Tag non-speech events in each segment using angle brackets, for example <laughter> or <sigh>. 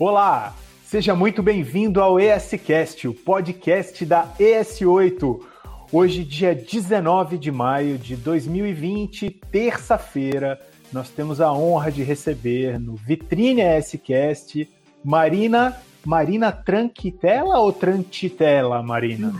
Olá, seja muito bem-vindo ao ESCast, o podcast da ES8. Hoje, dia 19 de maio de 2020, terça-feira, nós temos a honra de receber no Vitrine ESCast Marina Marina Tranquitela ou Trantitela, Marina?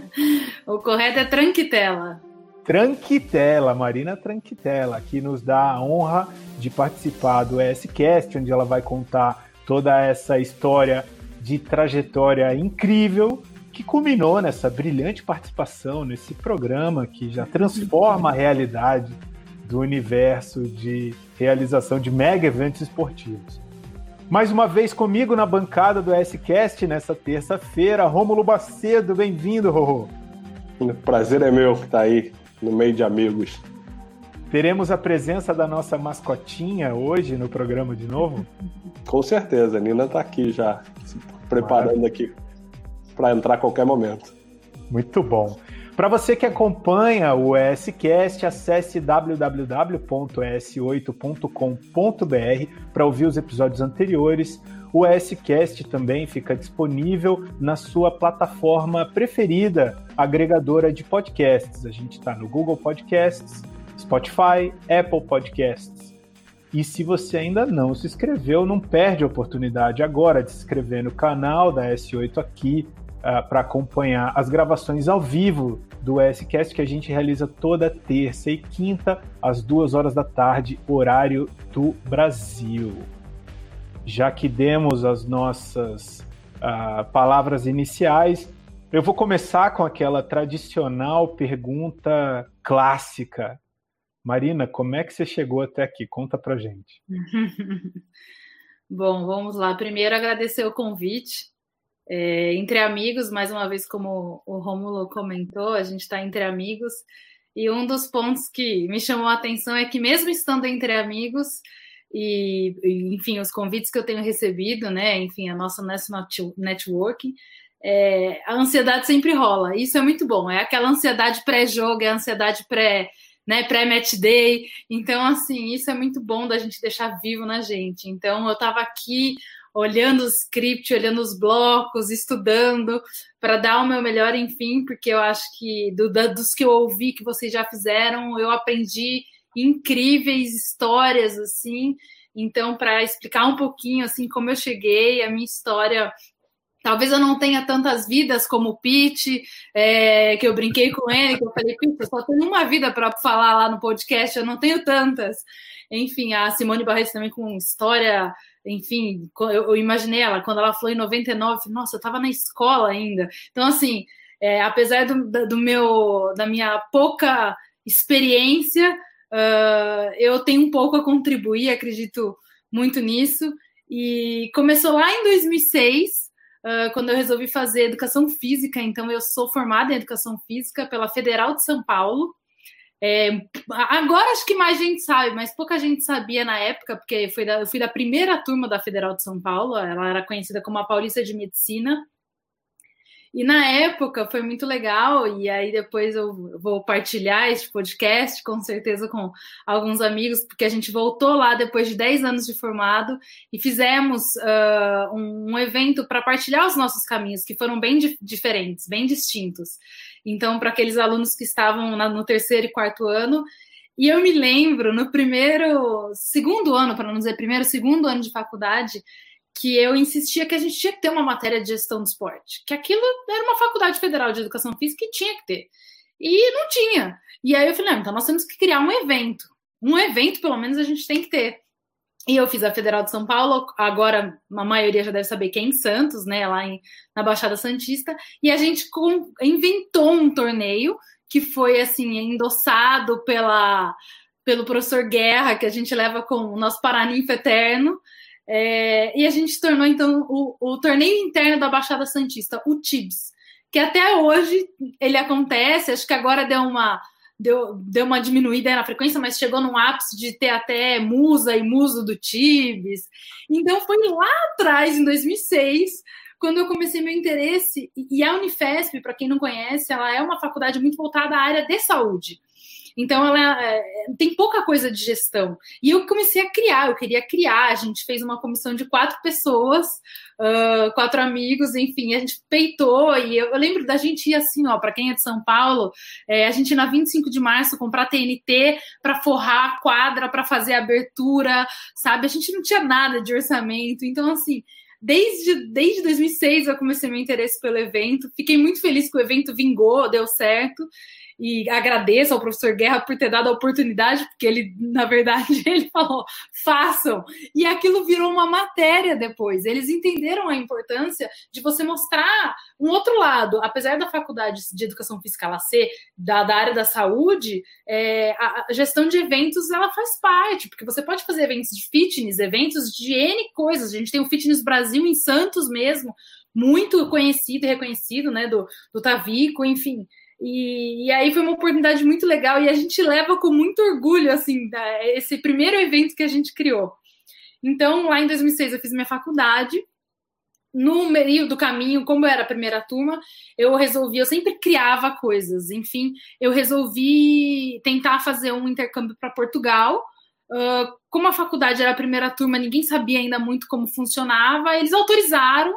<laughs> o correto é Tranquitela. Tranquitela, Marina Tranquitela, que nos dá a honra de participar do ESCast, onde ela vai contar toda essa história de trajetória incrível que culminou nessa brilhante participação nesse programa que já transforma a realidade do universo de realização de mega eventos esportivos. Mais uma vez comigo na bancada do S-Cast nessa terça-feira, Rômulo Bacedo, bem-vindo, Rorô. O prazer é meu estar aí no meio de amigos. Teremos a presença da nossa mascotinha hoje no programa de novo? Com certeza, a Nina está aqui já, se preparando Maravilha. aqui para entrar a qualquer momento. Muito bom. Para você que acompanha o ESCast, acesse www.es8.com.br para ouvir os episódios anteriores. O ESCast também fica disponível na sua plataforma preferida, agregadora de podcasts. A gente está no Google Podcasts, Spotify, Apple Podcasts. E se você ainda não se inscreveu, não perde a oportunidade agora de se inscrever no canal da S8 aqui uh, ah, para acompanhar as gravações ao vivo do SCast que a gente realiza toda terça e quinta, às duas horas da tarde, horário do Brasil. Já que demos as nossas uh, palavras iniciais, eu vou começar com aquela tradicional pergunta clássica. Marina, como é que você chegou até aqui? Conta pra gente. <laughs> Bom, vamos lá. Primeiro, agradecer o convite é, entre amigos, mais uma vez, como o Rômulo comentou, a gente está entre amigos. E um dos pontos que me chamou a atenção é que, mesmo estando entre amigos, e, enfim, os convites que eu tenho recebido, né, enfim, a nossa National Networking, é, a ansiedade sempre rola. Isso é muito bom. É aquela ansiedade pré-jogo, é a ansiedade pré, né, pré-match day. Então, assim, isso é muito bom da gente deixar vivo na gente. Então, eu estava aqui olhando o script, olhando os blocos, estudando para dar o meu melhor, enfim, porque eu acho que do, da, dos que eu ouvi que vocês já fizeram, eu aprendi incríveis histórias assim. Então, para explicar um pouquinho assim como eu cheguei, a minha história Talvez eu não tenha tantas vidas como o Pete, é, que eu brinquei com ele, que eu falei, Pete, eu só tenho uma vida para falar lá no podcast, eu não tenho tantas. Enfim, a Simone Barreto também com história enfim, eu, imaginei ela quando ela falou em 99, nossa, eu estava na escola ainda. Então, assim, é, apesar do, do, meu, da minha pouca experiência, uh, eu tenho um pouco a contribuir, acredito muito nisso. E começou lá em 2006, uh, quando eu resolvi fazer educação física. Então, eu sou formada em educação física pela Federal de São Paulo. É, agora acho que mais gente sabe, mas pouca gente sabia na época, porque da, eu fui da primeira turma da Federal de São Paulo, ela era conhecida como a Paulista de Medicina. E na época foi muito legal, e aí depois eu vou partilhar este podcast, com certeza, com alguns amigos, porque a gente voltou lá depois de 10 anos de formado e fizemos uh, um, evento para partilhar os nossos caminhos, que foram bem di diferentes, bem distintos. Então, para aqueles alunos que estavam no terceiro e quarto ano, e eu me lembro no primeiro, segundo ano, para não dizer primeiro, segundo ano de faculdade, que eu insistia que a gente tinha que ter uma matéria de gestão do esporte, que aquilo era uma faculdade federal de educação física e tinha que ter. E não tinha. E aí eu falei, então nós temos que criar um evento. Um evento, pelo menos, a gente tem que ter. E eu fiz a Federal de São Paulo, agora a maioria já deve saber que é em Santos, né, lá em, na Baixada Santista, e a gente com, inventou um torneio que foi assim endossado pela pelo professor Guerra, que a gente leva com o nosso Paraninfo Eterno, é, e a gente tornou então o, o torneio interno da Baixada Santista, o TIBS, que até hoje ele acontece, acho que agora deu uma deu, deu uma diminuída na frequência, mas chegou num ápice de ter até musa e muso do Tibes. Então foi lá atrás, em 2006, quando eu comecei meu interesse. E a Unifesp, para quem não conhece, ela é uma faculdade muito voltada à área de saúde. Então ela é, tem pouca coisa de gestão. E eu comecei a criar, eu queria criar. A gente fez uma comissão de quatro pessoas, uh, quatro amigos, enfim, a gente peitou. E eu, eu lembro da gente ir assim, ó, para quem é de São Paulo, é, a gente na 25 de março comprar TNT para forrar a quadra, para fazer a abertura, sabe? A gente não tinha nada de orçamento. Então, assim, desde, desde 2006 eu comecei meu interesse pelo evento. Fiquei muito feliz que o evento vingou, deu certo e agradeço ao professor Guerra por ter dado a oportunidade, porque ele, na verdade, <laughs> ele falou, façam. E aquilo virou uma matéria depois. Eles entenderam a importância de você mostrar um outro lado. Apesar da faculdade de educação física ela ser da, da área da saúde, é, a, a gestão de eventos ela faz parte, porque você pode fazer eventos de fitness, eventos de N coisas. A gente tem o Fitness Brasil em Santos mesmo, muito conhecido e reconhecido, né, do, do Tavico, enfim. E, e, aí foi uma oportunidade muito legal e a gente leva com muito orgulho assim esse primeiro evento que a gente criou. Então, lá em 2006 eu fiz minha faculdade. No meio do caminho, como eu era a primeira turma, eu resolvi, eu sempre criava coisas. Enfim, eu resolvi tentar fazer um intercâmbio para Portugal. Uh, como a faculdade era a primeira turma, ninguém sabia ainda muito como funcionava. Eles autorizaram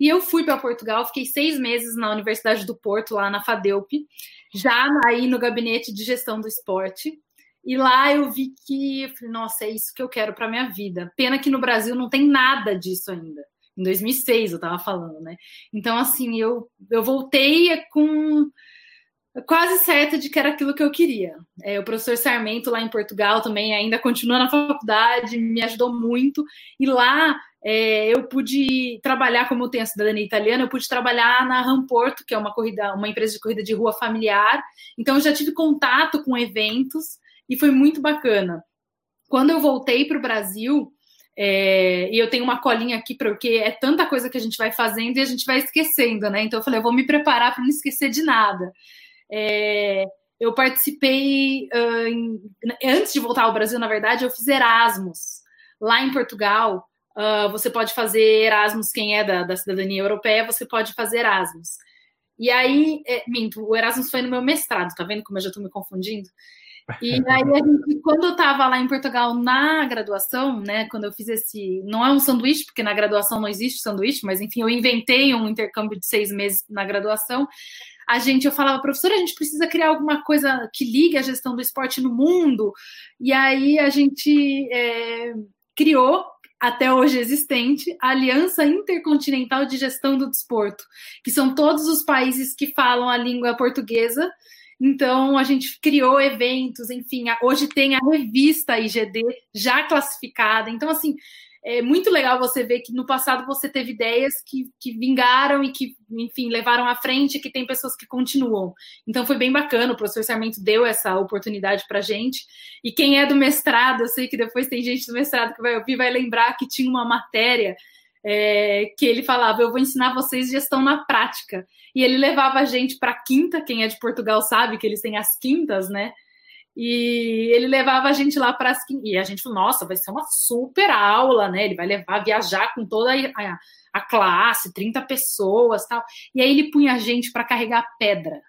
e eu fui para Portugal, fiquei seis meses na Universidade do Porto, lá na FADEUP, já aí no gabinete de gestão do esporte. E lá eu vi que, eu falei, nossa, é isso que eu quero para minha vida. Pena que no Brasil não tem nada disso ainda. Em 2006 eu estava falando, né? Então, assim, eu, eu voltei com quase certa de que era aquilo que eu queria. É, o professor Sarmento, lá em Portugal, também ainda continua na faculdade, me ajudou muito. E lá é, eu pude trabalhar, como eu tenho a cidadania italiana, eu pude trabalhar na Ramporto, que é uma corrida, uma empresa de corrida de rua familiar. Então eu já tive contato com eventos e foi muito bacana. Quando eu voltei para o Brasil, é, e eu tenho uma colinha aqui, porque é tanta coisa que a gente vai fazendo e a gente vai esquecendo, né? Então eu falei, eu vou me preparar para não esquecer de nada. É, eu participei, uh, em, antes de voltar ao Brasil, na verdade, eu fiz Erasmus lá em Portugal. Uh, você pode fazer Erasmus, quem é da, da, cidadania europeia, você pode fazer Erasmus. E aí, é, minto, o Erasmus foi no meu mestrado, tá vendo como eu já estou me confundindo? E aí, gente, quando eu estava lá em Portugal na graduação, né, quando eu fiz esse. Não é um sanduíche, porque na graduação não existe sanduíche, mas enfim, eu inventei um intercâmbio de seis meses na graduação. A gente, eu falava, professora, a gente precisa criar alguma coisa que ligue a gestão do esporte no mundo. E aí a gente é, criou até hoje existente, a Aliança Intercontinental de Gestão do Desporto, que são todos os países que falam a língua portuguesa. Então, a gente criou eventos, enfim, hoje tem a revista IGD já classificada. Então, assim, é muito legal você ver que no passado você teve ideias que, que vingaram e que, enfim, levaram à frente e que tem pessoas que continuam. Então foi bem bacana, o professor Sarmento deu essa oportunidade para gente. E quem é do mestrado, eu sei que depois tem gente do mestrado que vai ouvir, vai lembrar que tinha uma matéria é, que ele falava: Eu vou ensinar vocês gestão na prática. E ele levava a gente para quinta, quem é de Portugal sabe que eles têm as quintas, né? E ele levava a gente lá para as. E a gente falou: nossa, vai ser uma super aula, né? Ele vai levar, viajar com toda a, a classe, 30 pessoas tal. E aí ele punha a gente para carregar pedra.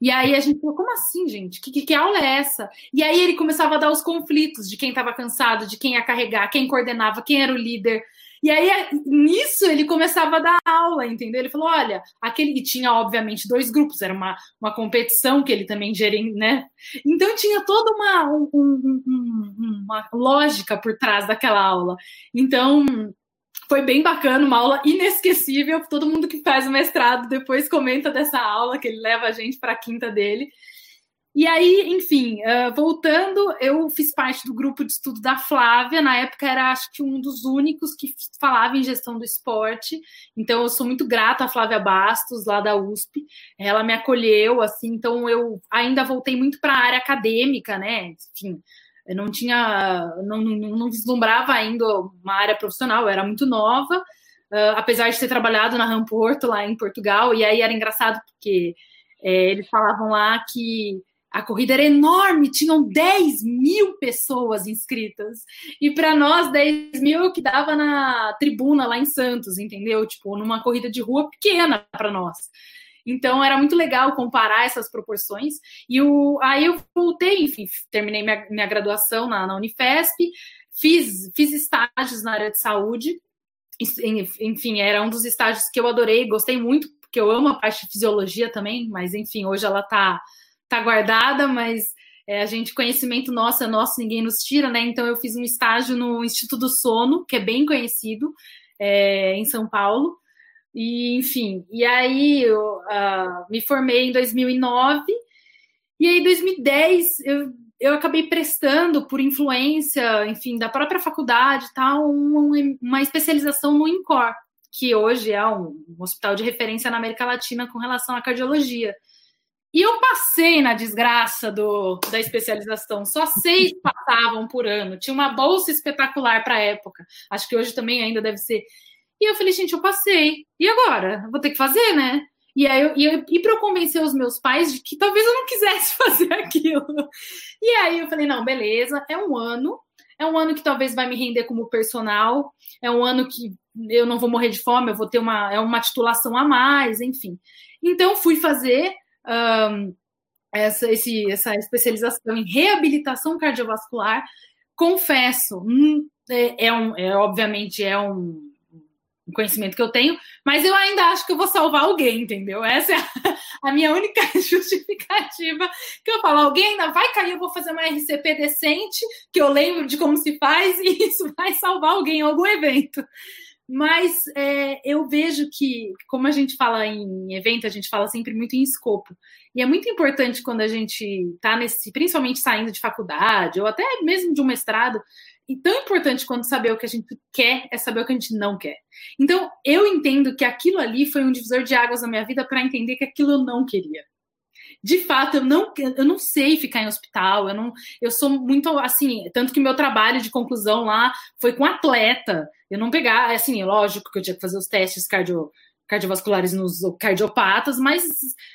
E aí a gente falou, como assim, gente? Que, que, que, aula é essa? E aí ele começava a dar os conflitos de quem estava cansado, de quem ia carregar, quem coordenava, quem era o líder. E aí, nisso, ele começava a dar aula, entendeu? Ele falou: olha, aquele. E tinha, obviamente, dois grupos, era uma, uma competição que ele também geria, né? Então tinha toda uma, um, um, uma lógica por trás daquela aula. Então, foi bem bacana, uma aula inesquecível. Todo mundo que faz o mestrado depois comenta dessa aula que ele leva a gente para a quinta dele. E aí, enfim, uh, voltando, eu fiz parte do grupo de estudo da Flávia. Na época, era acho que um dos únicos que falava em gestão do esporte. Então, eu sou muito grata à Flávia Bastos, lá da USP. Ela me acolheu, assim. Então, eu ainda voltei muito para a área acadêmica, né? Enfim, eu não tinha, não, não, não vislumbrava ainda uma área profissional, eu era muito nova. Uh, apesar de ter trabalhado na Ramporto, lá em Portugal. E aí era engraçado, porque é, eles falavam lá que a corrida era enorme, tinham 10 mil pessoas inscritas. E para nós, 10 mil é o que dava na tribuna lá em Santos, entendeu? Tipo, numa corrida de rua pequena para nós. Então era muito legal comparar essas proporções. E o, aí eu voltei, enfim, terminei minha, minha graduação na, na Unifesp, fiz, fiz estágios na área de saúde. Enfim, era um dos estágios que eu adorei, gostei muito, porque eu amo a parte de fisiologia também, mas enfim, hoje ela tá, tá guardada, mas é, a gente, conhecimento nosso é nosso, ninguém nos tira, né? Então eu fiz um estágio no Instituto do Sono, que é bem conhecido é, em São Paulo. E, enfim, e aí eu uh, me formei em 2009, e aí em 2010 eu, eu acabei prestando, por influência, enfim, da própria faculdade tal, uma, uma especialização no INCOR, que hoje é um, um hospital de referência na América Latina com relação à cardiologia. E eu passei na desgraça do, da especialização. Só seis <laughs> passavam por ano. Tinha uma bolsa espetacular para a época. Acho que hoje também ainda deve ser. E eu falei, gente, eu passei. E agora? Vou ter que fazer, né? E aí eu, e, e para eu convencer os meus pais de que talvez eu não quisesse <laughs> fazer aquilo. E aí eu falei, não, beleza, é um ano. É um ano que talvez vai me render como personal. É um ano que eu não vou morrer de fome, eu vou ter uma, é uma titulação a mais, enfim. Então fui fazer um, essa, esse, essa especialização em reabilitação cardiovascular. Confesso, hum, é, é, um, é obviamente é um conhecimento que eu tenho, mas eu ainda acho que eu vou salvar alguém, entendeu? Essa é a, <laughs> a, minha única <laughs> justificativa que eu falo, alguém ainda vai cair, eu vou fazer uma RCP decente, que eu lembro de como se faz, <laughs> e isso vai salvar alguém em algum evento. Mas é, eu vejo que, como a gente fala em evento, a gente fala sempre muito em escopo. E é muito importante quando a gente está nesse, principalmente saindo de faculdade, ou até mesmo de um mestrado, e tão importante quanto saber o que a gente quer é saber o que a gente não quer. Então, eu entendo que aquilo ali foi um divisor de águas na minha vida para entender que aquilo eu não queria. De fato, eu não, eu não sei ficar em hospital, eu não, eu sou muito assim, tanto que meu trabalho de conclusão lá foi com atleta. Eu não pegar, assim, lógico que eu tinha que fazer os testes cardio, cardiovasculares nos cardiopatas, mas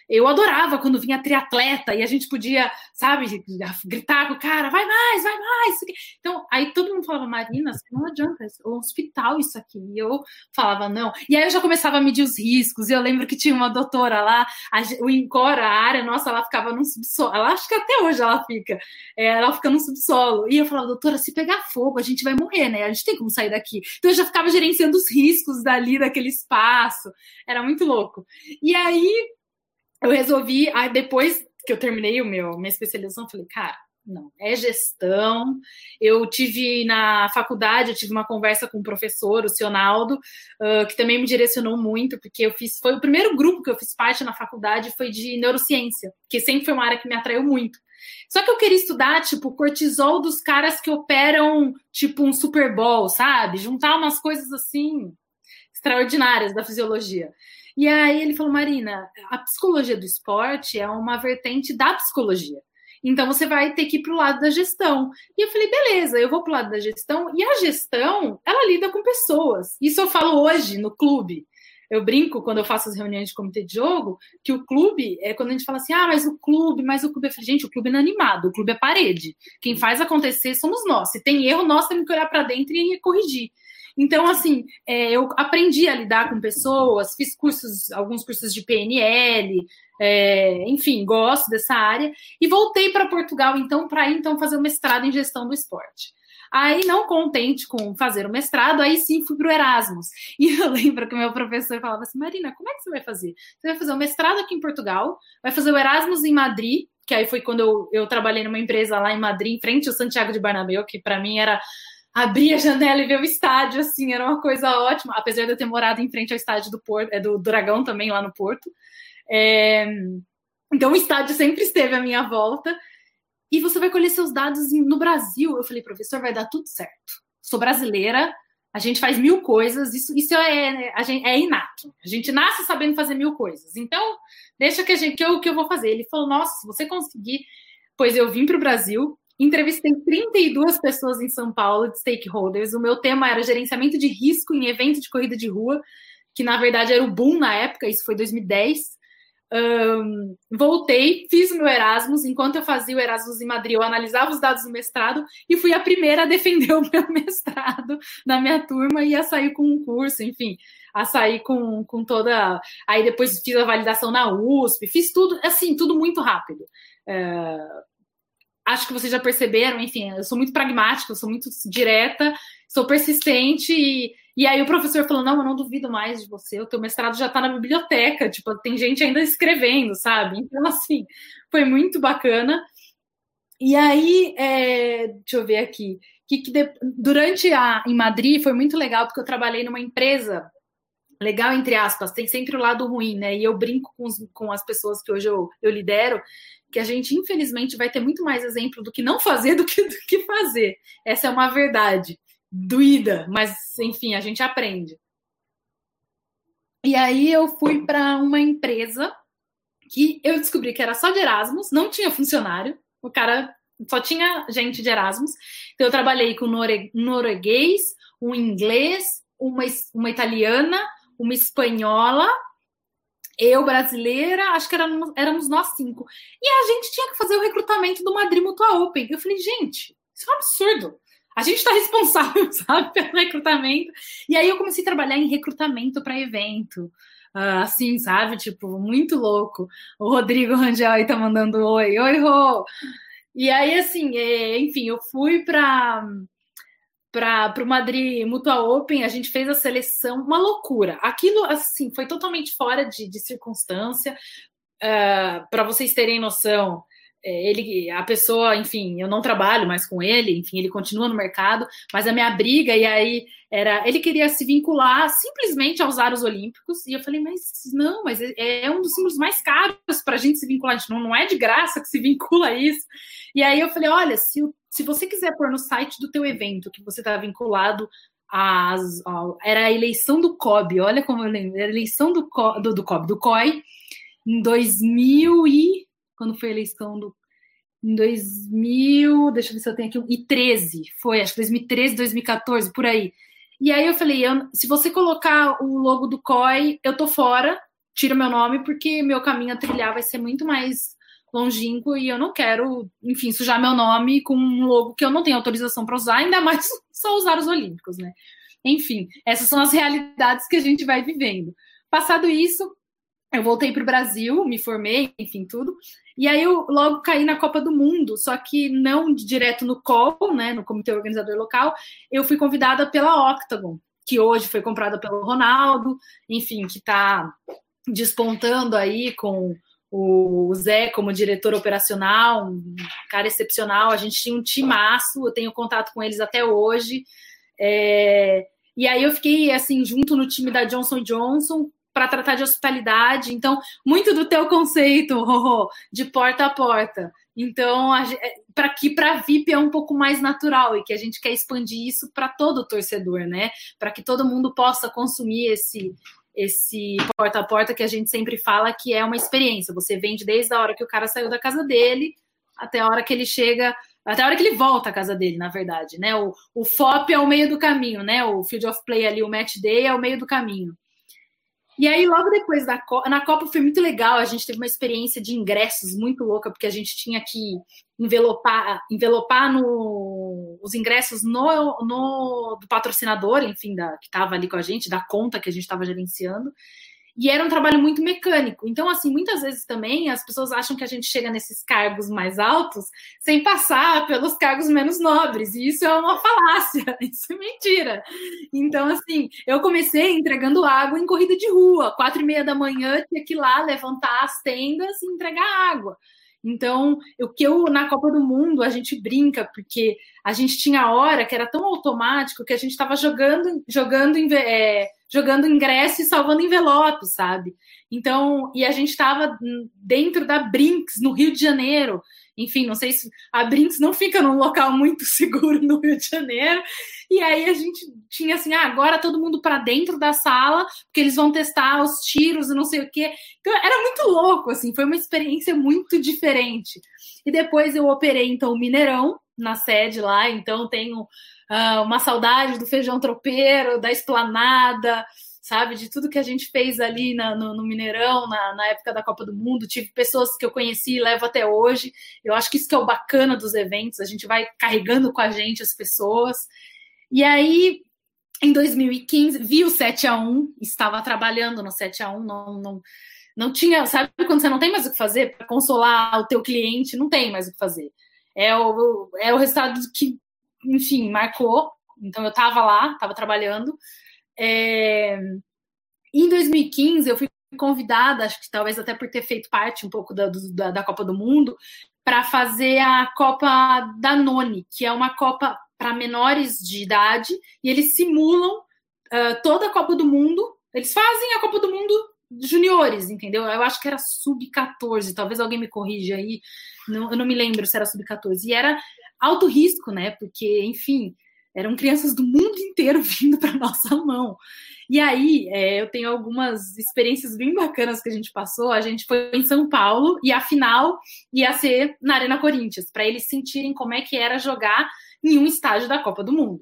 eu adorava quando vinha triatleta e a gente podia, sabe, gritar com o cara, vai mais, vai mais. Então, aí todo mundo falava, Marina, não adianta, é um hospital isso aqui. E eu falava, não. E aí eu já começava a medir os riscos, e eu lembro que tinha uma doutora lá, a, o Incora, a área nossa, ela ficava num subsolo, ela acho que até hoje ela fica, é, ela fica no subsolo. E eu falava, doutora, se pegar fogo, a gente vai morrer, né? A gente tem como sair daqui. Então eu já ficava gerenciando os riscos dali, daquele espaço. Era muito louco. E aí eu resolvi, aí depois que eu terminei o meu minha especialização, falei, cara, não, é gestão. Eu tive na faculdade, eu tive uma conversa com o um professor, o Sionaldo, uh, que também me direcionou muito, porque eu fiz, foi o primeiro grupo que eu fiz parte na faculdade, foi de neurociência, que sempre foi uma área que me atraiu muito. Só que eu queria estudar, tipo, cortisol dos caras que operam, tipo, um Super Bowl, sabe? Juntar umas coisas assim, extraordinárias da fisiologia. E aí ele falou, Marina, a psicologia do esporte é uma vertente da psicologia. Então você vai ter que ir para o lado da gestão. E eu falei, beleza, eu vou para o lado da gestão. E a gestão, ela lida com pessoas. Isso eu falo hoje no clube. Eu brinco quando eu faço as reuniões de comitê de jogo, que o clube é quando a gente fala assim: ah, mas o clube, mas o clube é. Gente, o clube é animado, o clube é parede. Quem faz acontecer somos nós. Se tem erro, nós temos que olhar para dentro e corrigir. Então, assim, é, eu aprendi a lidar com pessoas, fiz cursos, alguns cursos de PNL, é, enfim, gosto dessa área, e voltei para Portugal, então, para então fazer o mestrado em gestão do esporte. Aí, não contente com fazer o mestrado, aí sim fui para o Erasmus. <laughs> E eu lembro que o meu professor falava assim: Marina, como é que você vai fazer? Você vai fazer o mestrado aqui em Portugal, vai fazer o Erasmus em Madrid, que aí foi quando eu, eu trabalhei numa empresa lá em Madrid, em frente ao Santiago de Bernabéu, que para mim era abrir a janela e ver o estádio, assim, era uma coisa ótima, apesar de eu ter morado em frente ao estádio do Porto, é do Dragão também, lá no Porto. É... Então o estádio sempre esteve à minha volta. E você vai colher seus dados no Brasil. Eu falei, professor, vai dar tudo certo. Sou brasileira, a gente faz mil coisas, isso, isso é, a gente, é inato. A gente nasce sabendo fazer mil coisas. Então, deixa que, a gente, que, eu, que eu vou fazer. Ele falou, nossa, se você conseguir. Pois eu vim para o Brasil, Entrevistei 32 pessoas em São Paulo de stakeholders. O meu tema era gerenciamento de risco em evento de corrida de rua, que na verdade era o boom na época, isso foi 2010. um, voltei, fiz o meu Erasmus. Enquanto eu fazia o Erasmus em Madrid, eu analisava os dados do mestrado e fui a primeira a defender <laughs> o meu mestrado na minha turma e a sair com um curso, enfim, a sair com, com toda. Aí depois fiz a validação na USP, fiz tudo, assim, tudo muito rápido. Acho que vocês já perceberam, enfim, eu sou muito pragmática, eu sou muito direta, sou persistente e, e aí o professor falou: não, eu não duvido mais de você, o teu mestrado já está na biblioteca, tipo, tem gente ainda escrevendo, sabe? Então, assim, foi muito bacana. E aí, é, deixa eu ver aqui, que, que de, durante a em Madrid foi muito legal, porque eu trabalhei numa empresa legal, entre aspas, tem sempre o lado ruim, né? E eu brinco com, os, com as pessoas que hoje eu, eu lidero, que a gente, infelizmente, vai ter muito mais exemplo do que não fazer <laughs> do que do que fazer. Essa é uma verdade doída, mas enfim, a gente aprende. E aí eu fui para uma empresa que eu descobri que era só de Erasmus, não tinha funcionário, o cara só tinha gente de Erasmus. Então eu trabalhei com nore norueguês, um inglês, uma, uma italiana, uma espanhola, eu brasileira, acho que éramos, éramos nós cinco. E a gente tinha que fazer o recrutamento do Madrid Mutua Open. Eu falei, gente, isso é um absurdo. A gente está responsável, <laughs> sabe, pelo recrutamento. E aí eu comecei a trabalhar em recrutamento para evento. Uh, assim, sabe? Tipo, muito louco. O Rodrigo Rangel aí tá mandando oi. Oi, Rô! E aí, assim, é, enfim, eu fui para para o Madrid Mutua Open, a gente fez a seleção, uma loucura. Aquilo, assim, foi totalmente fora de, de circunstância. Uh, ah, para vocês terem noção, é, ele, a pessoa, enfim, eu não trabalho mais com ele, enfim, ele continua no mercado, mas a minha briga, e aí era, ele queria se vincular simplesmente aos aros olímpicos, e eu falei, mas não, mas é, é um dos símbolos mais caros para a gente se vincular, a gente não, não é de graça que se vincula a isso. E aí eu falei, olha, se, se você quiser pôr no site do teu evento que você está vinculado às, era a eleição do COB, olha como eu lembro, era a eleição do, do, do COB, do COI, em 2000 e quando foi a eleição do. Em 2000, deixa eu ver se eu tenho aqui, e 13, foi, acho que 2013, 2014, por aí. E aí eu falei, eu, se você colocar o logo do COI, eu tô fora, tira meu nome, porque meu caminho a trilhar vai ser muito mais longínquo e eu não quero, enfim, sujar meu nome com um logo que eu não tenho autorização para usar, ainda mais <laughs> só usar os Olímpicos, né? Enfim, essas são as realidades que a gente vai vivendo. Passado isso, eu voltei para o Brasil, me formei, enfim, tudo. E aí eu logo caí na Copa do Mundo, só que não direto no COL, né, no Comitê Organizador Local. Eu fui convidada pela Octagon, que hoje foi comprada pelo Ronaldo, enfim, que está despontando aí com o Zé como diretor operacional, um cara excepcional. A gente tinha um timaço, eu tenho contato com eles até hoje. É... E aí eu fiquei assim junto no time da Johnson Johnson, para tratar de hospitalidade. Então, muito do teu conceito, <laughs> de porta a porta. Então, é, para que para VIP é um pouco mais natural e que a gente quer expandir isso para todo torcedor, né? Para que todo mundo possa consumir esse esse porta a porta que a gente sempre fala que é uma experiência. Você vende desde a hora que o cara saiu da casa dele até a hora que ele chega, até a hora que ele volta à casa dele, na verdade, né? O, o FOP é o meio do caminho, né? O Field of Play ali, o Match Day é o meio do caminho. E aí, logo depois da Copa, na Copa foi muito legal, a gente teve uma experiência de ingressos muito louca, porque a gente tinha que envelopar, envelopar no, os ingressos no, no do patrocinador, enfim, da, que estava ali com a gente, da conta que a gente estava gerenciando. E era um trabalho muito mecânico. Então, assim, muitas vezes também as pessoas acham que a gente chega nesses cargos mais altos sem passar pelos cargos menos nobres. E isso é uma falácia, <laughs> isso é mentira. Então, assim, eu comecei entregando água em corrida de rua. Quatro e meia da manhã, tinha que ir lá levantar as tendas e entregar água. Então, o que eu na Copa do Mundo a gente brinca porque a gente tinha hora que era tão automático que a gente estava jogando, jogando, é, jogando ingresso e salvando envelopes, sabe? Então, e a gente estava dentro da Brinks no Rio de Janeiro. Enfim, não sei se a Brinks não fica num local muito <laughs> seguro no Rio de Janeiro. E aí a gente tinha assim, ah, agora todo mundo para dentro da sala, porque eles vão testar os tiros e não sei o quê. Então era muito louco, assim, foi uma experiência muito diferente. E depois eu operei então o Mineirão na sede lá, então tenho uh, uma saudade do feijão tropeiro, da esplanada, sabe? De tudo que a gente fez ali na, no, no, Mineirão, na, na, época da Copa do Mundo. Tive pessoas que eu conheci e levo até hoje. Eu acho que isso que é o bacana dos eventos, a gente vai carregando com a gente as pessoas. E aí, em 2015, vi o 7 a 1 estava trabalhando no 7 a 1 não, não, não tinha, sabe quando você não tem mais o que fazer para consolar o teu cliente, não tem mais o que fazer. É o, é o resultado que, enfim, marcou. Então eu estava lá, estava trabalhando. É... Em 2015, eu fui convidada, acho que talvez até por ter feito parte um pouco da, da, da Copa do Mundo, para fazer a Copa da Noni, que é uma Copa para menores de idade, e eles simulam uh, toda a Copa do Mundo. Eles fazem a Copa do Mundo juniores, entendeu? Eu acho que era sub-14, talvez alguém me corrija aí, não, eu não me lembro se era sub-14. E era alto risco, né? Porque, enfim, eram crianças do mundo inteiro <laughs> vindo para nossa mão. E aí, é, eu tenho algumas experiências bem bacanas que a gente passou. A gente foi em São Paulo e a final ia ser na Arena Corinthians, para eles sentirem como é que era jogar em um estágio da Copa do Mundo.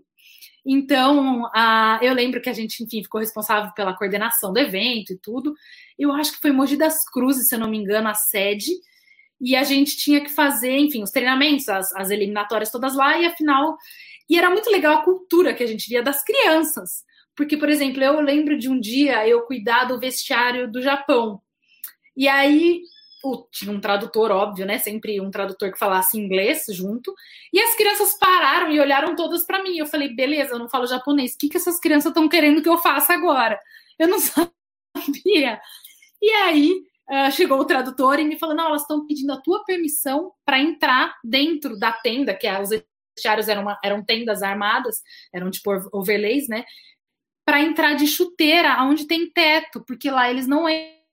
Então, a, eu lembro que a gente, enfim, ficou responsável pela coordenação do evento e tudo. Eu acho que foi Mogi das Cruzes, se eu não me engano, a sede. E a gente tinha que fazer, enfim, os treinamentos, as, as eliminatórias todas lá, e afinal e era muito legal a cultura que a gente via das crianças. Porque, por exemplo, eu lembro de um dia eu cuidar do vestiário do Japão. E aí tinha um tradutor, óbvio, né? Sempre um tradutor que falasse inglês junto. E as crianças pararam e olharam todas para mim. Eu falei, beleza, eu não falo japonês. O que, que essas crianças estão querendo que eu faça agora? Eu não <laughs> sabia. E aí uh, chegou o tradutor e me falou: não, elas estão pedindo a tua permissão para entrar dentro da tenda, que é os vestiários eram, uma, eram tendas armadas, eram tipo overlays, né? Para entrar de chuteira aonde tem teto, porque lá eles não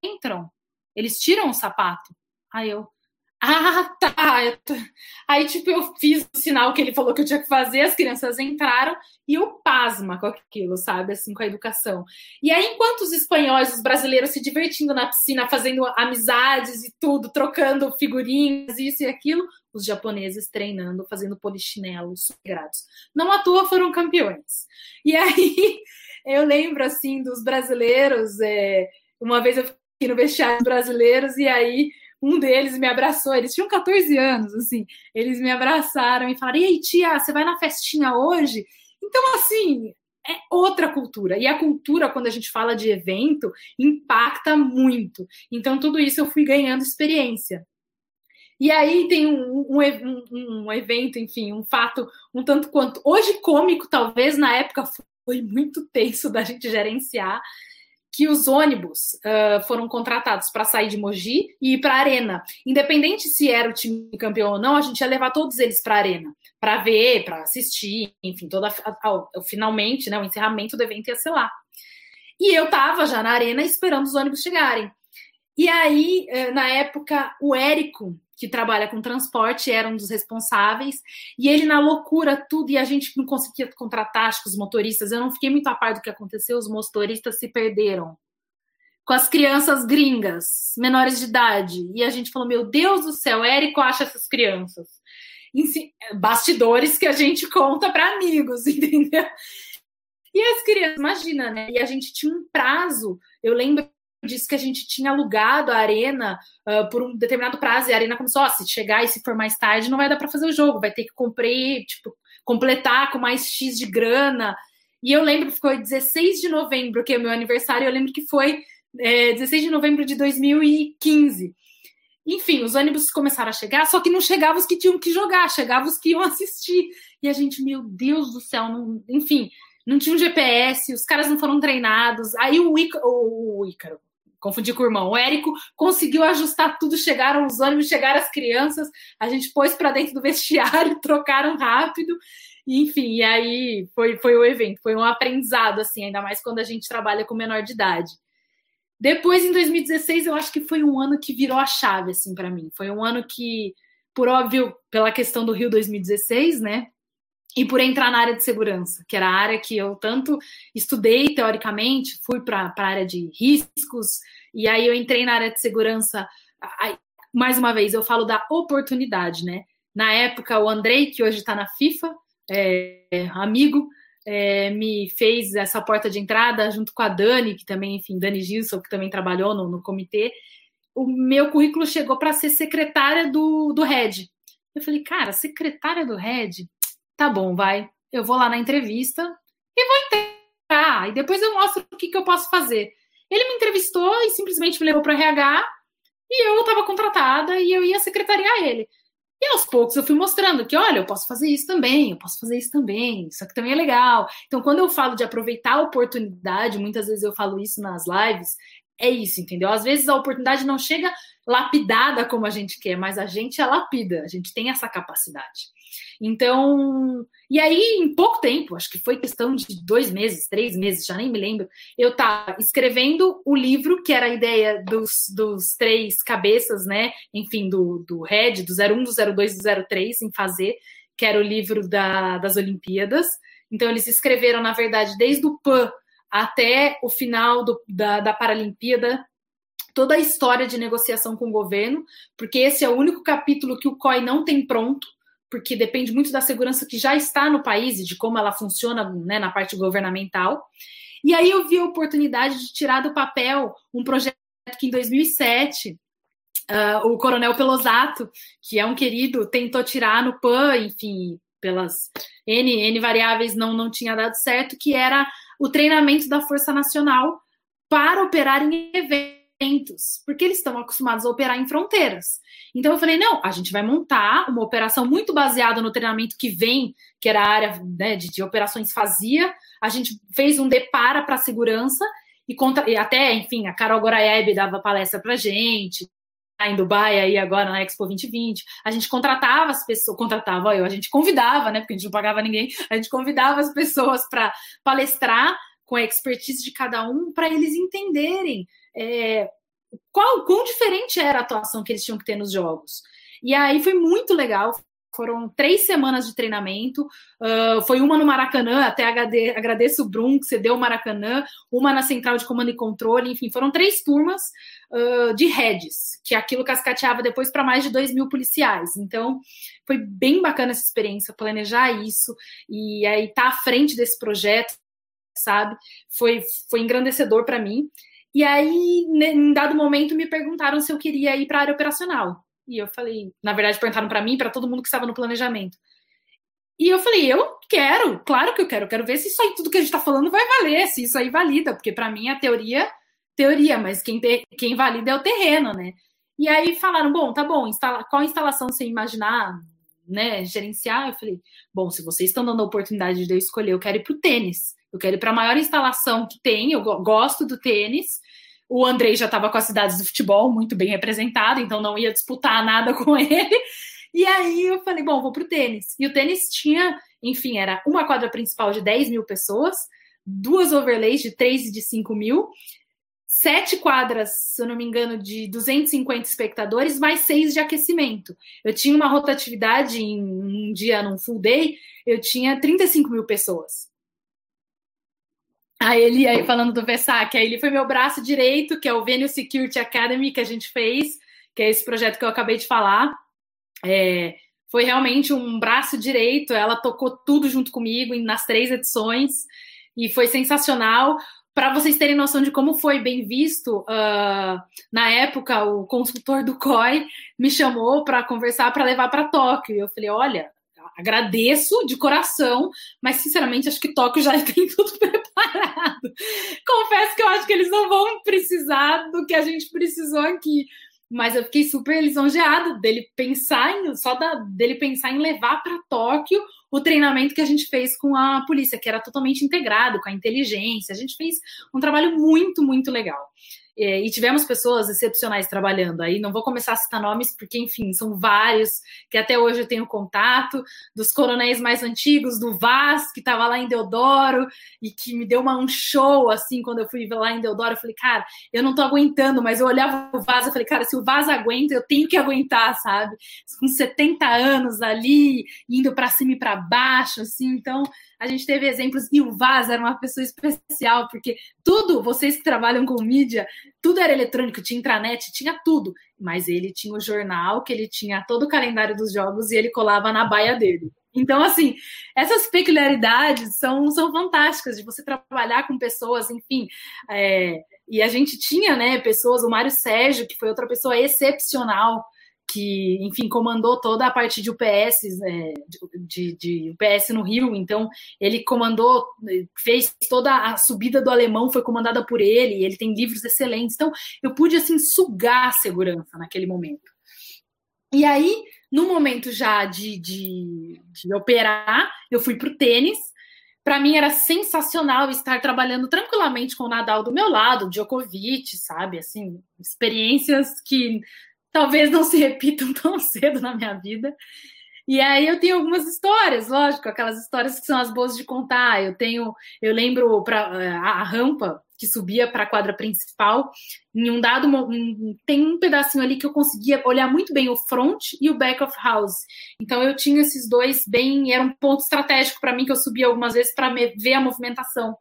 entram. Eles tiram o sapato. Aí eu, ah, tá. Aí, tipo, eu fiz o sinal que ele falou que eu tinha que fazer, as crianças entraram e eu pasma com aquilo, sabe? Assim, com a educação. E aí, enquanto os espanhóis, os brasileiros se divertindo na piscina, fazendo amizades e tudo, trocando figurinhas, isso e aquilo, os japoneses treinando, fazendo polichinelos sagrados. Não à toa foram campeões. E aí, <laughs> eu lembro, assim, dos brasileiros. É... Uma vez eu fiquei no vestiário brasileiros e aí um deles me abraçou, eles tinham 14 anos, assim, eles me abraçaram e falaram: e aí, tia, você vai na festinha hoje? Então, assim, é outra cultura. E a cultura, quando a gente fala de evento, impacta muito. Então, tudo isso eu fui ganhando experiência. E aí tem um, um, um, um evento, enfim, um fato um tanto quanto. Hoje, cômico, talvez, na época foi muito tenso da gente gerenciar que os ônibus uh, foram contratados para sair de Mogi e ir para a Arena. Independente se era o time campeão ou não, a gente ia levar todos eles para a Arena, para ver, para assistir, enfim, toda a, a, finalmente, né, o encerramento do evento ia ser lá. E eu estava já na Arena esperando os ônibus chegarem. E aí, eh, na época, o Érico, que trabalha com transporte, era um dos responsáveis, e ele na loucura tudo, e a gente não conseguia contratar, acho que os motoristas, eu não fiquei muito a par do que aconteceu, os motoristas se perderam com as crianças gringas, menores de idade, e a gente falou, meu Deus do céu, Érico acha essas crianças. Bastidores que a gente conta para amigos, <laughs> entendeu? E as crianças, imagina, né? E a gente tinha um prazo, eu lembro disse que a gente tinha alugado a arena uh, por um determinado prazo, e a arena começou, ó, se chegar e se for mais tarde, não vai dar para fazer o jogo, vai ter que comprar, tipo, completar com mais X de grana. E eu lembro que foi 16 de novembro, que é o meu aniversário, eu lembro que foi é, 16 de novembro de 2015. Enfim, os ônibus começaram a chegar, só que não chegavam os que tinham que jogar, chegavam os que iam <laughs> assistir. E a gente, meu Deus do céu, não... enfim, não tinha um GPS, os caras não foram treinados. Aí o Ícaro, o Ícaro, confundi com o irmão. O Érico conseguiu ajustar tudo, chegaram os ônibus, chegaram as crianças, a gente pôs para dentro do <laughs> vestiário, trocaram rápido, enfim, e aí foi, foi o evento, foi um aprendizado, assim, ainda mais quando a gente trabalha com menor de idade. Depois, em 2016, eu acho que foi um ano que virou a chave, assim, para mim. Foi um ano que, por óbvio, pela questão do Rio 2016, né? E por entrar na área de segurança, que era a área que eu tanto estudei teoricamente, fui para a área de riscos, e aí eu entrei na área de segurança. Aí, mais uma vez, eu falo da oportunidade, né? Na época, o Andrei, que hoje está na FIFA, é, amigo, é, me fez essa porta de entrada junto com a Dani, que também, enfim, Dani Gilson, que também trabalhou no, no comitê, o meu currículo chegou para ser secretária do, do RED. Eu falei, cara, secretária do RED? Tá bom, vai. Eu vou lá na entrevista e vou entrar. E depois eu mostro o que, que eu posso fazer. Ele me entrevistou e simplesmente me levou para RH e eu estava contratada e eu ia secretariar ele. E aos poucos eu fui mostrando que, olha, eu posso fazer isso também, eu posso fazer isso também, isso aqui também é legal. Então, quando eu falo de aproveitar a oportunidade, muitas vezes eu falo isso nas lives, é isso, entendeu? Às vezes a oportunidade não chega lapidada como a gente quer, mas a gente é lapida, a gente tem essa capacidade. Então, e aí, em pouco tempo, acho que foi questão de dois meses, três meses, já nem me lembro, eu estava escrevendo o livro, que era a ideia dos, dos três cabeças, né? Enfim, do, do Red, do 01, do 02 do 03, em fazer, que era o livro da, das Olimpíadas. Então, eles escreveram, na verdade, desde o PAN até o final do, da, da Paralimpíada, toda a história de negociação com o governo, porque esse é o único capítulo que o COI não tem pronto, porque depende muito da segurança que já está no país e de como ela funciona né, na parte governamental. E aí eu vi a oportunidade de tirar do papel um projeto que em 2007 uh, ah, o Coronel Pelosato, que é um querido, tentou tirar no PAN, enfim, pelas N, N variáveis não, não tinha dado certo, que era o treinamento da Força Nacional para operar em eventos, porque eles estão acostumados a operar em fronteiras. Então eu falei, não, a gente vai montar uma operação muito baseada no treinamento que vem, que era a área né, de, de, operações fazia. A gente fez um depara para segurança e, contra, e até, enfim, a Carol Goraeb dava palestra para gente, em Dubai aí agora na Expo 2020, a gente contratava as pessoas, contratava eu, a gente convidava, né, porque a gente não pagava ninguém, a gente convidava as pessoas para palestrar com a expertise de cada um para eles entenderem é, qual quão diferente era a atuação que eles tinham que ter nos jogos. E aí foi muito legal, foram três semanas de treinamento. Uh, foi uma no Maracanã, até agradeço o Brum que cedeu o Maracanã, uma na Central de Comando e Controle, enfim, foram três turmas uh, de heads, que aquilo cascateava depois para mais de dois mil policiais. Então, foi bem bacana essa experiência, planejar isso e aí estar tá à frente desse projeto, sabe? Foi, foi engrandecedor para mim. E aí, em dado momento, me perguntaram se eu queria ir para a área operacional. E eu falei, na verdade, perguntaram para mim, para todo mundo que estava no planejamento. E eu falei, eu quero, claro que eu quero, quero ver se isso aí tudo que a gente está falando vai valer, se isso aí valida, porque para mim a teoria, teoria, mas quem, quem valida é o terreno, né? E aí falaram, bom, tá bom, instala, qual instalação você imaginar, né, gerenciar? Eu falei, bom, se vocês estão dando a oportunidade de eu escolher, eu quero ir para o tênis, eu quero ir para a maior instalação que tem, eu gosto do tênis, o Andrei já estava com as cidades do futebol muito bem representado, então não ia disputar nada <laughs> com ele. E aí eu falei, bom, vou pro tênis. E o tênis tinha, enfim, era uma quadra principal de 10 mil pessoas, duas overlays de 3 e de 5 mil, sete quadras, se eu não me engano, de 250 espectadores, mais seis de aquecimento. Eu tinha uma rotatividade em um dia, num full day, eu tinha 35 mil pessoas. Aí ele, aí falando do Versac, aí ele foi meu braço direito, que é o Venue Security Academy que a gente fez, que é esse projeto que eu acabei de falar. É, foi realmente um braço direito, ela tocou tudo junto comigo nas três edições e foi sensacional. Para vocês terem noção de como foi bem visto, uh, na época o consultor do COI me chamou para conversar para levar para Tóquio. E eu falei: olha, agradeço de coração, mas sinceramente acho que Tóquio já <laughs> tem tudo preparado. Confesso que eu acho que eles não vão precisar do que a gente precisou aqui. Mas eu fiquei super lisonjeado dele pensar em, só da, dele pensar em levar para Tóquio o treinamento que a gente fez com a polícia, que era totalmente integrado com a inteligência. A gente fez um trabalho muito, muito legal. É, e tivemos pessoas excepcionais trabalhando. Aí não vou começar a citar nomes, porque, enfim, são vários que até hoje eu tenho contato, dos coronéis mais antigos, do Vaz, que estava lá em Deodoro, e que me deu uma, um show, assim, quando eu fui lá em Deodoro. Eu falei, cara, eu não tô aguentando, mas eu olhava o Vaz, eu falei, cara, se o Vaz aguenta, eu tenho que aguentar, sabe? Com 70 anos ali, indo para cima e para baixo, assim, então a gente teve exemplos, e o Vaz era uma pessoa especial, porque tudo, vocês que trabalham com mídia, tudo era eletrônico, tinha intranet, tinha tudo. Mas ele tinha o jornal, que ele tinha todo o calendário dos jogos e ele colava na baia dele. Então, assim, essas peculiaridades são, são fantásticas de você trabalhar com pessoas, enfim. É, e a gente tinha, né, pessoas, o Mário Sérgio, que foi outra pessoa excepcional, que, enfim, comandou toda a parte de UPS, é, de, de, UPS no Rio. Então, ele comandou, fez toda a subida do alemão, foi comandada por ele. Ele tem livros excelentes. Então, eu pude, assim, sugar a segurança naquele momento. E aí, no momento já de, de, de operar, eu fui para o tênis. Para mim era sensacional estar trabalhando tranquilamente com o Nadal do meu lado, Djokovic, sabe? Assim, experiências que talvez não se repitam <laughs> tão cedo na minha vida. E aí eu tenho algumas histórias, lógico, aquelas histórias que são as boas de contar. Eu tenho, eu lembro para a, rampa que subia para a quadra principal. Em um dado, tem um pedacinho ali que eu conseguia olhar muito bem o front e o back of house. Então eu tinha esses dois bem, era um ponto estratégico para mim que eu subia algumas vezes para ver a movimentação.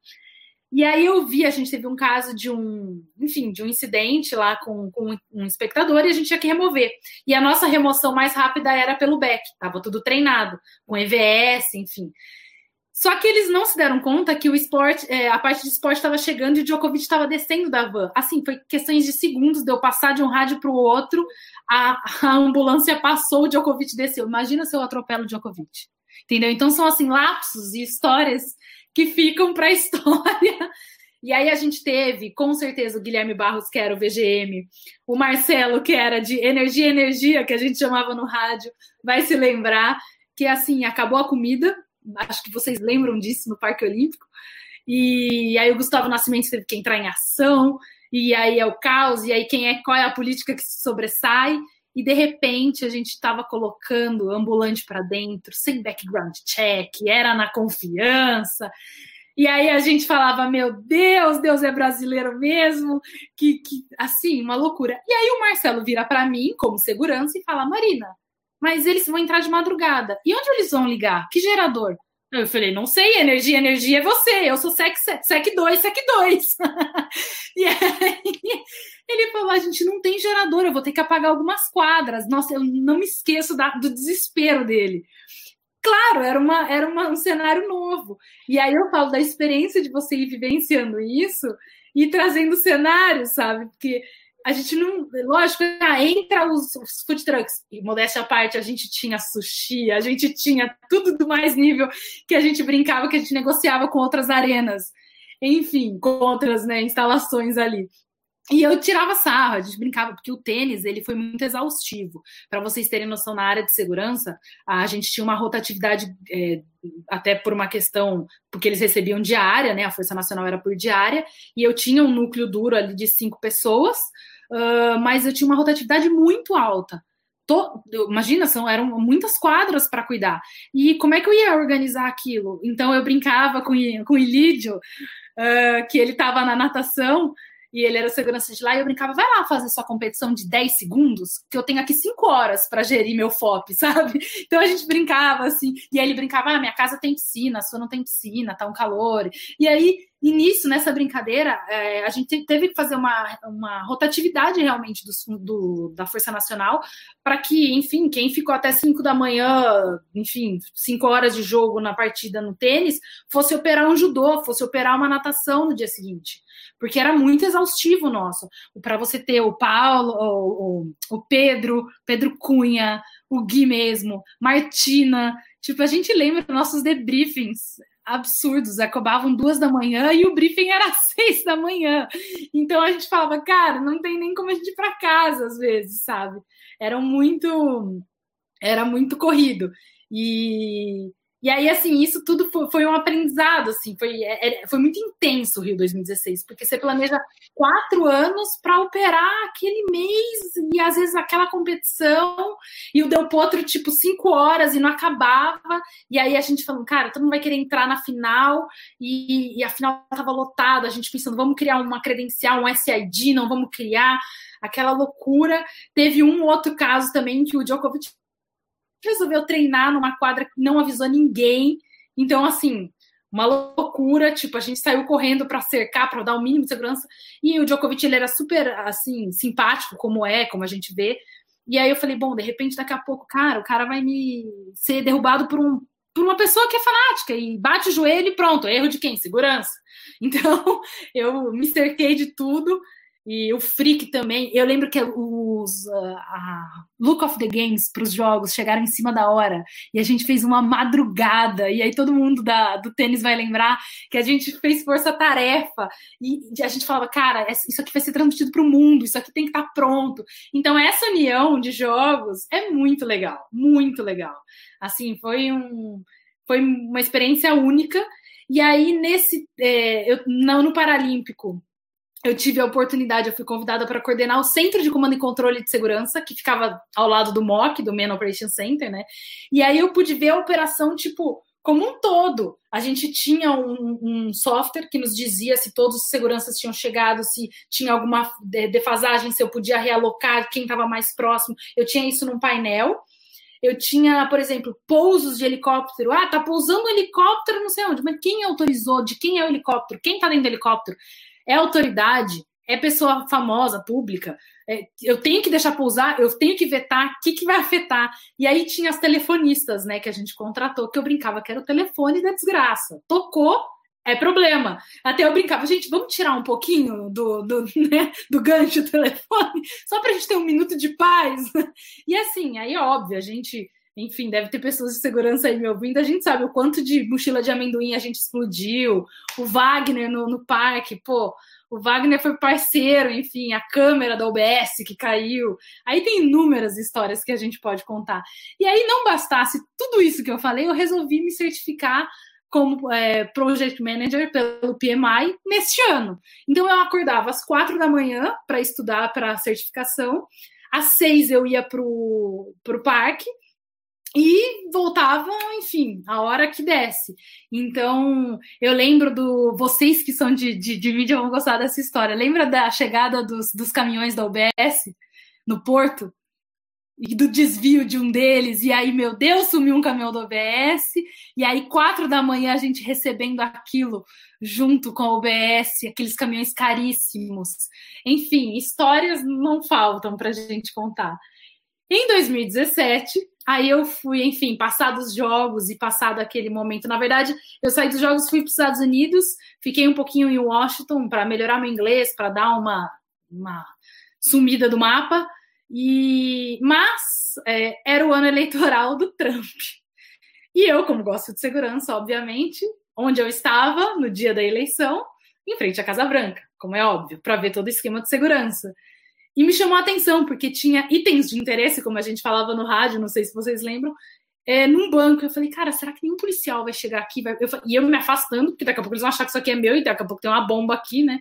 E aí eu vi, a gente teve um caso de um, enfim, de um incidente lá com, com um espectador e a gente tinha que remover. E a nossa remoção mais rápida era pelo back, tava tudo treinado, com EVS, enfim. Só que eles não se deram conta que o esporte, é, a parte de esporte estava chegando e o Djokovic estava descendo da van. Assim, foi questões de segundos de eu passar de um rádio para o outro, a, a, ambulância passou, o Djokovic desceu. Imagina se eu atropelo o Djokovic. Entendeu? Então são assim lapsos e histórias que ficam para a <laughs> história. E aí a gente teve, com certeza, o Guilherme Barros, que era o VGM, o Marcelo, que era de Energia Energia, que a gente chamava no rádio, vai se lembrar que assim, acabou a comida, acho que vocês lembram disso no Parque Olímpico. E aí o Gustavo Nascimento teve que entrar em ação, e aí é o caos, e aí quem é, qual é a política que se sobressai, e de repente a gente estava colocando ambulante para dentro, sem background check, era na confiança. E aí a gente falava, meu Deus, Deus é brasileiro mesmo, que, que assim, uma loucura. E aí o Marcelo vira para mim, como segurança, e fala, Marina, mas eles vão entrar de madrugada. E onde eles vão ligar? Que gerador? Eu falei, não sei, energia, energia é você, eu sou SEC, SEC 2, SEC 2. <laughs> e aí ele falou, a gente não tem gerador, eu vou ter que apagar algumas quadras. Nossa, eu não me esqueço da, do desespero dele. Claro, era, uma, era uma, um cenário novo. E aí eu falo da experiência de você ir vivenciando isso e trazendo cenários, sabe? Porque a gente não. Lógico, ah, entra os, os, food trucks, e modéstia à parte, a gente tinha sushi, a gente tinha tudo do mais nível que a gente brincava, que a gente negociava com outras arenas, enfim, com outras né, instalações ali. E eu tirava sarro, a gente brincava, porque o tênis ele foi muito exaustivo. Para vocês terem noção, na área de segurança, a gente tinha uma rotatividade, é, até por uma questão, porque eles recebiam diária, né? A Força Nacional era por diária, e eu tinha um núcleo duro ali de cinco pessoas, uh, mas eu tinha uma rotatividade muito alta. Tô, imagina, são, eram muitas quadras para cuidar. E como é que eu ia organizar aquilo? Então eu brincava com, com o Ilídio, uh, que ele estava na natação, e ele era segurança de lá, e eu brincava, vai lá fazer sua competição de 10 segundos, que eu tenho aqui 5 horas para gerir meu FOP, <laughs> sabe? Então a gente brincava assim, e aí ele brincava, ah, minha casa tem piscina, a sua não tem piscina, tá um calor. E aí e nisso, nessa brincadeira, é, a gente teve que fazer uma, uma rotatividade realmente do, do da Força Nacional para que, enfim, quem ficou até 5 da manhã, enfim, 5 horas de jogo na partida no tênis, fosse operar um judô, fosse operar uma natação no dia seguinte. Porque era muito exaustivo nosso. Para você ter o Paulo, o, o, o Pedro, Pedro Cunha, o Gui mesmo, Martina. Tipo, a gente lembra nossos debriefings absurdos, acabavam duas da manhã e o briefing era <laughs> seis da manhã. Então a gente falava, cara, não tem nem como a gente ir para casa às vezes, sabe? Era muito, era muito corrido. E e aí, assim, isso tudo foi, um aprendizado, assim, foi, é, é foi muito intenso o Rio 2016, porque você planeja quatro anos para operar aquele mês e às vezes aquela competição, e o Del Potro, tipo, cinco horas e não acabava, e aí a gente falando, cara, todo mundo vai querer entrar na final, e, e a final estava lotada, a gente pensando, vamos criar uma credencial, um SID, não vamos criar, aquela loucura. Teve um outro caso também que o Djokovic resolveu treinar numa quadra que não avisou ninguém. Então, assim, uma loucura, tipo, a gente saiu correndo para cercar, para dar o mínimo de segurança. E o Djokovic, ele era super, assim, simpático, como é, como a gente vê. E aí eu falei, bom, de repente, daqui a pouco, cara, o cara vai me ser derrubado por um por uma pessoa que é fanática e bate o joelho e pronto, erro de quem? Segurança. <laughs> Então, eu me cerquei de tudo e o Freak também. Eu lembro que os uh, a Look of the Games para os jogos chegaram em cima da hora e a gente fez uma madrugada. E aí todo mundo da, do tênis vai lembrar que a gente fez força-tarefa e a gente falava, cara, isso aqui vai ser transmitido para o mundo, isso aqui tem que estar tá pronto. Então, essa união de jogos é muito legal, muito legal. Assim, foi um. Foi uma experiência única. E aí, nesse. É, eu, não no Paralímpico, eu tive a oportunidade, eu fui convidada para coordenar o Centro de Comando e Controle de Segurança, que ficava ao lado do MOC, do Man Operation Center, né? E aí eu pude ver a operação, tipo, como um todo. A gente tinha um, um software que nos dizia se todos os seguranças tinham chegado, se tinha alguma defasagem, se eu podia realocar quem estava mais próximo. Eu tinha isso num painel. Eu tinha, por exemplo, pousos de helicóptero. Ah, tá pousando um helicóptero, não sei onde, mas quem autorizou? De quem é o helicóptero? Quem tá dentro do helicóptero? É autoridade, é pessoa famosa, pública. É, eu tenho que deixar pousar, eu tenho que vetar, o que, que vai afetar? E aí tinha as telefonistas, né, que a gente contratou, que eu brincava que era o telefone da desgraça. Tocou, é problema. Até eu brincava, gente, vamos tirar um pouquinho do, do, <laughs> né, do gancho do telefone, só para a gente ter um minuto de paz. <laughs> E assim, aí óbvio, a gente enfim, deve ter pessoas de segurança aí me ouvindo, a gente sabe o quanto de mochila de amendoim a gente explodiu, o Wagner no, no parque, pô, o Wagner foi parceiro, enfim, a câmera da OBS que caiu. Aí tem inúmeras histórias que a gente pode contar. E aí não bastasse tudo isso que eu falei, eu resolvi me certificar como é, Project Manager pelo PMI neste ano. Então eu acordava às quatro da manhã para estudar para a certificação, às seis eu ia para o parque, e voltava, enfim, a hora que desce. Então, eu lembro do. Vocês que são de, de, de vídeo vão gostar dessa história. Lembra da chegada dos, dos caminhões da UBS no porto? E do desvio de um deles, e aí, meu Deus, sumiu um caminhão do OBS, e aí, quatro da manhã, a gente recebendo aquilo junto com a OBS, aqueles caminhões caríssimos. Enfim, histórias não faltam para a gente contar. Em 2017, Aí eu fui, enfim, passados os jogos e passado aquele momento. Na verdade, eu saí dos jogos, fui para os Estados Unidos, fiquei um pouquinho em Washington para melhorar meu inglês, para dar uma, uma sumida do mapa. E mas é, era o ano eleitoral do Trump. E eu, como gosto de segurança, obviamente, onde eu estava no dia da eleição, em frente à Casa Branca, como é óbvio, para ver todo o esquema de segurança. E me chamou a atenção, porque tinha itens de interesse, como a gente falava no rádio, não sei se vocês lembram, é, num banco. Eu falei, cara, será que nenhum policial vai chegar aqui? Vai... Eu, e eu me afastando, porque daqui a pouco eles vão achar que isso aqui é meu e daqui a pouco tem uma bomba aqui, né?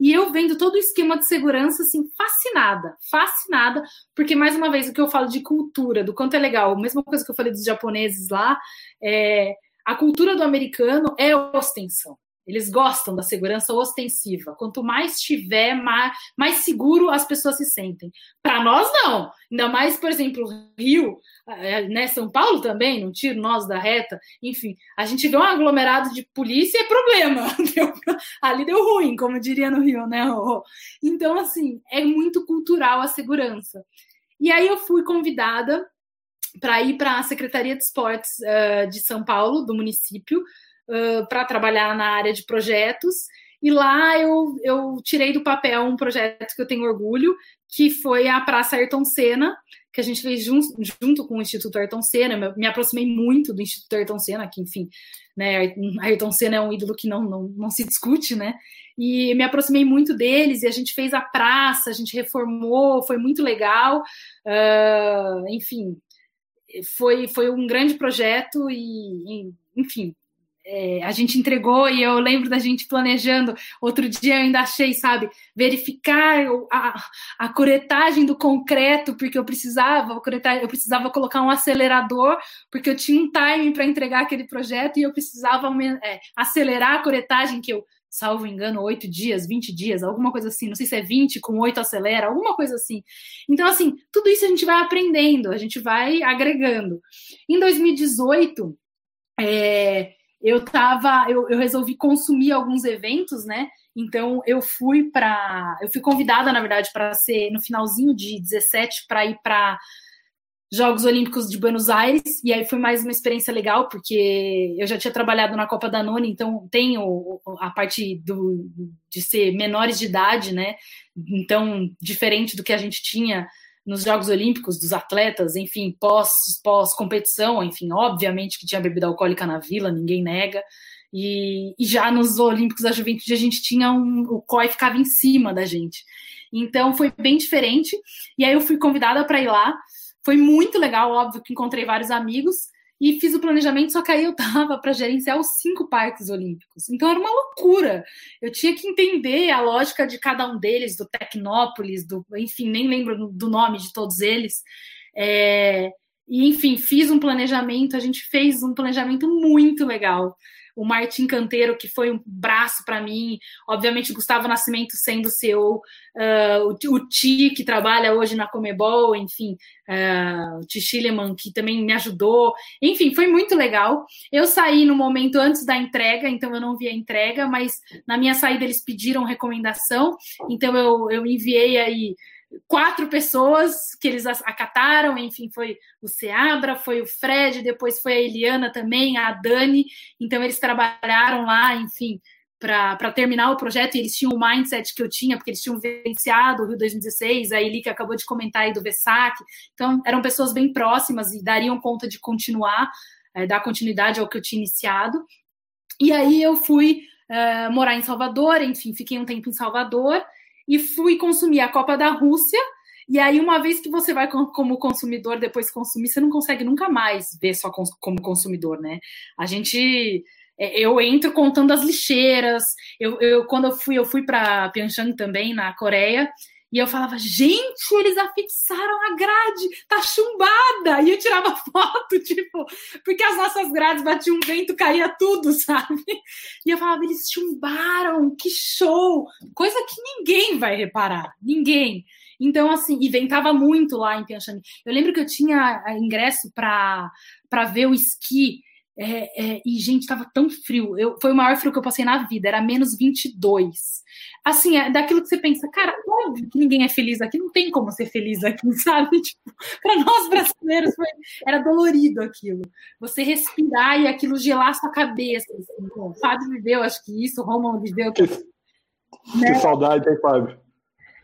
E eu vendo todo o esquema de segurança, assim, fascinada, fascinada, porque, mais uma vez, o que eu falo de cultura, do quanto é legal, a mesma coisa que eu falei dos japoneses lá, é, a cultura do americano é ostensão. Eles gostam da segurança ostensiva. Quanto mais tiver, mais, seguro as pessoas se sentem. Para nós, não. Ainda mais, por exemplo, Rio, é, né, São Paulo também, não tiro nós da reta. Enfim, a gente vê um aglomerado de polícia, é problema. <laughs> Ali deu ruim, como diria no Rio, né? Então, assim, é muito cultural a segurança. E aí eu fui convidada para ir para a Secretaria de Esportes uh, de São Paulo, do município, uh, para trabalhar na área de projetos. E lá eu, eu tirei do papel um projeto que eu tenho orgulho, que foi a Praça Ayrton Senna, que a gente fez junto, junto com o Instituto Ayrton Senna. Me aproximei muito do Instituto Ayrton Senna, que, enfim, né, Ayrton Senna é um ídolo que não, não, não se discute, né? E me aproximei muito deles e a gente fez a praça, a gente reformou, foi muito legal. Uh, enfim, foi, foi um grande projeto e, enfim, é, a gente entregou e eu lembro da gente planejando. Outro dia eu ainda achei, sabe, verificar a, a curetagem do concreto, porque eu precisava, eu precisava colocar um acelerador, porque eu tinha um timing para entregar aquele projeto e eu precisava é, acelerar a curetagem, que eu, salvo engano, oito dias, 20 dias, alguma coisa assim. Não sei se é 20 com oito acelera, alguma coisa assim. Então, assim, tudo isso a gente vai aprendendo, a gente vai agregando. Em 2018, é, eu tava, eu, eu resolvi consumir alguns eventos, né? Então eu fui para, eu fui convidada na verdade para ser no finalzinho de 17 para ir para Jogos Olímpicos de Buenos Aires, e aí foi mais uma experiência legal, porque eu já tinha trabalhado na Copa da Nona, então tem o, a parte do, de ser menores de idade, né? Então, diferente do que a gente tinha nos Jogos Olímpicos, dos atletas, enfim, pós, pós competição, enfim, obviamente que tinha bebida alcoólica na vila, ninguém nega. E, e já nos Olímpicos da Juventude a gente tinha um. O COI ficava em cima da gente. Então foi bem diferente. E aí eu fui convidada para ir lá. Foi muito legal, óbvio que encontrei vários amigos e fiz o planejamento, só que aí eu tava para gerenciar os cinco parques olímpicos. Então era uma loucura. Eu tinha que entender a lógica de cada um deles, do Tecnópolis, do, enfim, nem lembro do nome de todos eles. É, e enfim, fiz um planejamento, a gente fez um planejamento muito legal. O Martin Canteiro, que foi um braço para mim, obviamente Gustavo Nascimento sendo CEO, uh, o, o Ti, que trabalha hoje na Comebol, enfim, uh, o Ti Schilleman, que também me ajudou, enfim, foi muito legal. Eu saí no momento antes da entrega, então eu não vi a entrega, mas na minha saída eles pediram recomendação, então eu, eu enviei aí quatro pessoas que eles acataram, enfim, foi o Seabra, foi o Fred, depois foi a Eliana também, a Dani, então eles trabalharam lá, enfim, para terminar o projeto, e eles tinham o mindset que eu tinha, porque eles tinham vivenciado o Rio 2016, a Eli que acabou de comentar aí do Versac, então eram pessoas bem próximas e dariam conta de continuar, é, dar continuidade ao que eu tinha iniciado, e aí eu fui uh, morar em Salvador, enfim, fiquei um tempo em Salvador, e fui consumir a Copa da Rússia. E aí, uma vez que você vai como consumidor, depois consumir, você não consegue nunca mais ver só como consumidor, né? A gente é, eu entro contando as lixeiras. Eu, eu quando eu fui, eu fui para Pyeongchang também na Coreia e eu falava, gente, eles afixaram a grade, tá chumbada. E eu tirava <laughs> foto, tipo, porque as nossas grades batiam um vento, caía tudo, <laughs> sabe? E eu falava, eles chumbaram, que show! Coisa que ninguém vai reparar, ninguém. Então, assim, e ventava muito lá em Pyeongchang. Eu lembro que eu tinha ingresso para ver o esqui é, é, e, gente, tava tão frio. Eu, foi o maior frio que eu passei na vida, era menos 22. Assim, é daquilo que você pensa, cara, óbvio que ninguém é feliz aqui, não tem como ser feliz aqui, <laughs> sabe? Tipo, para nós brasileiros foi, era dolorido aquilo. Você respirar e aquilo gelar a sua cabeça. Assim, bom, Fábio viveu, acho que isso, o Romulo viveu. Que, né? que saudade, hein, Fábio?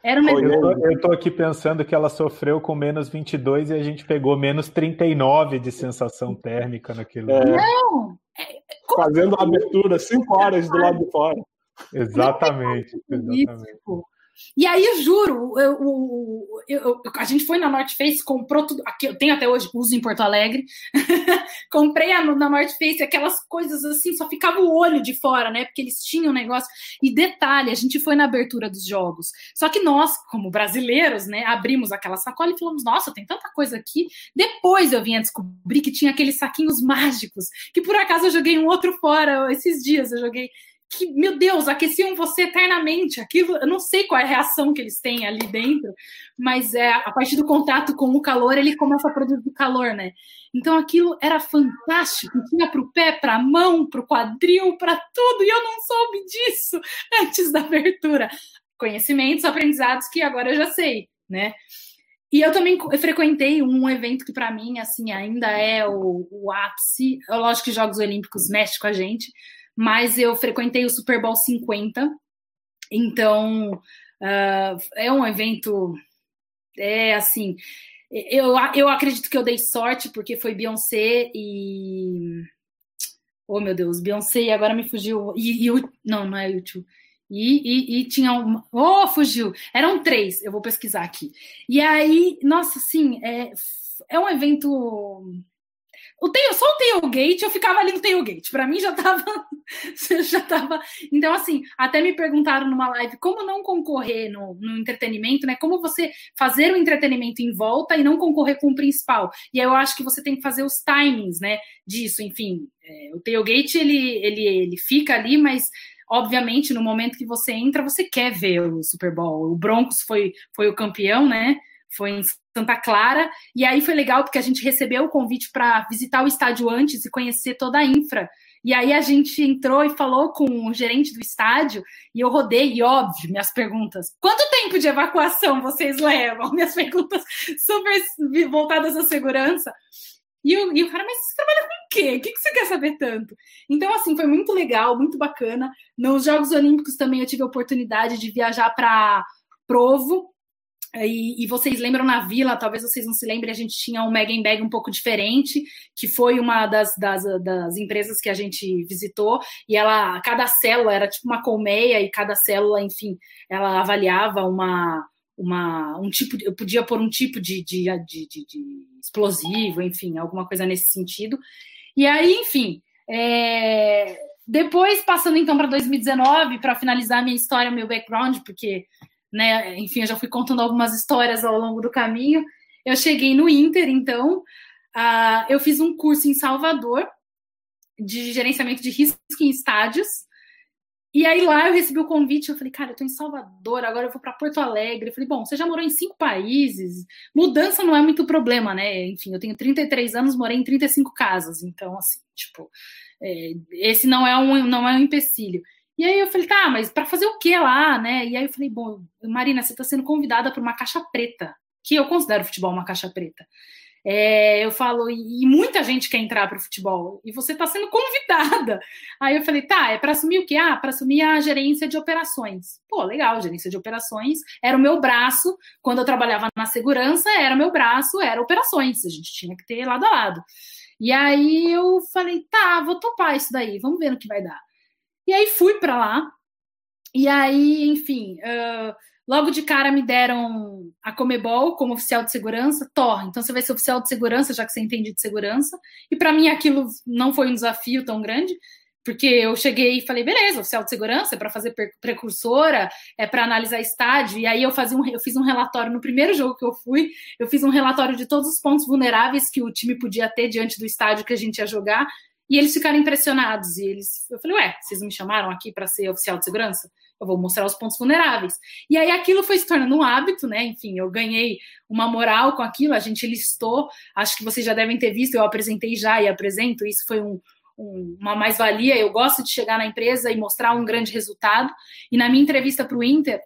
Era um eu, tô, eu tô aqui pensando que ela sofreu com menos 22 e a gente pegou menos 39 de sensação térmica naquele é. Não! Fazendo a abertura 5 horas do lado de fora. Exatamente. exatamente. E aí, juro, eu, eu, eu, a gente foi na North Face, comprou tudo. Aqui, eu tenho até hoje, uso em Porto Alegre. <laughs> Comprei a, na North Face aquelas coisas assim, só ficava o olho de fora, né? Porque eles tinham um negócio. E detalhe, a gente foi na abertura dos jogos. Só que nós, como brasileiros, né, abrimos aquela sacola e falamos: nossa, tem tanta coisa aqui. Depois eu vim a descobrir que tinha aqueles saquinhos mágicos, que por acaso eu joguei um outro fora esses dias. Eu joguei que, meu Deus, aqueciam você eternamente. Aquilo, eu não sei qual é a reação que eles têm ali dentro, mas é a partir do contato com o calor, ele começa a produzir calor, né? Então aquilo era fantástico, tinha para o pé, para a mão, para o quadril, para tudo, e eu não soube disso <laughs> antes da abertura. Conhecimentos, aprendizados que agora eu já sei, né? E eu também frequentei um evento que para mim assim ainda é o, o ápice. Lógico que Jogos Olímpicos mexe com a gente, mas eu frequentei o Super Bowl 50, então uh, é um evento, é assim, eu, eu acredito que eu dei sorte, porque foi Beyoncé e. Oh, meu Deus, Beyoncé, e agora me fugiu. E, e não, não é YouTube. E, e, e, tinha uma. Oh, fugiu! Eram três, eu vou pesquisar aqui. E aí, nossa, assim, é, é um evento o tail, só o tailgate, eu ficava ali no tailgate. Para mim já tava, <laughs> já tava. Então, assim, até me perguntaram numa live como não concorrer no, no entretenimento, né? Como você fazer o entretenimento em volta e não concorrer com o principal. E aí eu acho que você tem que fazer os timings, né? Disso, enfim. É, o tailgate, ele, ele, ele fica ali, mas obviamente, no momento que você entra, você quer ver o Super Bowl. O Broncos foi, foi o campeão, né? Foi em Santa Clara, e aí foi legal porque a gente recebeu o convite para visitar o estádio antes e conhecer toda a infra. E aí a gente entrou e falou com o gerente do estádio e eu rodei, e óbvio, minhas perguntas. Quanto tempo de evacuação vocês levam? <laughs> Minhas perguntas super voltadas à segurança. E, o, e o cara, mas você trabalha com o quê? O que, que você quer saber tanto? Então, assim, foi muito legal, muito bacana. Nos Jogos Olímpicos também eu tive a oportunidade de viajar para Provo, e, e, vocês lembram na vila, talvez vocês não se lembrem, a gente tinha um Megan Bag um pouco diferente, que foi uma das, das, das, empresas que a gente visitou, e ela, cada célula era tipo uma colmeia, e cada célula, enfim, ela avaliava uma, uma um tipo, eu podia pôr um tipo de, de, de, de explosivo, enfim, alguma coisa nesse sentido. E aí, enfim, é... depois passando então para 2019, para finalizar minha história, meu background, porque né? Enfim, eu já fui contando algumas histórias ao longo do caminho. Eu cheguei no Inter, então, uh, eu fiz um curso em Salvador de gerenciamento de risco em estádios. E aí lá eu recebi o convite, eu falei, cara, eu tô em Salvador, agora eu vou para Porto Alegre. Eu falei, bom, você já morou em cinco países, mudança não é muito problema, né? Enfim, eu tenho 33 anos, morei em 35 casas, então, assim, tipo, é, esse não é um, não é um empecilho. E aí eu falei, tá, mas para fazer o que lá, né? E aí eu falei, bom, Marina, você está sendo convidada para uma caixa preta, que eu considero o futebol uma caixa preta. É, eu falo, e muita gente quer entrar para o futebol, e você está sendo <laughs> convidada. Aí eu falei, tá, é para assumir o quê? Ah, para assumir a gerência de operações. Pô, legal, gerência de operações. Era o meu braço, quando eu trabalhava na segurança, era o meu braço, era operações. A gente tinha que ter lado a lado. E aí eu falei, tá, vou topar isso daí, vamos ver no que vai dar. E aí fui para lá. E aí, enfim, uh, logo de cara me deram a Comebol como oficial de segurança. Tor, então você vai ser oficial de segurança, já que você entende de segurança. E para mim aquilo não foi um desafio tão grande, porque eu cheguei e falei, beleza, oficial de segurança é para fazer precursora, é para analisar estádio. E aí eu fazia um, eu fiz um relatório no primeiro jogo que eu fui, eu fiz um relatório de todos os pontos vulneráveis que o time podia ter diante do estádio que a gente ia jogar. E eles ficaram impressionados. E eles, eu falei, ué, vocês me chamaram aqui para ser oficial de segurança? Eu vou mostrar os pontos vulneráveis. E aí aquilo foi se tornando um hábito, né? Enfim, eu ganhei uma moral com aquilo, a gente listou, acho que vocês já devem ter visto, eu apresentei já e apresento, isso foi um, um, uma mais-valia. Eu gosto de chegar na empresa e mostrar um grande resultado. E na minha entrevista para o Inter,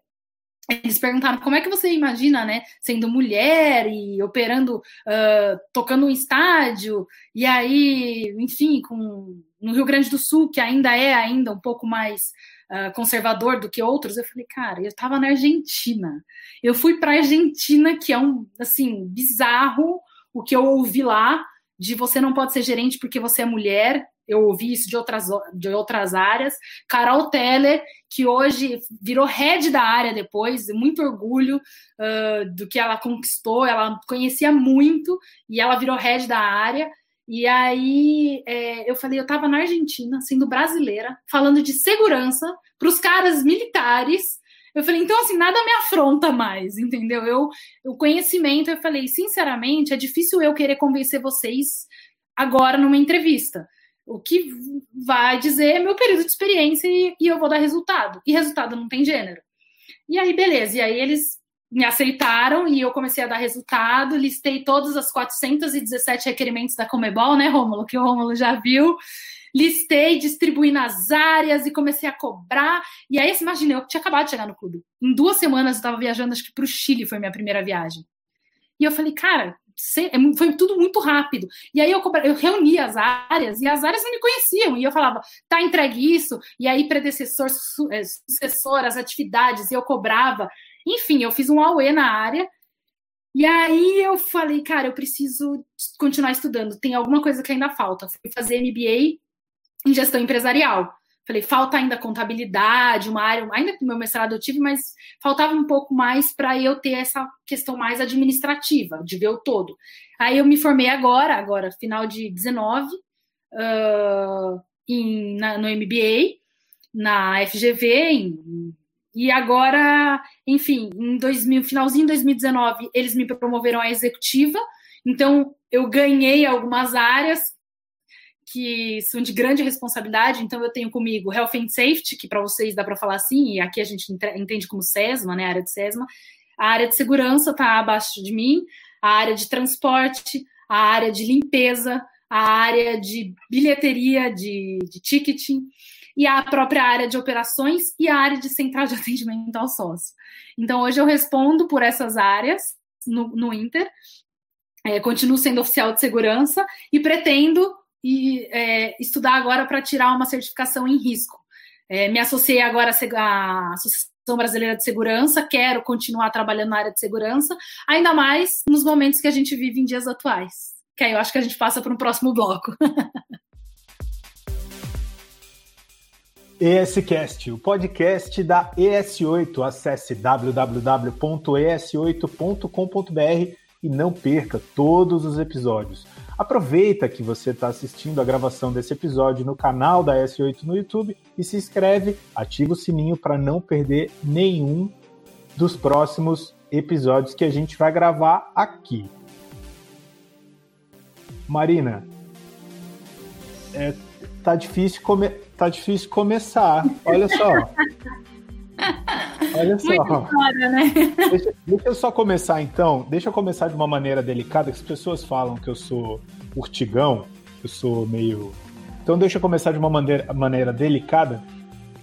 eles perguntaram como é que você imagina, né, sendo mulher e operando, uh, tocando um estádio, e aí, enfim, com, no Rio Grande do Sul, que ainda é ainda um pouco mais uh, conservador do que outros, eu falei, cara, eu estava na Argentina. Eu fui para a Argentina, que é um, assim, bizarro o que eu ouvi lá, de você não pode ser gerente porque você é mulher, eu ouvi isso de outras, de outras áreas. Carol Teller, que hoje virou head da área depois, muito orgulho uh, do que ela conquistou, ela conhecia muito e ela virou head da área. E aí é, eu falei, eu estava na Argentina, sendo brasileira, falando de segurança para os caras militares. Eu falei, então assim, nada me afronta mais, entendeu? Eu, o conhecimento, eu falei, sinceramente, é difícil eu querer convencer vocês agora numa entrevista o que vai dizer meu período de experiência e, e, eu vou dar resultado. E resultado não tem gênero. E aí, beleza. E aí eles me aceitaram e eu comecei a dar resultado. Listei todos os 417 requerimentos da Comebol, né, Rômulo? Que o Rômulo já viu. Listei, distribuí nas áreas e comecei a cobrar. E aí, imagina, eu tinha acabado de chegar no clube. Em duas semanas eu estava viajando, acho que para o Chile foi minha primeira viagem. E eu falei, cara, foi tudo muito rápido. E aí eu, eu reunia as áreas e as áreas não me conheciam. E eu falava, tá entregue isso. E aí, predecessor, su, é, sucessor, as atividades, e eu cobrava. Enfim, eu fiz um AUE na área. E aí eu falei, cara, eu preciso continuar estudando. Tem alguma coisa que ainda falta. Fui fazer MBA em gestão empresarial. Falei, falta ainda contabilidade, uma área, ainda que meu mestrado eu tive, mas faltava um pouco mais para eu ter essa questão mais administrativa, de ver o todo. Aí eu me formei agora, agora, final de 19, uh, em, na, no MBA, na FGV, em, e agora, enfim, em 2000, finalzinho de 2019, eles me promoveram a executiva, então eu ganhei algumas áreas que são de grande responsabilidade. Então, eu tenho comigo Health and Safety, que para vocês dá para falar assim, e aqui a gente entende como SESMA, né, a área de SESMA. A área de segurança está abaixo de mim, a área de transporte, a área de limpeza, a área de bilheteria, de, de ticketing, e a própria área de operações e a área de central de <laughs> atendimento ao sócio. Então, hoje eu respondo por essas áreas no, no Inter, é, continuo sendo oficial de segurança e pretendo e, é, estudar agora para tirar uma certificação em risco. É, me associei agora à Associação Brasileira de Segurança, quero continuar trabalhando na área de segurança, ainda mais nos momentos que a gente vive em dias atuais. Que aí eu acho que a gente passa para um próximo bloco. ESCast, o podcast da ES8. Acesse www.es8.com.br e não perca todos os episódios. Aproveita que você está assistindo a gravação desse episódio no canal da S8 no YouTube e se inscreve, ativa o sininho para não perder nenhum dos próximos episódios que a gente vai gravar aqui. Marina, é, tá difícil come, tá difícil começar. Olha só. <laughs> Olha só. História, né? deixa, deixa, eu só começar então. Deixa eu começar de uma maneira delicada, que as pessoas falam que eu sou urtigão, eu sou meio. Então deixa eu começar de uma maneira, maneira delicada,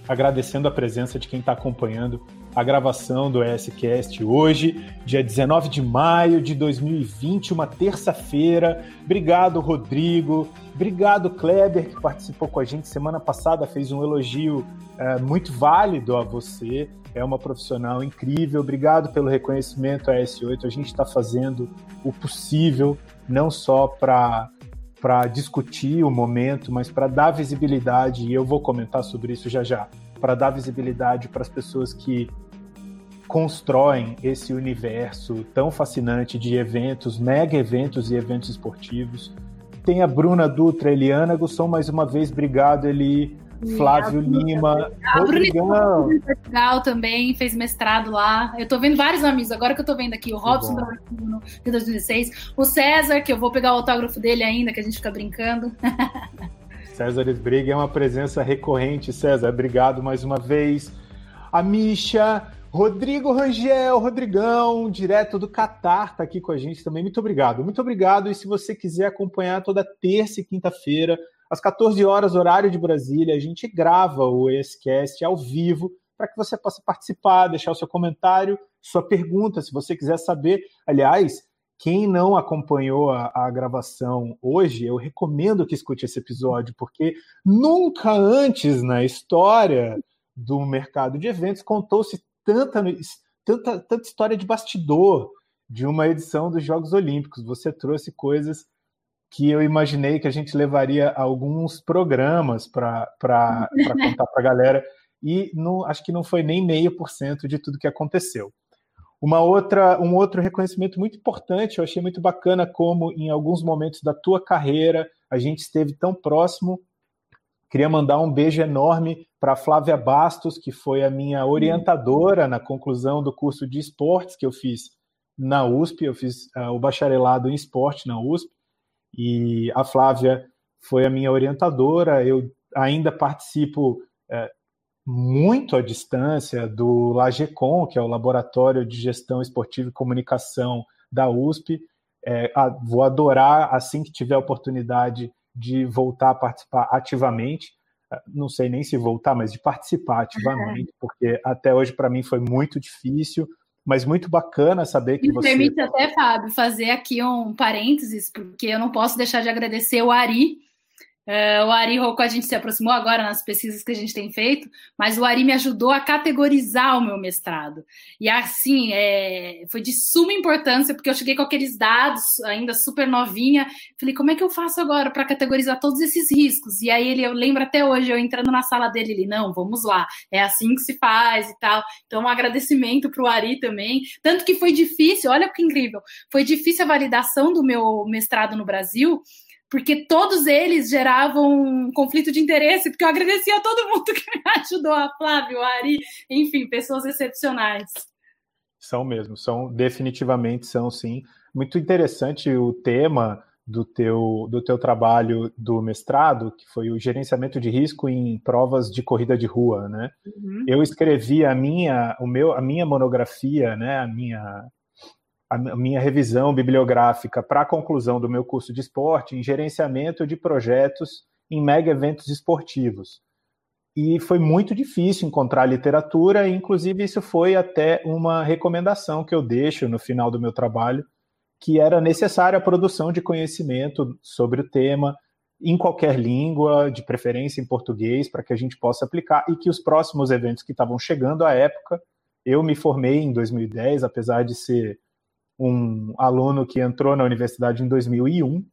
agradecendo a presença de quem está acompanhando a gravação do ESCast hoje, dia 19 de maio de 2020, uma terça-feira. Obrigado, Rodrigo. Obrigado, Kleber, que participou com a gente semana passada, fez um elogio é, muito válido a você. É uma profissional incrível. Obrigado pelo reconhecimento a S8. A gente está fazendo o possível, não só para para discutir o momento, mas para dar visibilidade, e eu vou comentar sobre isso já já, para dar visibilidade para as pessoas que constroem esse universo tão fascinante de eventos, mega eventos e eventos esportivos. Tem a Bruna Dutra, Eliana Gusson, mais uma vez, obrigado, Eli. Flávio Lima, Rodrigão. Portugal também, fez mestrado lá. Eu tô vendo vários amigos, agora que eu tô vendo aqui, o Robson de 2016, o César, que eu vou pegar o autógrafo dele ainda, que a gente fica brincando. <laughs> César Esbriga é uma presença recorrente, César, obrigado mais uma vez. A Misha, Rodrigo Rangel, Rodrigão, direto do Catar, está aqui com a gente também. Muito obrigado. Muito obrigado. E se você quiser acompanhar toda terça e quinta-feira, às 14 horas, horário de Brasília, a gente grava o ESCast ao vivo para que você possa participar, deixar o seu comentário, sua pergunta, se você quiser saber. Aliás, quem não acompanhou a, a, gravação hoje, eu recomendo que escute esse episódio, porque nunca antes na história do mercado de eventos contou-se tanta, tanta, tanta história de bastidor de uma edição dos Jogos Olímpicos. Você trouxe coisas que eu imaginei que a gente levaria alguns programas para <laughs> contar para a galera, e não, acho que não foi nem meio por cento de tudo que aconteceu. Uma outra, um outro reconhecimento muito importante, eu achei muito bacana como em alguns momentos da tua carreira a gente esteve tão próximo Queria mandar um beijo enorme para Flávia Bastos, que foi a minha orientadora na conclusão do curso de esportes que eu fiz na USP. Eu fiz uh, o bacharelado em esporte na USP e a Flávia foi a minha orientadora. Eu ainda participo uh, muito à distância do LAGECOM, que é o Laboratório de Gestão Esportiva e Comunicação da USP. É, vou adorar, assim que tiver oportunidade, de voltar a participar ativamente. Ah, não sei nem se voltar, mas de participar ativamente, <laughs> porque até hoje para mim foi muito difícil, mas muito bacana saber que Me você. permite até, Fábio, fazer aqui um parênteses, porque eu não posso deixar de agradecer o Ari, Uh, o Ari Rocco, a gente se aproximou agora nas pesquisas que a gente tem feito, mas o Ari me ajudou a categorizar o meu mestrado. E assim, é, foi de suma importância, porque eu cheguei com aqueles dados ainda super novinha. Falei, como é que eu faço agora para categorizar todos esses riscos? E aí ele, eu lembro até hoje, eu entrando na sala dele, ele, não, vamos lá, é assim que se faz e tal. Então, um agradecimento para o Ari também. Tanto que foi difícil, olha que incrível, foi difícil a validação do meu mestrado no Brasil porque todos eles geravam um conflito de interesse, porque eu agradecia a todo mundo <laughs> que me ajudou, a Flávio, a Ari, enfim, pessoas excepcionais. São mesmo, são definitivamente são sim. Muito interessante o tema do teu, do teu trabalho do mestrado, que foi o gerenciamento de risco em provas de corrida de rua, né? Uhum. Eu escrevi a minha, o meu, a minha monografia, né, a minha a minha revisão bibliográfica para a conclusão do meu curso de esporte em gerenciamento de projetos em mega eventos esportivos. E foi muito difícil encontrar literatura, e inclusive isso foi até uma recomendação que eu deixo no final do meu trabalho, que era necessária a produção de conhecimento sobre o tema em qualquer língua, de preferência em português, para que a gente possa aplicar e que os próximos eventos que estavam chegando à época, eu me formei em 2010, apesar de ser um aluno que entrou na universidade em 2001,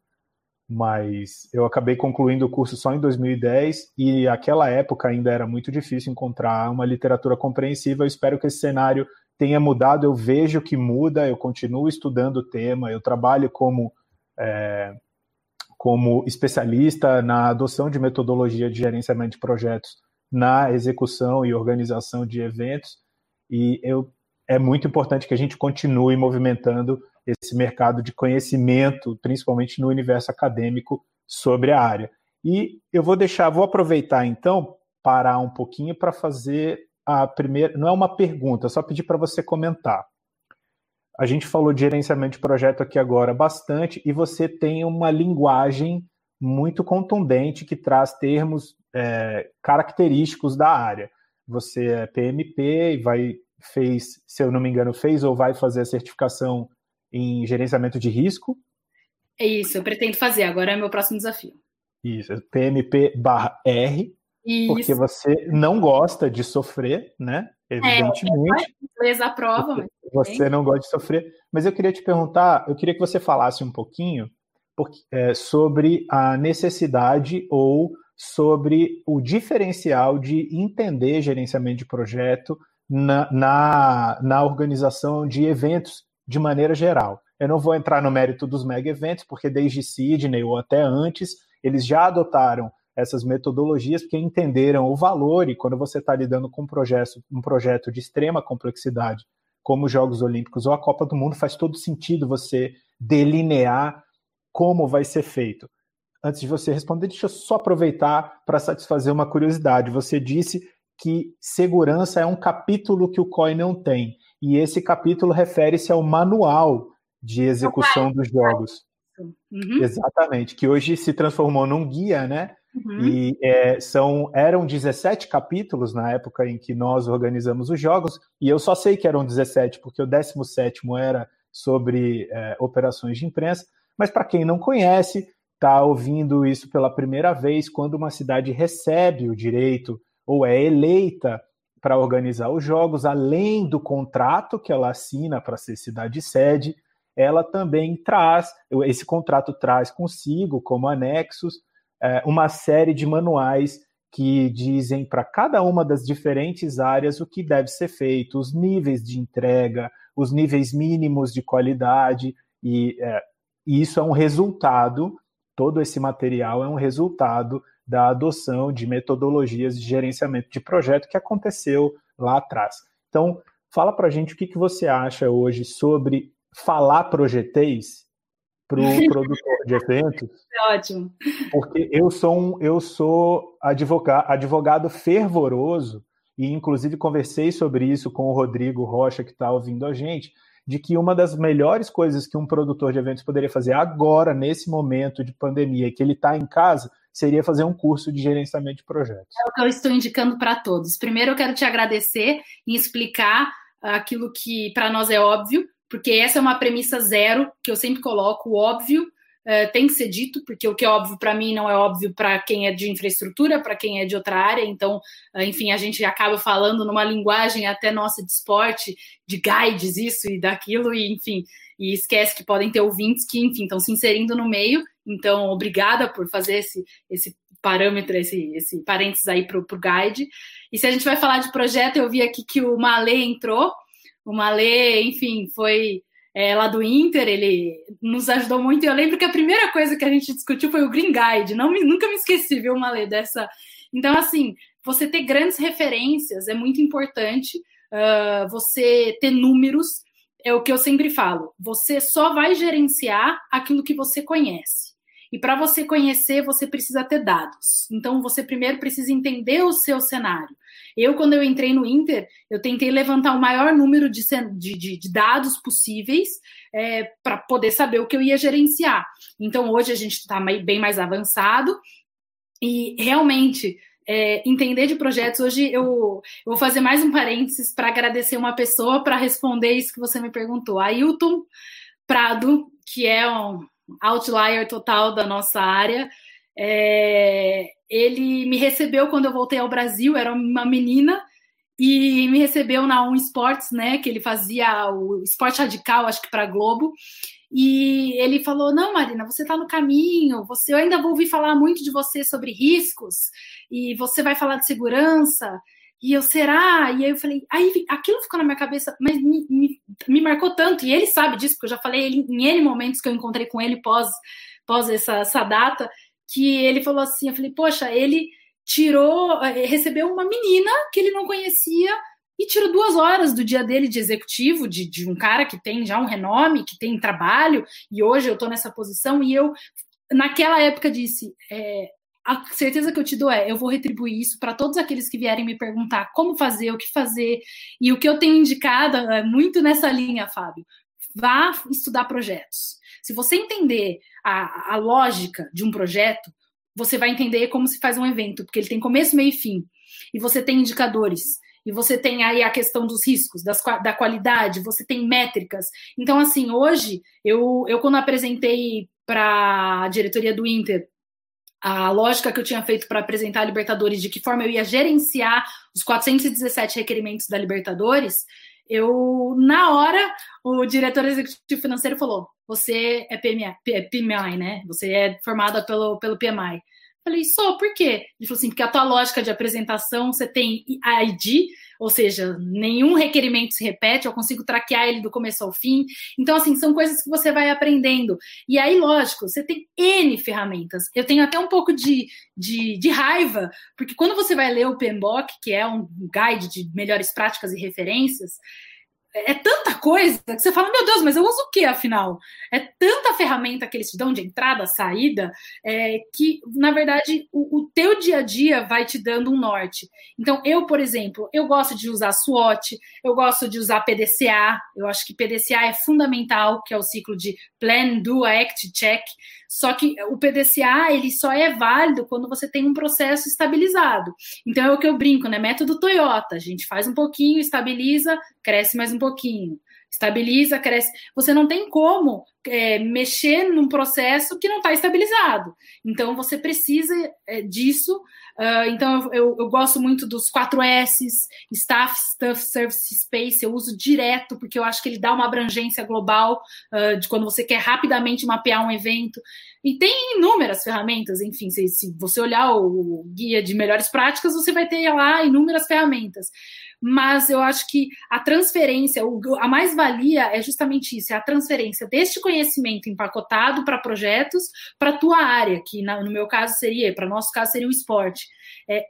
mas eu acabei concluindo o curso só em 2010 e aquela época ainda era muito difícil encontrar uma literatura compreensiva. Eu espero que esse cenário tenha mudado. Eu vejo que muda, eu continuo estudando o tema, eu trabalho como, é, como especialista na adoção de metodologia de gerenciamento de projetos na execução e organização de eventos e eu é muito importante que a gente continue movimentando esse mercado de conhecimento, principalmente no universo acadêmico, sobre a área. E eu vou deixar, vou aproveitar então, parar um pouquinho para fazer a primeira. Não é uma pergunta, só pedir para você comentar. A gente falou de gerenciamento de projeto aqui agora bastante, e você tem uma linguagem muito contundente que traz termos é, característicos da área. Você é PMP e vai fez, se eu não me engano, fez ou vai fazer a certificação em gerenciamento de risco. É isso, eu pretendo fazer, agora é meu próximo desafio. Isso, PMP barra R, isso. porque você não gosta de sofrer, né? É, Evidentemente. É, a prova, você, você não gosta de sofrer. Mas eu queria te perguntar, eu queria que você falasse um pouquinho porque, é, sobre a necessidade ou sobre o diferencial de entender gerenciamento de projeto na, na, na organização de eventos de maneira geral. Eu não vou entrar no mérito dos mega eventos, porque desde Sydney ou até antes, eles já adotaram essas metodologias porque entenderam o valor e quando você está lidando com um projeto, um projeto de extrema complexidade, como os Jogos Olímpicos ou a Copa do Mundo, faz todo sentido você delinear como vai ser feito. Antes de você responder, deixa eu só aproveitar para satisfazer uma curiosidade. Você disse que segurança é um capítulo que o COI não tem. E esse capítulo refere-se ao manual de execução dos jogos. Uhum. Exatamente, que hoje se transformou num guia, né? Uhum. E é, são, eram 17 capítulos na época em que nós organizamos os jogos, e eu só sei que eram 17, porque o 17 era sobre é, operações de imprensa. Mas para quem não conhece, está ouvindo isso pela primeira vez, quando uma cidade recebe o direito ou é eleita para organizar os jogos, além do contrato que ela assina para ser cidade sede, ela também traz, esse contrato traz consigo, como anexos, é, uma série de manuais que dizem para cada uma das diferentes áreas o que deve ser feito, os níveis de entrega, os níveis mínimos de qualidade, e, é, e isso é um resultado, todo esse material é um resultado da adoção de metodologias de gerenciamento de projeto que aconteceu lá atrás. Então, fala para a gente o que, que você acha hoje sobre falar projetês para o <laughs> produtor de eventos. É ótimo. Porque eu sou um, eu sou advogado, advogado fervoroso e inclusive conversei sobre isso com o Rodrigo Rocha que está ouvindo a gente, de que uma das melhores coisas que um produtor de eventos poderia fazer agora nesse momento de pandemia, que ele está em casa, seria fazer um curso de gerenciamento de projetos. É o que eu estou indicando para todos. Primeiro, eu quero te agradecer e explicar aquilo que para nós é óbvio, porque essa é uma premissa zero que eu sempre coloco, o óbvio Uh, tem que ser dito, porque o que é óbvio para mim não é óbvio para quem é de infraestrutura, para quem é de outra área. Então, uh, enfim, a gente acaba falando numa linguagem até nossa de esporte, de guides, isso e daquilo, e enfim, e esquece que podem ter ouvintes que, enfim, estão se inserindo no meio. Então, obrigada por fazer esse, esse parâmetro, esse, esse parênteses aí para o guide. E se a gente vai falar de projeto, eu vi aqui que o Malê entrou. O Malê, enfim, foi é, lá do Inter, ele nos ajudou muito. E eu lembro que a primeira coisa que a gente discutiu foi o Green Guide. Não nunca me esqueci, viu, Malê, dessa. Então, assim, você ter grandes referências é muito importante. Uh, você ter números é o que eu sempre falo. Você só vai gerenciar aquilo que você conhece. E para você conhecer, você precisa ter dados. Então, você primeiro precisa entender o seu cenário. Eu, quando eu entrei no Inter, eu tentei levantar o maior número de, de, de dados possíveis é, para poder saber o que eu ia gerenciar. Então, hoje a gente está bem mais avançado e realmente é, entender de projetos. Hoje eu, eu, vou fazer mais um parênteses para agradecer uma pessoa para responder isso que você me perguntou. Ailton Prado, que é um outlier total da nossa área. É, ele me recebeu quando eu voltei ao Brasil, era uma menina, e me recebeu na On Sports, né? Que ele fazia o esporte radical, acho que para Globo. E ele falou: Não, Marina, você está no caminho, você, eu ainda vou ouvir falar muito de você sobre riscos, e você vai falar de segurança. E eu, será? E aí eu falei, aí aquilo ficou na minha cabeça, mas me, me, me marcou tanto, e ele sabe disso, porque eu já falei ele, em N momentos que eu encontrei com ele pós, pós essa, essa data, que ele falou assim, eu falei, poxa, ele tirou, eh, recebeu uma menina que ele não conhecia e tirou duas horas do dia dele de executivo, de, de um cara que tem já um renome, que tem trabalho, e hoje eu estou nessa posição, e eu, naquela época, disse: é, a certeza que eu te dou é, eu vou retribuir isso para todos aqueles que vierem me perguntar como fazer, o que fazer. E o que eu tenho indicado é muito nessa linha, Fábio. Vá estudar projetos. Se você entender a, a lógica de um projeto, você vai entender como se faz um evento, porque ele tem começo, meio e fim. E você tem indicadores. E você tem aí a questão dos riscos, das, da qualidade, você tem métricas. Então, assim, hoje, eu, eu quando apresentei para a diretoria do Inter a lógica que eu tinha feito para apresentar a Libertadores, de que forma eu ia gerenciar os 417 requerimentos da Libertadores, eu, na hora, o diretor executivo financeiro falou: você é PMI, PMI né? Você é formada pelo, pelo PMI. Falei, sou, por quê? Ele falou assim, porque a tua lógica de apresentação, você tem ID, ou seja, nenhum requerimento se repete, eu consigo traquear ele do começo ao fim. Então, assim, são coisas que você vai aprendendo. E aí, lógico, você tem N ferramentas. Eu tenho até um pouco de, de, de raiva, porque quando você vai ler o PMBOK, que é um guide de melhores práticas e referências, é tanta coisa que você fala, meu Deus, mas eu uso o que afinal? É tanta ferramenta que eles te dão de entrada, saída, é, que, na verdade, o, o, teu dia a dia vai te dando um norte. Então, eu, por exemplo, eu gosto de usar SWOT, eu gosto de usar PDCA, eu acho que PDCA é fundamental, que é o ciclo de Plan, Do, Act, Check. Só que o PDCA ele só é válido quando você tem um processo estabilizado. Então é o que eu brinco, né? Método Toyota. A gente faz um pouquinho, estabiliza, cresce mais um pouquinho. Estabiliza, cresce. Você não tem como é, mexer num processo que não está estabilizado. Então você precisa é, disso Uh, então, eu, eu, gosto muito dos 4 S's, Staff, Stuff, Service, Space, eu uso direto, porque eu acho que ele dá uma abrangência global uh, de quando você quer rapidamente mapear um evento. E tem inúmeras ferramentas, enfim, se, se você olhar o, o guia de melhores práticas, você vai ter lá inúmeras ferramentas mas eu acho que a transferência, a mais-valia é justamente isso, é a transferência deste conhecimento empacotado para projetos para a tua área, que no meu caso seria, para nosso caso seria o esporte. É,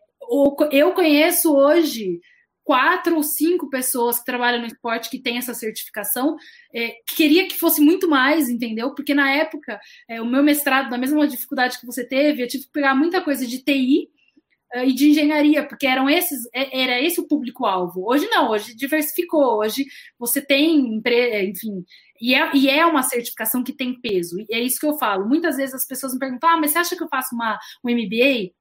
eu conheço hoje quatro ou cinco pessoas que trabalham no esporte que têm essa certificação. É, queria que fosse muito mais, entendeu? Porque na época, é, o meu mestrado, da mesma dificuldade que você teve, eu tive que pegar muita coisa de TI e de engenharia, porque eram esses, é, era esse o público-alvo. Hoje não, hoje diversificou, hoje você tem, enfim, e é, e é uma certificação que tem peso, e é isso que eu falo. Muitas vezes as pessoas me perguntam, ah, mas você acha que eu faço uma, um MBA?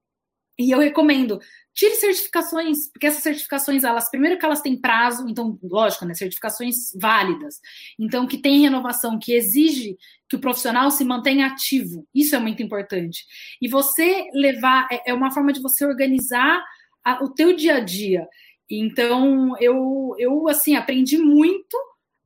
E eu recomendo, tire certificações, porque essas certificações, elas, primeiro que elas têm prazo, então, lógico, né, certificações válidas, então que tem renovação, que exige que o profissional se mantenha ativo, isso é muito importante. E você levar, é, é uma forma de você organizar a, o teu dia a dia. Então, eu, eu, assim, aprendi muito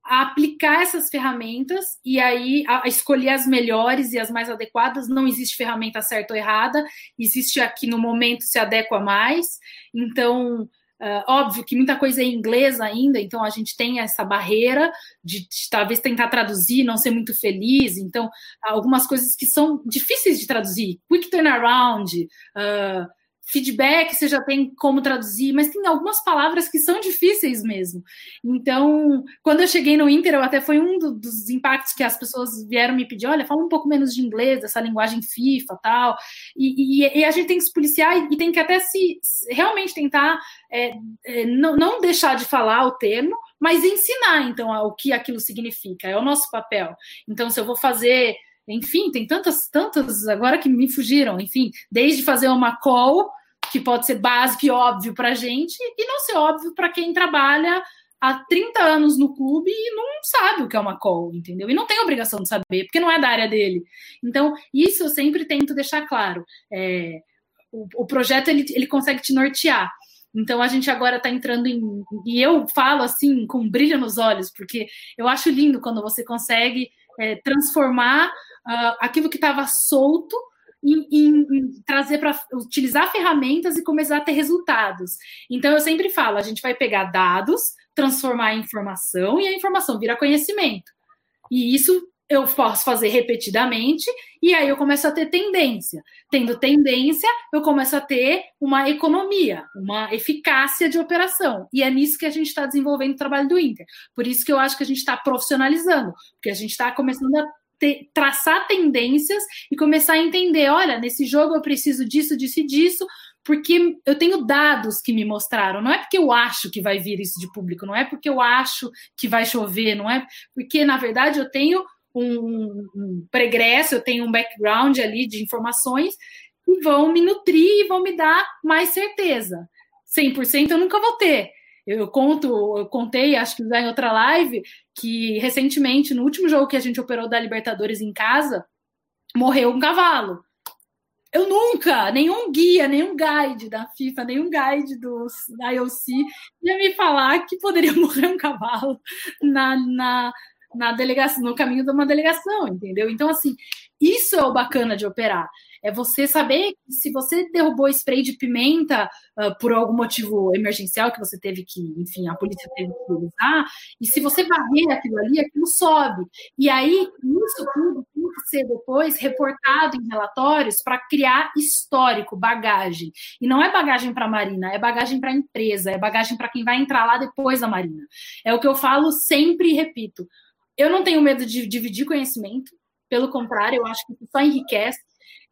a aplicar essas ferramentas e aí a, escolher as melhores e as mais adequadas. Não existe ferramenta certa ou errada, existe aqui no momento se adequa mais. Então, Uh, óbvio que muita coisa é em inglês ainda, então a gente tem essa barreira de, de, talvez tentar traduzir, não ser muito feliz. Então, algumas coisas que são difíceis de traduzir, quick turnaround, uh, feedback, você já tem como traduzir, mas tem algumas palavras que são difíceis mesmo. Então, quando eu cheguei no Inter, eu até foi um do, dos impactos que as pessoas vieram me pedir, olha, fala um pouco menos de inglês, essa linguagem FIFA tal, e, e, e a gente tem que se policiar e, e tem que até se realmente tentar é, é, não, não deixar de falar o termo, mas ensinar, então, o que aquilo significa, é o nosso papel. Então, se eu vou fazer enfim, tem tantas, tantas agora que me fugiram, enfim, desde fazer uma call, que pode ser básico e óbvio para gente, e não ser óbvio para quem trabalha há 30 anos no clube e não sabe o que é uma call, entendeu? E não tem obrigação de saber, porque não é da área dele. Então, isso eu sempre tento deixar claro. É, o, o, projeto ele, ele consegue te nortear. Então a gente agora está entrando em. E eu falo assim, com brilho nos olhos, porque eu acho lindo quando você consegue é, transformar uh, aquilo que estava solto em, em, em trazer para utilizar ferramentas e começar a ter resultados. Então eu sempre falo, a gente vai pegar dados, transformar em informação e a informação vira conhecimento. E isso eu posso fazer repetidamente e aí eu começo a ter tendência. Tendo tendência, eu começo a ter uma economia, uma eficácia de operação. E é nisso que a gente está desenvolvendo o trabalho do Inter. Por isso que eu acho que a gente está profissionalizando, porque a gente está começando a ter, traçar tendências e começar a entender: olha, nesse jogo eu preciso disso, disso e disso, porque eu tenho dados que me mostraram. Não é porque eu acho que vai vir isso de público, não é porque eu acho que vai chover, não é porque, na verdade, eu tenho um, um pregresso, eu tenho um background ali de informações que vão me nutrir e vão me dar mais certeza. 100% eu nunca vou ter, eu conto, eu contei, acho que já em outra live, que recentemente, no último jogo que a gente operou da Libertadores em casa, morreu um cavalo. Eu nunca, nenhum guia, nenhum guide da FIFA, nenhum guide do, da IOC ia me falar que poderia <laughs> morrer um cavalo na, na, na delegação, no caminho de uma delegação, entendeu? Então, assim, isso é o bacana de operar. É você saber que se você derrubou spray de pimenta uh, por algum motivo emergencial que você teve que, enfim, a polícia teve que usar, e se você varrer aquilo ali, aquilo sobe. E aí, isso tudo tem que ser depois reportado em relatórios para criar histórico, bagagem. E não é bagagem para a Marina, é bagagem para a empresa, é bagagem para quem vai entrar lá depois da Marina. É o que eu falo sempre e repito. Eu não tenho medo de dividir conhecimento, pelo contrário, eu acho que isso só enriquece.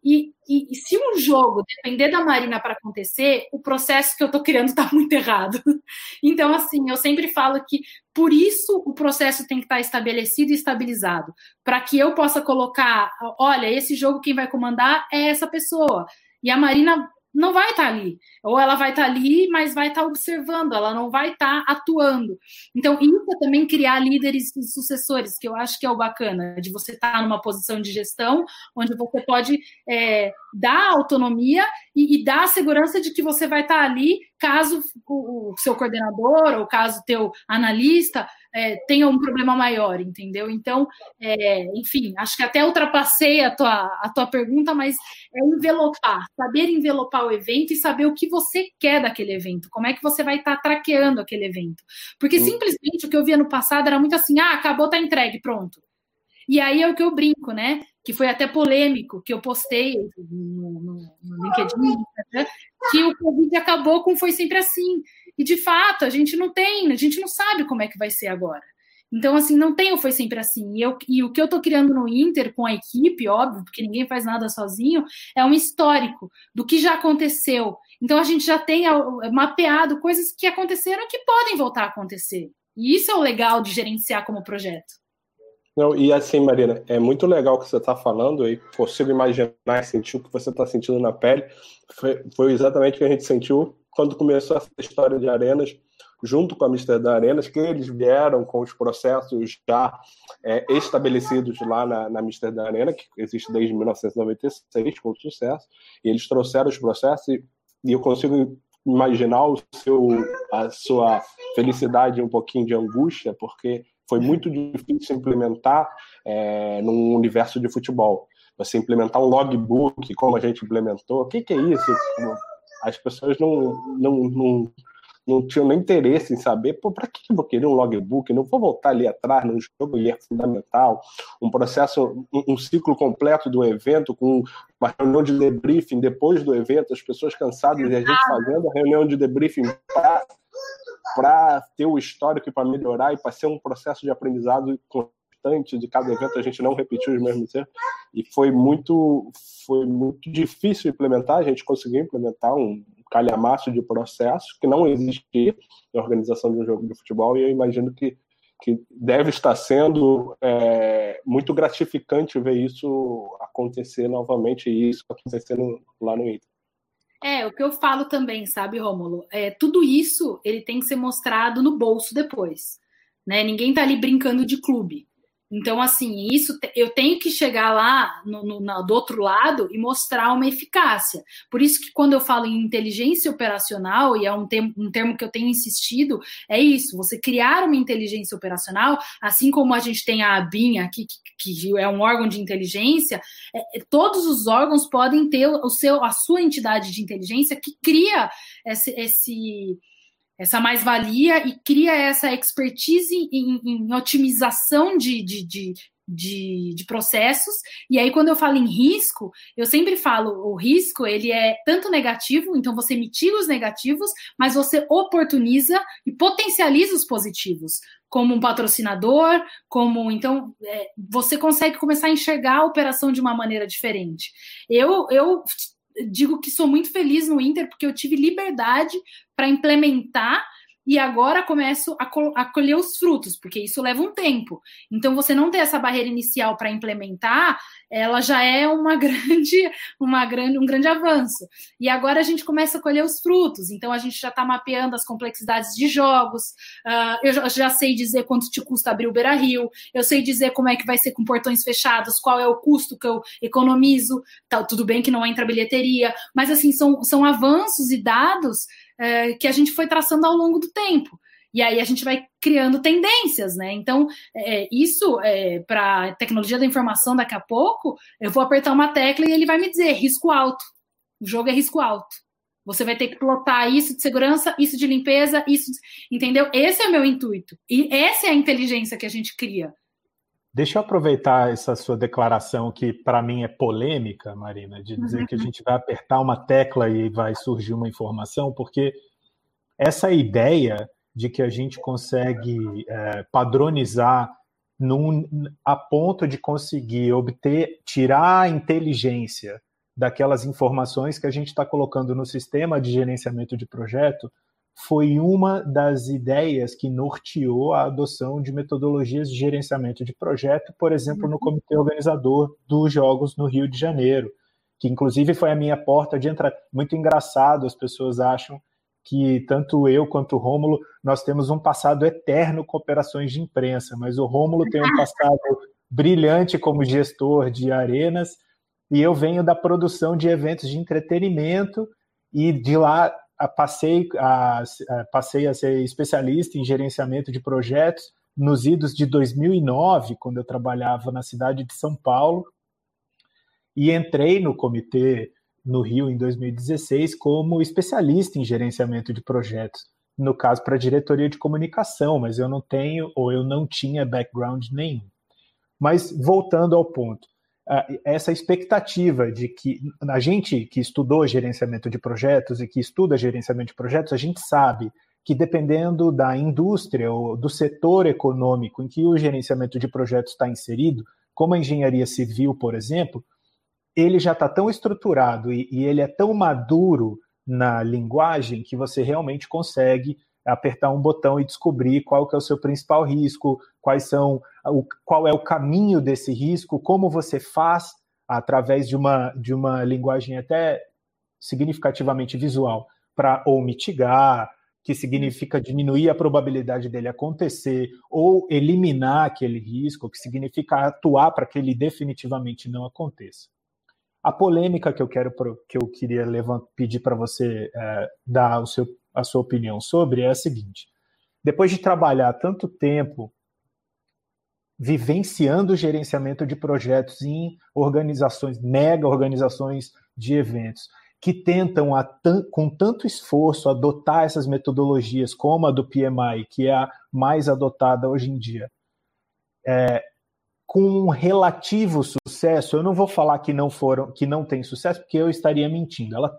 E, e, e, se um jogo depender da Marina para acontecer, o processo que eu estou criando está muito errado. <laughs> Então, assim, eu sempre falo que por isso o processo tem que estar tá estabelecido e estabilizado, para que eu possa colocar, olha, esse jogo quem vai comandar é essa pessoa. E a Marina não vai estar tá ali. Ou ela vai estar tá ali, mas vai estar tá observando, ela não vai estar atuando. Então, isso é também criar líderes e sucessores, que eu acho que é o bacana, de você estar numa posição de gestão, onde você pode é, dar autonomia e, e, dar a segurança de que você vai estar ali caso o, o seu coordenador ou caso o teu analista é, tenha um problema maior, entendeu? Então, é, enfim, acho que até ultrapassei a tua, a tua pergunta, mas é envelopar, saber envelopar o evento e saber o que você quer daquele evento, como é que você vai estar tá traqueando aquele evento. Porque uhum. simplesmente o que eu via no passado era muito assim, ah, acabou, tá entregue, pronto. E aí é o que eu brinco, né? Que foi até polêmico, que eu postei no, no, no LinkedIn, né? que o Covid acabou com foi sempre assim. E de fato, a gente não tem, a gente não sabe como é que vai ser agora. Então, assim, não tem foi sempre assim. E, eu, e o que eu estou criando no Inter com a equipe, óbvio, porque ninguém faz nada sozinho, é um histórico do que já aconteceu. Então, a gente já tem mapeado coisas que aconteceram que podem voltar a acontecer. E isso é o legal de gerenciar como projeto. Não, e assim, Marina, é muito legal o que você está falando e consigo imaginar e sentir o que você está sentindo na pele. Foi, foi exatamente o que a gente sentiu quando começou essa história de arenas, junto com a Amsterdã Arenas, que eles vieram com os processos já é, estabelecidos lá na, na Amsterdã Arena, que existe desde 1996 com sucesso, e eles trouxeram os processos e, e eu consigo imaginar o seu, a sua felicidade um pouquinho de angústia, porque foi muito difícil implementar é, num universo de futebol. Você implementar um logbook, como a gente implementou, o que, que é isso? As pessoas não, não, não, não tinham nem interesse em saber, pô, para que eu vou querer um logbook? Não vou voltar ali atrás no jogo e é fundamental. Um processo, um, um ciclo completo do evento, com uma reunião de debriefing depois do evento, as pessoas cansadas e a gente fazendo a reunião de debriefing para ter o histórico e para melhorar e para ser um processo de aprendizado de cada evento, a gente não repetiu os mesmos erros. E foi muito, foi muito difícil implementar, a gente conseguiu implementar um calhamaço de processos que não existia na organização de um jogo de futebol, e eu imagino que, que deve estar sendo é, muito gratificante ver isso acontecer novamente e isso acontecendo lá no Inter. É, o que eu falo também, sabe, Rômulo? É, tudo isso ele tem que ser mostrado no bolso depois. Né? Ninguém tá ali brincando de clube. Então, assim, isso eu tenho que chegar lá no, no, no, do outro lado e mostrar uma eficácia. Por isso que quando eu falo em inteligência operacional, e é um termo, um termo que eu tenho insistido, é isso: você criar uma inteligência operacional, assim como a gente tem a ABIN aqui, que, que é um órgão de inteligência, é, é, todos os órgãos podem ter o seu, a sua entidade de inteligência que cria esse, esse essa mais-valia e cria essa expertise em, em otimização de, de, de, de, de, processos. E aí, quando eu falo em risco, eu sempre falo, o risco ele é tanto negativo, então você mitiga os negativos, mas você oportuniza e potencializa os positivos, como um patrocinador, como então é, você consegue começar a enxergar a operação de uma maneira diferente. Eu, eu digo que sou muito feliz no Inter porque eu tive liberdade para implementar e agora começo a, a, colher os frutos, porque isso leva um tempo. Então, você não ter essa barreira inicial para implementar, ela já é uma <laughs> grande, uma grande, um grande avanço. E agora a gente começa a colher os frutos. Então, a gente já está mapeando as complexidades de jogos. Uh, eu já sei dizer quanto te custa abrir o Beira Rio. Eu sei dizer como é que vai ser com portões fechados, qual é o custo que eu economizo. Tá, tudo bem que não entra bilheteria, mas assim, são, são avanços e dados é, que a gente foi traçando ao longo do tempo. E aí a gente vai criando tendências, né? Então, é, isso é, para tecnologia da informação daqui a pouco, eu vou apertar uma tecla e ele vai me dizer risco alto. O jogo é risco alto. Você vai ter que plotar isso de segurança, isso de limpeza, isso, de... entendeu? Esse é o meu intuito. E essa é a inteligência que a gente cria. Deixa eu aproveitar essa sua declaração, que para mim é polêmica, Marina, de dizer uhum. que a gente vai apertar uma tecla e vai surgir uma informação, porque essa ideia de que a gente consegue é, padronizar num, a ponto de conseguir obter, tirar a inteligência daquelas informações que a gente está colocando no sistema de gerenciamento de projeto, foi uma das ideias que norteou a adoção de metodologias de gerenciamento de projeto, por exemplo, no uhum. comitê organizador dos Jogos no Rio de Janeiro, que inclusive foi a minha porta de entrada. Muito engraçado, as pessoas acham que tanto eu quanto o Rômulo, nós temos um passado eterno com operações de imprensa, mas o Rômulo tem um <laughs> passado brilhante como gestor de arenas, e eu venho da produção de eventos de entretenimento, e de lá passei a, passei a ser especialista em gerenciamento de projetos nos idos de 2009, quando eu trabalhava na cidade de São Paulo, e entrei no comitê no Rio em 2016 como especialista em gerenciamento de projetos, no caso para a diretoria de comunicação, mas eu não tenho ou eu não tinha background nenhum. Mas voltando ao ponto, essa expectativa de que a gente que estudou gerenciamento de projetos e que estuda gerenciamento de projetos, a gente sabe que dependendo da indústria ou do setor econômico em que o gerenciamento de projetos está inserido, como a engenharia civil, por exemplo, ele já está tão estruturado e, e ele é tão maduro na linguagem que você realmente consegue apertar um botão e descobrir qual que é o seu principal risco, quais são o, qual é o caminho desse risco, como você faz através de uma, de uma linguagem até significativamente visual para ou mitigar, que significa diminuir a probabilidade dele acontecer, ou eliminar aquele risco, que significa atuar para que ele definitivamente não aconteça. A polêmica que eu quero que eu queria pedir para você é, dar o seu a sua opinião sobre é a seguinte: depois de trabalhar tanto tempo vivenciando o gerenciamento de projetos em organizações, mega organizações de eventos, que tentam, com tanto esforço, adotar essas metodologias, como a do PMI, que é a mais adotada hoje em dia, é, com um relativo sucesso, eu não vou falar que não foram, que não tem sucesso, porque eu estaria mentindo. Ela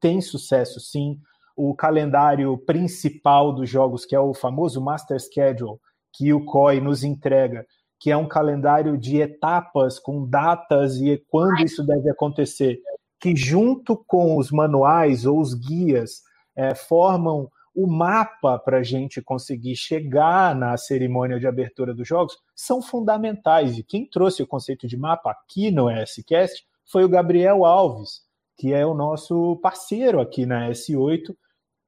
tem sucesso, sim. O calendário principal dos jogos, que é o famoso Master Schedule, que o COI nos entrega, que é um calendário de etapas com datas e quando isso deve acontecer, que junto com os manuais ou os guias é, formam o mapa para a gente conseguir chegar na cerimônia de abertura dos jogos, são fundamentais. E quem trouxe o conceito de mapa aqui no ESCast foi o Gabriel Alves, que é o nosso parceiro aqui na S8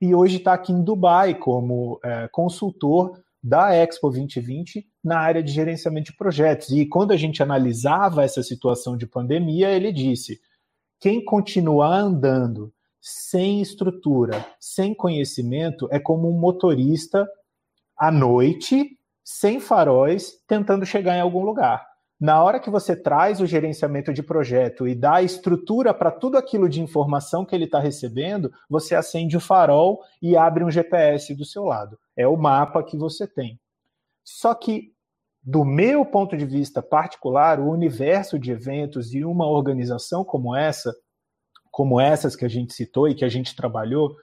e hoje está aqui em Dubai como é, consultor da Expo 2020 na área de gerenciamento de projetos. E quando a gente analisava essa situação de pandemia, ele disse: quem continuar andando sem estrutura, sem conhecimento, é como um motorista à noite, sem faróis, tentando chegar em algum lugar. Na hora que você traz o gerenciamento de projeto e dá estrutura para tudo aquilo de informação que ele está recebendo, você acende o farol e abre um GPS do seu lado. É o mapa que você tem. Só que, do meu ponto de vista particular, o universo de eventos e uma organização como essa como essas que a gente citou e que a gente trabalhou,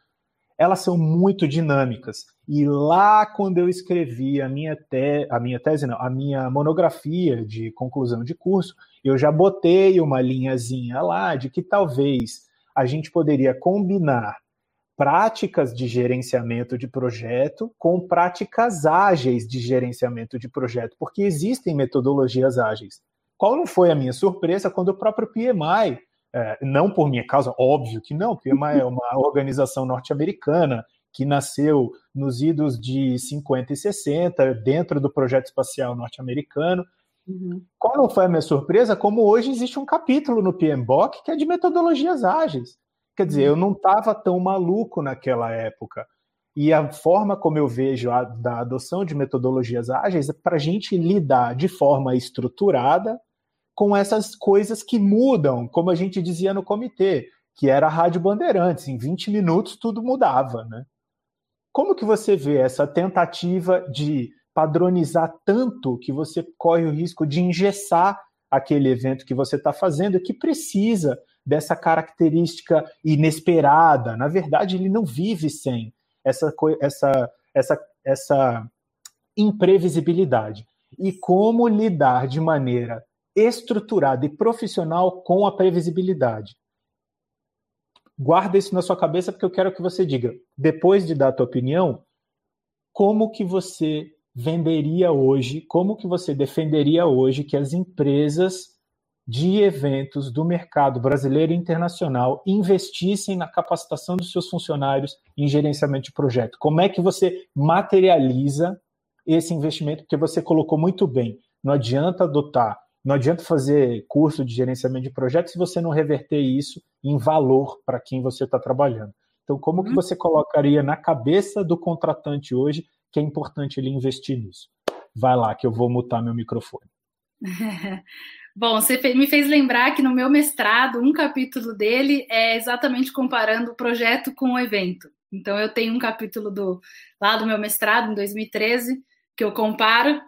elas são muito dinâmicas. E lá, quando eu escrevi a minha, te... a minha tese, não, a minha monografia de conclusão de curso, eu já botei uma linhazinha lá de que talvez a gente poderia combinar práticas de gerenciamento de projeto com práticas ágeis de gerenciamento de projeto, porque existem metodologias ágeis. Qual não foi a minha surpresa quando o próprio PMI é, não por minha causa, óbvio que não, porque é uma, é uma organização norte-americana que nasceu nos idos de 50 e 60, dentro do projeto espacial norte-americano. Uhum. Qual não foi a minha surpresa? Como hoje existe um capítulo no PMBOK que é de metodologias ágeis. Quer dizer, eu não estava tão maluco naquela época. E a forma como eu vejo a da adoção de metodologias ágeis é para a gente lidar de forma estruturada com essas coisas que mudam, como a gente dizia no comitê, que era a Rádio Bandeirantes, em 20 minutos tudo mudava, né? Como que você vê essa tentativa de padronizar tanto que você corre o risco de engessar aquele evento que você está fazendo, que precisa dessa característica inesperada. Na verdade, ele não vive sem essa, essa, essa, essa imprevisibilidade. E como lidar de maneira estruturada e profissional com a previsibilidade. Guarda isso na sua cabeça porque eu quero que você diga, depois de dar a tua opinião, como que você venderia hoje, como que você defenderia hoje que as empresas de eventos do mercado brasileiro e internacional investissem na capacitação dos seus funcionários em gerenciamento de projeto? Como é que você materializa esse investimento? Porque você colocou muito bem, não adianta adotar não adianta fazer curso de gerenciamento de projetos se você não reverter isso em valor para quem você está trabalhando. Então, como que uhum. você colocaria na cabeça do contratante hoje que é importante ele investir nisso? Vai lá, que eu vou mutar meu microfone. <laughs> Bom, você me fez lembrar que no meu mestrado, um capítulo dele é exatamente comparando o projeto com o evento. Então, eu tenho um capítulo do, lá do meu mestrado, em 2013, que eu comparo,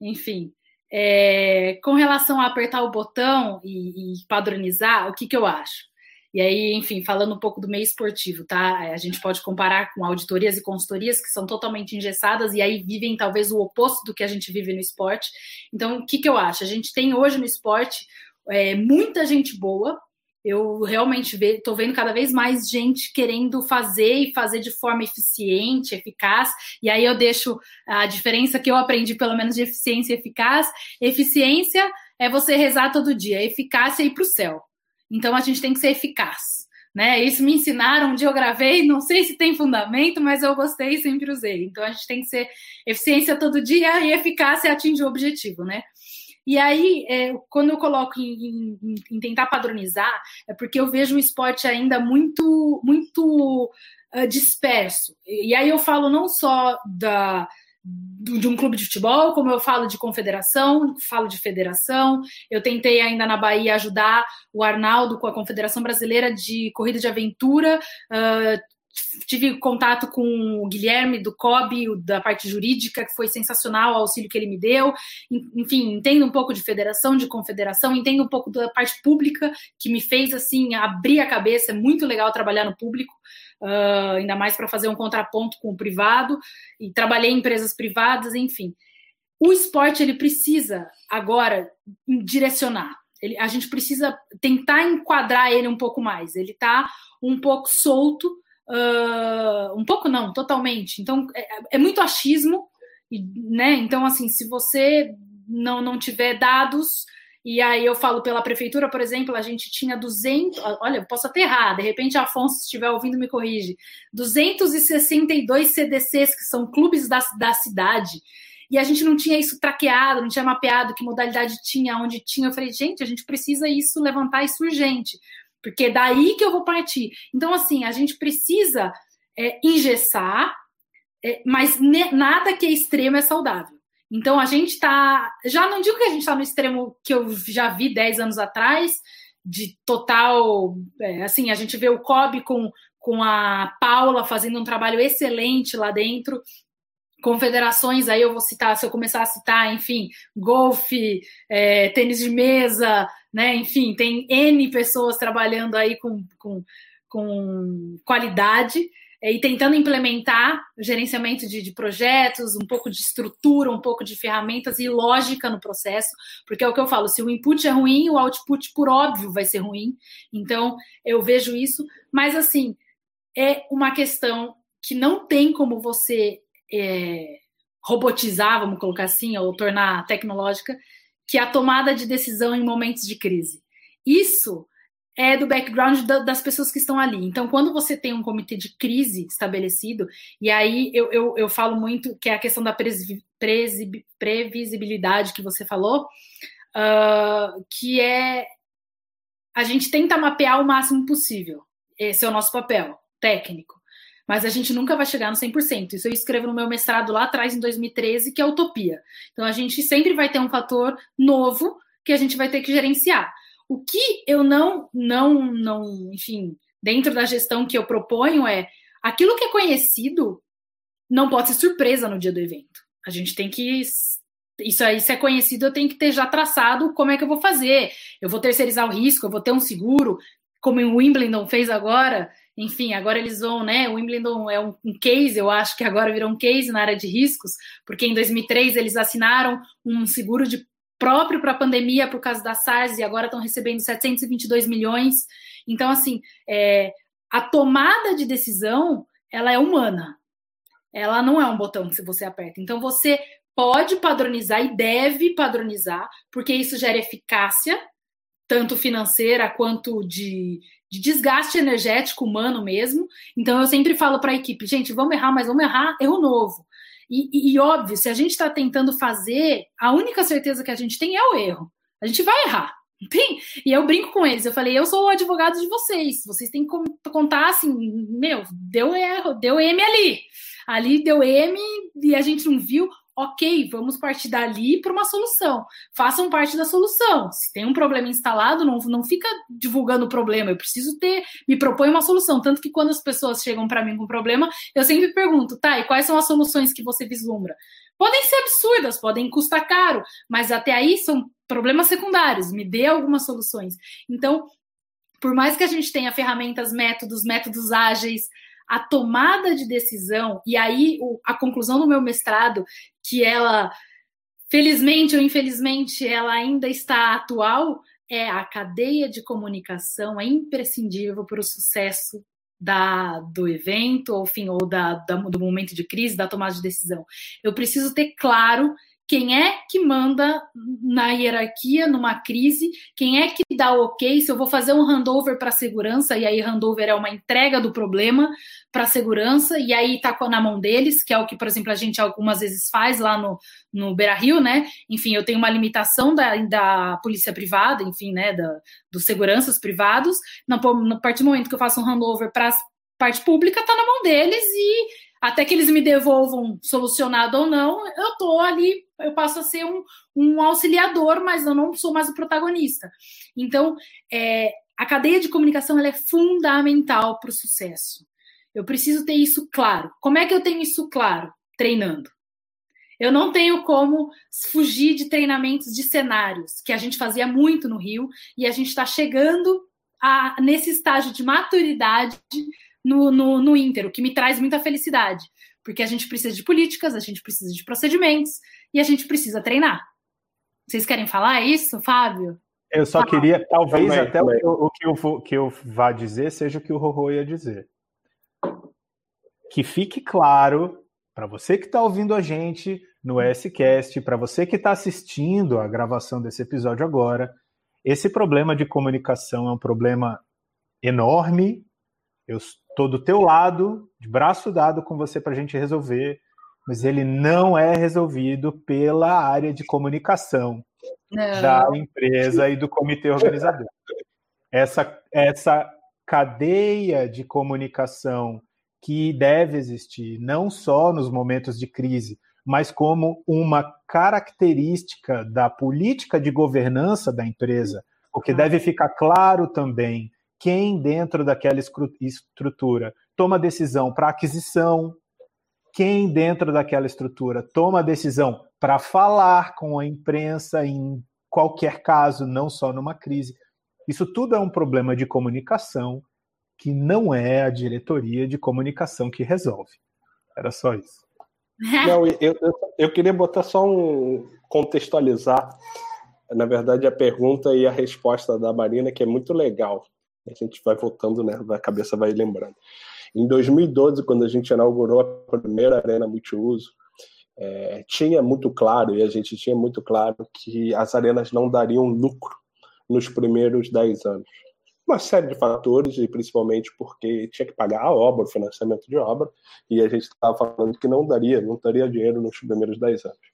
enfim, é, com relação a apertar o botão e, e padronizar, o que, que eu acho? E aí, enfim, falando um pouco do meio esportivo, tá? A gente pode comparar com auditorias e consultorias que são totalmente engessadas e aí vivem talvez o oposto do que a gente vive no esporte. Então, o que, que eu acho? A gente tem hoje no esporte é, muita gente boa, eu realmente estou vendo cada vez mais gente querendo fazer e fazer de forma eficiente, eficaz. E aí eu deixo a diferença que eu aprendi, pelo menos, de eficiência e eficaz. Eficiência é você rezar todo dia, eficácia é ir para o céu. Então a gente tem que ser eficaz. Né? Isso me ensinaram, um dia eu gravei, não sei se tem fundamento, mas eu gostei e sempre usei. Então a gente tem que ser eficiência todo dia e eficácia atingir o objetivo, né? E aí, é, quando eu coloco em, em, em, tentar padronizar, é porque eu vejo o esporte ainda muito, muito uh, disperso. E aí eu falo não só da, de um clube de futebol, como eu falo de confederação, falo de federação. Eu tentei ainda na Bahia ajudar o Arnaldo com a Confederação Brasileira de Corrida de Aventura. Uh, tive contato com o Guilherme do COB, da parte jurídica, que foi sensacional o auxílio que ele me deu. Enfim, entendo um pouco de federação, de confederação, entendo um pouco da parte pública, que me fez assim abrir a cabeça. É muito legal trabalhar no público, uh, ainda mais para fazer um contraponto com o privado. E trabalhei em empresas privadas, enfim. O esporte ele precisa agora direcionar. Ele, a gente precisa tentar enquadrar ele um pouco mais. Ele está um pouco solto Uh, um pouco não, totalmente. Então é, é muito achismo, né? Então assim, se você não não tiver dados e aí eu falo pela prefeitura, por exemplo, a gente tinha 200, olha, eu posso até errar, de repente Afonso se estiver ouvindo me corrige, 262 CDCs que são clubes da, da cidade. E a gente não tinha isso traqueado, não tinha mapeado que modalidade tinha, onde tinha. Eu falei, gente, a gente precisa isso levantar isso urgente porque é daí que eu vou partir. Então, assim, a gente precisa é, engessar, é, mas nada que é extremo é saudável. Então, a gente está. Já não digo que a gente está no extremo que eu já vi 10 anos atrás, de total. É, assim, a gente vê o COB com, com a Paula fazendo um trabalho excelente lá dentro, confederações, aí eu vou citar, se eu começar a citar, enfim, golfe, é, tênis de mesa, né? Enfim, tem N pessoas trabalhando aí com, com, com qualidade é, e tentando implementar gerenciamento de, de, projetos, um pouco de estrutura, um pouco de ferramentas e lógica no processo, porque é o que eu falo, se o input é ruim, o output, por óbvio, vai ser ruim. Então, eu vejo isso, mas assim, é uma questão que não tem como você é, robotizar, vamos colocar assim, ou tornar tecnológica, que é a tomada de decisão em momentos de crise. Isso é do background das pessoas que estão ali. Então, quando você tem um comitê de crise estabelecido, e aí eu, eu, eu falo muito que é a questão da previsibilidade que você falou, uh, que é a gente tenta mapear o máximo possível. Esse é o nosso papel técnico mas a gente nunca vai chegar no 100%. Isso eu escrevo no meu mestrado lá atrás, em 2013, que é utopia. Então a gente sempre vai ter um fator novo que a gente vai ter que gerenciar. O que eu não, não, não, enfim, dentro da gestão que eu proponho é aquilo que é conhecido não pode ser surpresa no dia do evento. A gente tem que isso aí, se é conhecido, eu tenho que ter já traçado como é que eu vou fazer. Eu vou terceirizar o risco, eu vou ter um seguro, como o Wimbledon fez agora, enfim, agora eles vão, né? O Wimbledon é um, um, case, eu acho que agora virou um case na área de riscos, porque em 2003 eles assinaram um seguro de próprio para a pandemia por causa da SARS e agora estão recebendo 722 milhões. Então, assim, é, a tomada de decisão ela é humana. Ela não é um botão que você aperta. Então, você pode padronizar e deve padronizar, porque isso gera eficácia, tanto financeira quanto de, de desgaste energético humano mesmo. Então eu sempre falo para a equipe, gente, vamos errar, mas vamos errar erro novo. E, e, e óbvio, se a gente está tentando fazer, a única certeza que a gente tem é o erro. A gente vai errar. Tem. E eu brinco com eles, eu falei, eu sou o advogado de vocês. Vocês têm que contar assim, meu, deu erro, deu M ali. Ali deu M e a gente não viu ok, vamos partir dali para uma solução. Façam parte da solução. Se tem um problema instalado, não, não fica divulgando o problema. Eu preciso ter, me propõe uma solução. Tanto que quando as pessoas chegam para mim com problema, eu sempre pergunto, tá, e quais são as soluções que você vislumbra? Podem ser absurdas, podem custar caro, mas até aí são problemas secundários. Me dê algumas soluções. Então, por mais que a gente tenha ferramentas, métodos, métodos ágeis, a tomada de decisão, e aí a conclusão do meu mestrado, que ela, felizmente ou infelizmente, ela ainda está atual, é a cadeia de comunicação é imprescindível para o sucesso da, do evento, ou, enfim, ou da, da, do momento de crise, da tomada de decisão. Eu preciso ter claro quem é que manda na hierarquia numa crise, quem é que dá ok, se eu vou fazer um handover para segurança, e aí handover é uma entrega do problema para segurança, e aí está na mão deles, que é o que, por exemplo, a gente algumas vezes faz lá no, no Beira Rio, né? Enfim, eu tenho uma limitação da, da polícia privada, enfim, né? Da, dos seguranças privados. Na, a partir do momento que eu faço um handover para parte pública, está na mão deles e até que eles me devolvam solucionado ou não, eu tô ali, eu passo a ser um, um auxiliador, mas eu não sou mais o protagonista. Então, é, a cadeia de comunicação é fundamental para o sucesso. Eu preciso ter isso claro. Como é que eu tenho isso claro? Treinando. Eu não tenho como fugir de treinamentos de cenários, que a gente fazia muito no Rio, e a gente está chegando a, nesse estágio de maturidade no, no, no Inter, o que me traz muita felicidade. Porque a gente precisa de políticas, a gente precisa de procedimentos e a gente precisa treinar. Vocês querem falar isso, Fábio? Eu só queria, talvez também, até também. O, o, que eu, que eu vá dizer seja o que o Rorô ia dizer. Que fique claro para você que está ouvindo a gente no S-Cast, para você que está assistindo a gravação desse episódio agora, esse problema de comunicação é um problema enorme. Eu estou do teu lado, de braço dado com você para a gente resolver, mas ele não é resolvido pela área de comunicação não. da empresa e do comitê organizador. Essa, essa cadeia de comunicação que deve existir, não só nos momentos de crise, mas como uma característica da política de governança da empresa, porque deve ficar claro também quem dentro daquela estrutura toma decisão para aquisição, quem dentro daquela estrutura toma decisão para falar com a imprensa em qualquer caso, não só numa crise. Isso tudo é um problema de comunicação que não é a diretoria de comunicação que resolve. Era só isso. <laughs> Não, eu, eu, eu queria botar só um contextualizar, na verdade, a pergunta e a resposta da Marina, que é muito legal. A gente vai voltando, né? A cabeça vai lembrando. Em 2012, quando a gente inaugurou a primeira arena multiuso, é, tinha muito claro, e a gente tinha muito claro, que as arenas não dariam lucro nos primeiros 10 anos. Uma série de fatores, e principalmente porque tinha que pagar a obra, o financiamento de obra, e a gente estava falando que não daria, não daria dinheiro nos primeiros 10 anos.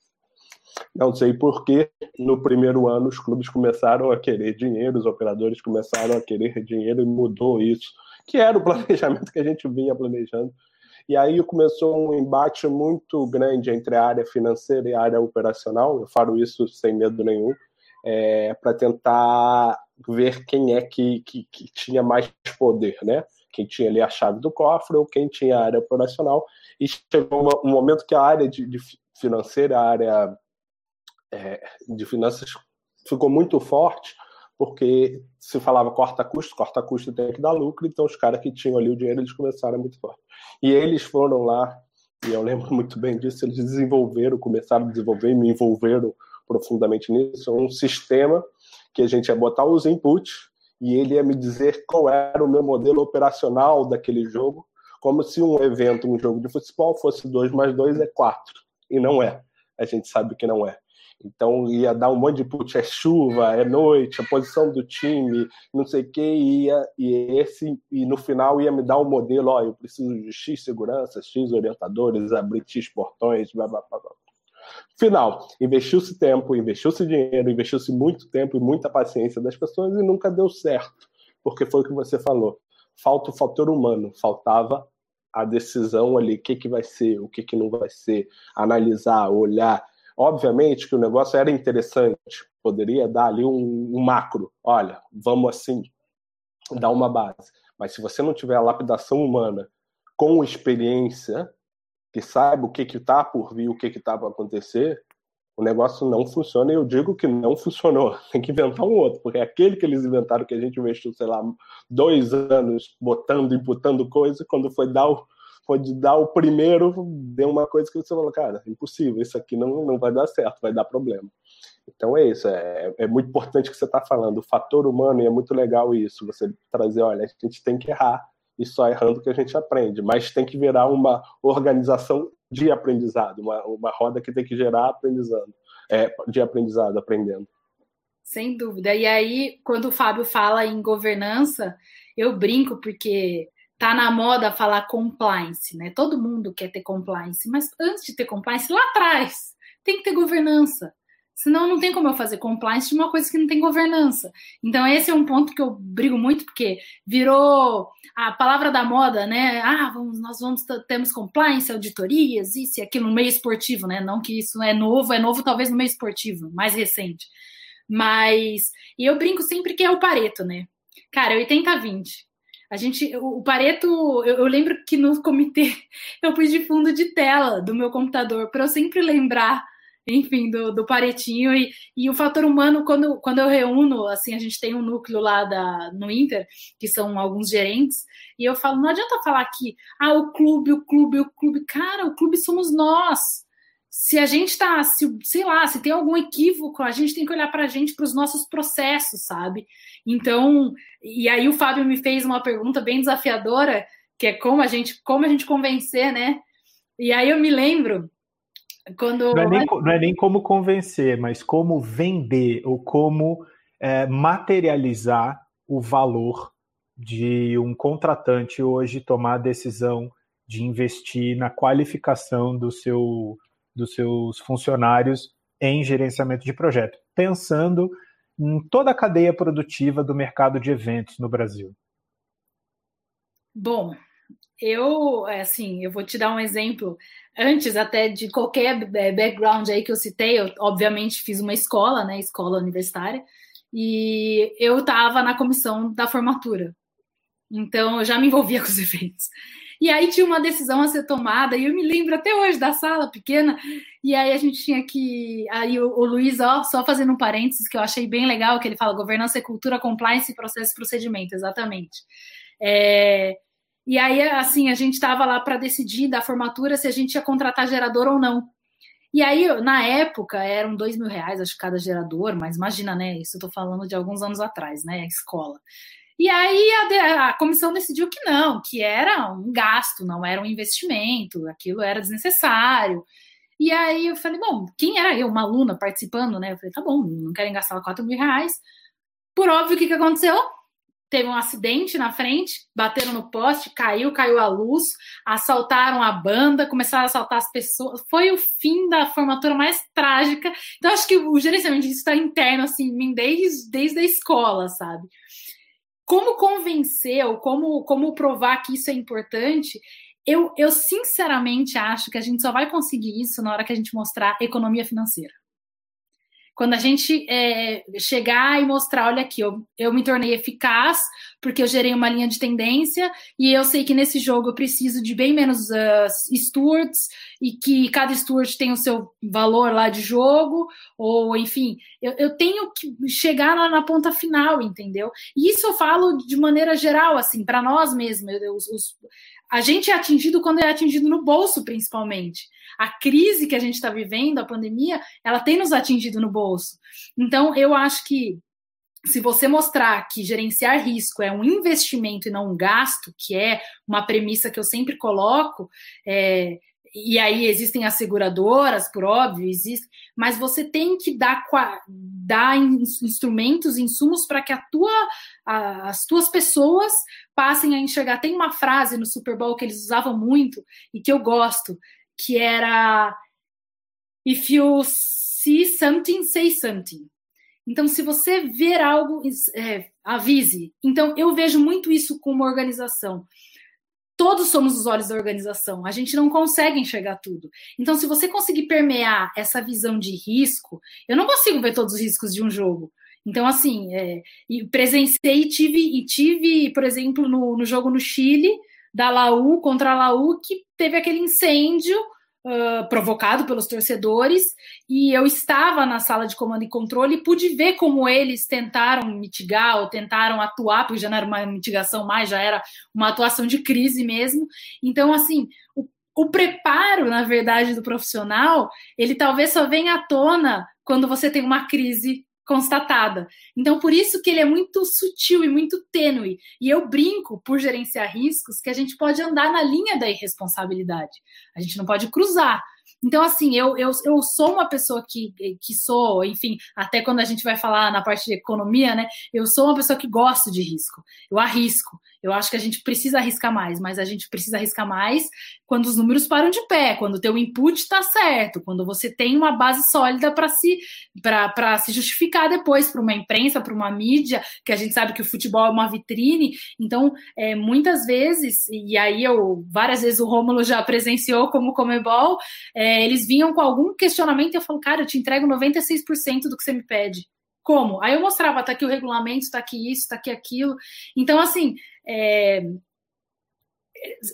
Não sei por que no primeiro ano os clubes começaram a querer dinheiro, os operadores começaram a querer dinheiro e mudou isso, que era o <laughs> planejamento que a gente vinha planejando. E aí começou um embate muito grande entre a área financeira e a área operacional. Eu falo isso sem medo nenhum, é, para tentar ver quem é que, que, que, tinha mais poder, né? Quem tinha ali a chave do cofre ou quem tinha a área operacional. E chegou um momento que a área de, de financeira, a área é, de finanças ficou muito forte, porque se falava corta custo, corta custo tem que dar lucro, então os caras que tinham ali o dinheiro, eles começaram muito forte. E eles foram lá, e eu lembro <laughs> muito bem disso, eles desenvolveram, começaram a desenvolver me envolveram profundamente nisso, um sistema que a gente ia botar os inputs e ele ia me dizer qual era o meu modelo operacional daquele jogo, como se um evento, um jogo de futebol fosse 2 mais 2 é 4, e não é. A gente sabe que não é. Então ia dar um monte de put, é chuva, é noite, a posição do time, não sei o que, ia, e esse, e no final ia me dar um modelo, ó, eu preciso de X segurança, X orientadores, abrir X portões, blá blá blá. blá. Final, investiu-se tempo, investiu-se dinheiro, investiu-se muito tempo e muita paciência das pessoas e nunca deu certo, porque foi o que você falou. Falta o fator humano, faltava a decisão ali, o que, que vai ser, o que, que não vai ser, analisar, olhar, Obviamente que o negócio era interessante, poderia dar ali um, um macro. Olha, vamos assim, dar uma base. Mas se você não tiver a lapidação humana com experiência, que saiba o que está por vir, o que está para acontecer, o negócio não funciona. E eu digo que não funcionou. <laughs> Tem que inventar um outro, porque aquele que eles inventaram, que a gente investiu, sei lá, dois anos botando, imputando coisa, quando foi dar o, pode dar o primeiro, deu uma coisa que você falou, cara, impossível, isso aqui não, não vai dar certo, vai dar problema. Então é isso, é, é muito importante o que você está falando, o fator humano, e é muito legal isso, você trazer, olha, a gente tem que errar, e só errando que a gente aprende, mas tem que virar uma organização de aprendizado, uma, uma roda que tem que gerar aprendizado, é, de aprendizado, aprendendo. Sem dúvida. E aí, quando o Fábio fala em governança, eu brinco porque tá na moda falar compliance, né? Todo mundo quer ter compliance, mas antes de ter compliance, lá atrás, tem que ter governança. Senão não tem como eu fazer compliance de uma coisa que não tem governança. Então esse é um ponto que eu brigo muito porque virou a palavra da moda, né? Ah, vamos, nós vamos temos compliance, auditorias, isso e aquilo no meio esportivo, né? Não que isso é novo, é novo talvez no meio esportivo, mais recente. Mas e eu brinco sempre que é o Pareto, né? Cara, 80-20. A gente, o Pareto, eu, eu, lembro que no comitê <laughs> eu pedi fundo de tela do meu computador para eu sempre lembrar enfim, do, do Paretinho. E, e o fator humano, quando, quando eu reúno, assim, a gente tem um núcleo lá da, no Inter, que são alguns gerentes, e eu falo, não adianta falar que, ah, o clube, o clube, o clube. Cara, o clube somos nós. Se a gente tá, se, sei lá, se tem algum equívoco, a gente tem que olhar para a gente, para os nossos processos, sabe? Então, e aí o Fábio me fez uma pergunta bem desafiadora, que é como a gente, como a gente convencer, né? E aí eu me lembro quando... Não, é nem, não é nem como convencer, mas como vender ou como é, materializar o valor de um contratante hoje tomar a decisão de investir na qualificação do seu, dos seus funcionários em gerenciamento de projeto, pensando em toda a cadeia produtiva do mercado de eventos no Brasil. Bom, eu, é, assim, eu vou te dar um exemplo. Antes até de qualquer é, background aí que eu citei, eu obviamente fiz uma escola, né, escola universitária, e eu estava na comissão da formatura. Então, eu já me envolvia <laughs> com os eventos. E aí tinha uma decisão a ser tomada, e eu me lembro até hoje da sala pequena, e aí a gente tinha que. Aí o, o Luiz, ó, só fazendo um parênteses, que eu achei bem legal, que ele fala governança, cultura, compliance, processo e procedimento, exatamente. É, e aí, assim, a gente estava lá para decidir da formatura se a gente ia contratar gerador ou não. E aí, na época, eram dois mil reais, acho, cada gerador, mas imagina, né? Isso eu tô falando de alguns anos atrás, né? A escola. E aí a, a, comissão decidiu que não, que era um gasto, não era um investimento, aquilo era desnecessário. E aí eu falei, bom, quem era eu, uma aluna participando, né? Eu falei, tá bom, não querem gastar 4 mil reais. Por óbvio, o que, que aconteceu? teve um acidente na frente, bateram no poste, caiu, caiu a luz, assaltaram a banda, começaram a assaltar as pessoas. Foi o fim da formatura mais trágica. Então, acho que o gerenciamento disso está interno, assim, desde, desde a escola, sabe? Como convencer ou como, como provar que isso é importante? Eu, eu sinceramente acho que a gente só vai conseguir isso na hora que a gente mostrar economia financeira. Quando a gente é, chegar e mostrar, olha aqui, eu, eu me tornei eficaz porque eu gerei uma linha de tendência e eu sei que nesse jogo eu preciso de bem menos uh, stewards e que cada steward tem o seu valor lá de jogo, ou enfim, eu, eu tenho que chegar lá na ponta final, entendeu? E isso eu falo de maneira geral, assim, para nós mesmos. Os, os, a gente é atingido quando é atingido no bolso, principalmente a crise que a gente está vivendo, a pandemia, ela tem nos atingido no bolso. Então, eu acho que se você mostrar que gerenciar risco é um investimento e não um gasto, que é uma premissa que eu sempre coloco, é, e aí existem as seguradoras, por óbvio, existe, mas você tem que dar, dar instrumentos, insumos para que a tua, a, as tuas pessoas passem a enxergar. Tem uma frase no Super Bowl que eles usavam muito e que eu gosto, que era If you see something, say something. Então, se você ver algo, é, avise. Então, eu vejo muito isso com uma organização. Todos somos os olhos da organização, a gente não consegue enxergar tudo. Então, se você conseguir permear essa visão de risco, eu não consigo ver todos os riscos de um jogo. Então, assim, é, presenciei e tive, e tive, por exemplo, no, no jogo no Chile, da Laú contra a Laú, que teve aquele incêndio uh, provocado pelos torcedores, e eu estava na sala de comando e controle e pude ver como eles tentaram mitigar ou tentaram atuar, porque já não era uma mitigação mais, já era uma atuação de crise mesmo. Então, assim, o, o preparo, na verdade, do profissional, ele talvez só venha à tona quando você tem uma crise constatada. Então, por isso que ele é muito sutil e muito tênue. E eu brinco, por gerenciar riscos, que a gente pode andar na linha da irresponsabilidade. A gente não pode cruzar. Então, assim, eu, eu, eu sou uma pessoa que, que sou, enfim, até quando a gente vai falar na parte de economia, né? Eu sou uma pessoa que gosto de risco. Eu arrisco. Eu acho que a gente precisa arriscar mais, mas a gente precisa arriscar mais quando os números param de pé, quando o teu input está certo, quando você tem uma base sólida para se, se justificar depois para uma imprensa, para uma mídia, que a gente sabe que o futebol é uma vitrine. Então, é, muitas vezes, e aí eu várias vezes o Rômulo já presenciou como Comebol, é, eles vinham com algum questionamento e eu falo, cara, eu te entrego 96% do que você me pede. Como? Aí eu mostrava, tá aqui o regulamento, tá aqui isso, tá aqui aquilo. Então, assim, é...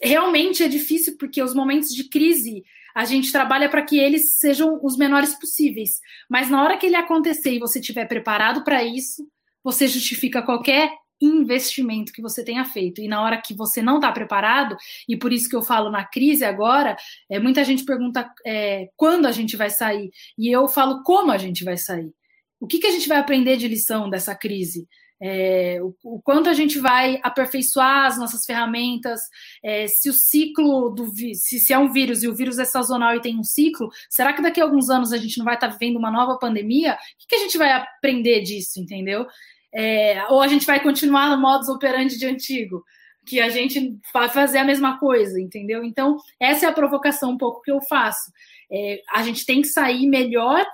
realmente é difícil porque os momentos de crise a gente trabalha para que eles sejam os menores possíveis. Mas na hora que ele acontecer e você estiver preparado para isso, você justifica qualquer investimento que você tenha feito. E na hora que você não está preparado, e por isso que eu falo na crise agora, é, muita gente pergunta é, quando a gente vai sair. E eu falo como a gente vai sair. O que, que a gente vai aprender de lição dessa crise? É, o, o, quanto a gente vai aperfeiçoar as nossas ferramentas, é, se o ciclo do se, se é um vírus e o vírus é sazonal e tem um ciclo, será que daqui a alguns anos a gente não vai estar tá vivendo uma nova pandemia? O que, que a gente vai aprender disso, entendeu? É, ou a gente vai continuar no modus operandi de antigo, que a gente vai fazer a mesma coisa, entendeu? Então, essa é a provocação um pouco que eu faço. É, a gente tem que sair melhor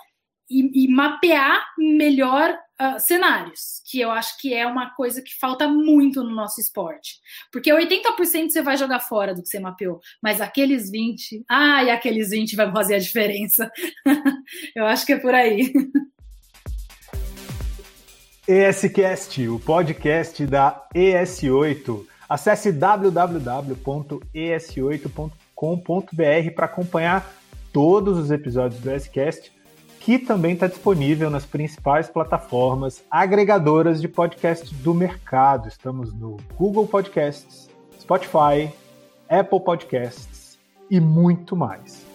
e, e mapear melhor uh, cenários, que eu acho que é uma coisa que falta muito no nosso esporte. Porque 80% você vai jogar fora do que você mapeou, mas aqueles 20%, ah, e aqueles 20% vai fazer a diferença. <laughs> eu acho que é por aí. ESCast, o podcast da ES8. Acesse www.es8.com.br para acompanhar todos os episódios do ESCast que também está disponível nas principais plataformas agregadoras de podcast do mercado. Estamos no Google Podcasts, Spotify, Apple Podcasts e muito mais.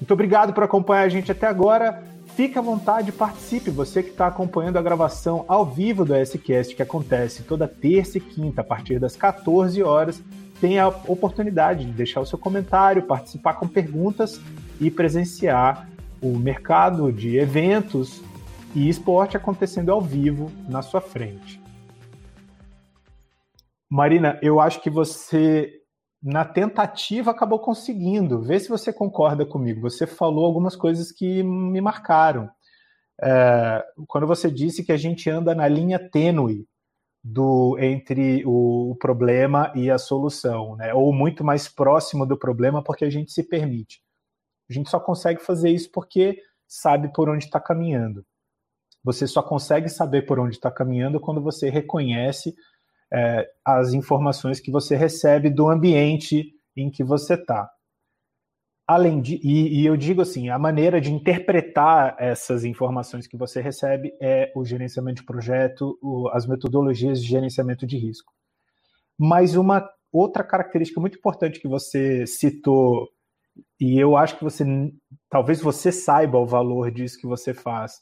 Muito obrigado por acompanhar a gente até agora. Fique à vontade, participe. Você que está acompanhando a gravação ao vivo do SCast, que acontece toda terça e quinta, a partir das 14 horas, tem a oportunidade de deixar o seu comentário, participar com perguntas e presenciar o mercado de eventos e esporte acontecendo ao vivo na sua frente. Marina, eu acho que você, na tentativa, acabou conseguindo. Vê se você concorda comigo. Você falou algumas coisas que me marcaram. É, quando você disse que a gente anda na linha tênue do entre o, o problema e a solução, né? ou muito mais próximo do problema porque a gente se permite. A gente só consegue fazer isso porque sabe por onde está caminhando. Você só consegue saber por onde está caminhando quando você reconhece é, as informações que você recebe do ambiente em que você está. Além de, e, e, eu digo assim, a maneira de interpretar essas informações que você recebe é o gerenciamento de projeto, o, as metodologias de gerenciamento de risco. Mas uma outra característica muito importante que você citou e eu acho que você, talvez você saiba o valor disso que você faz,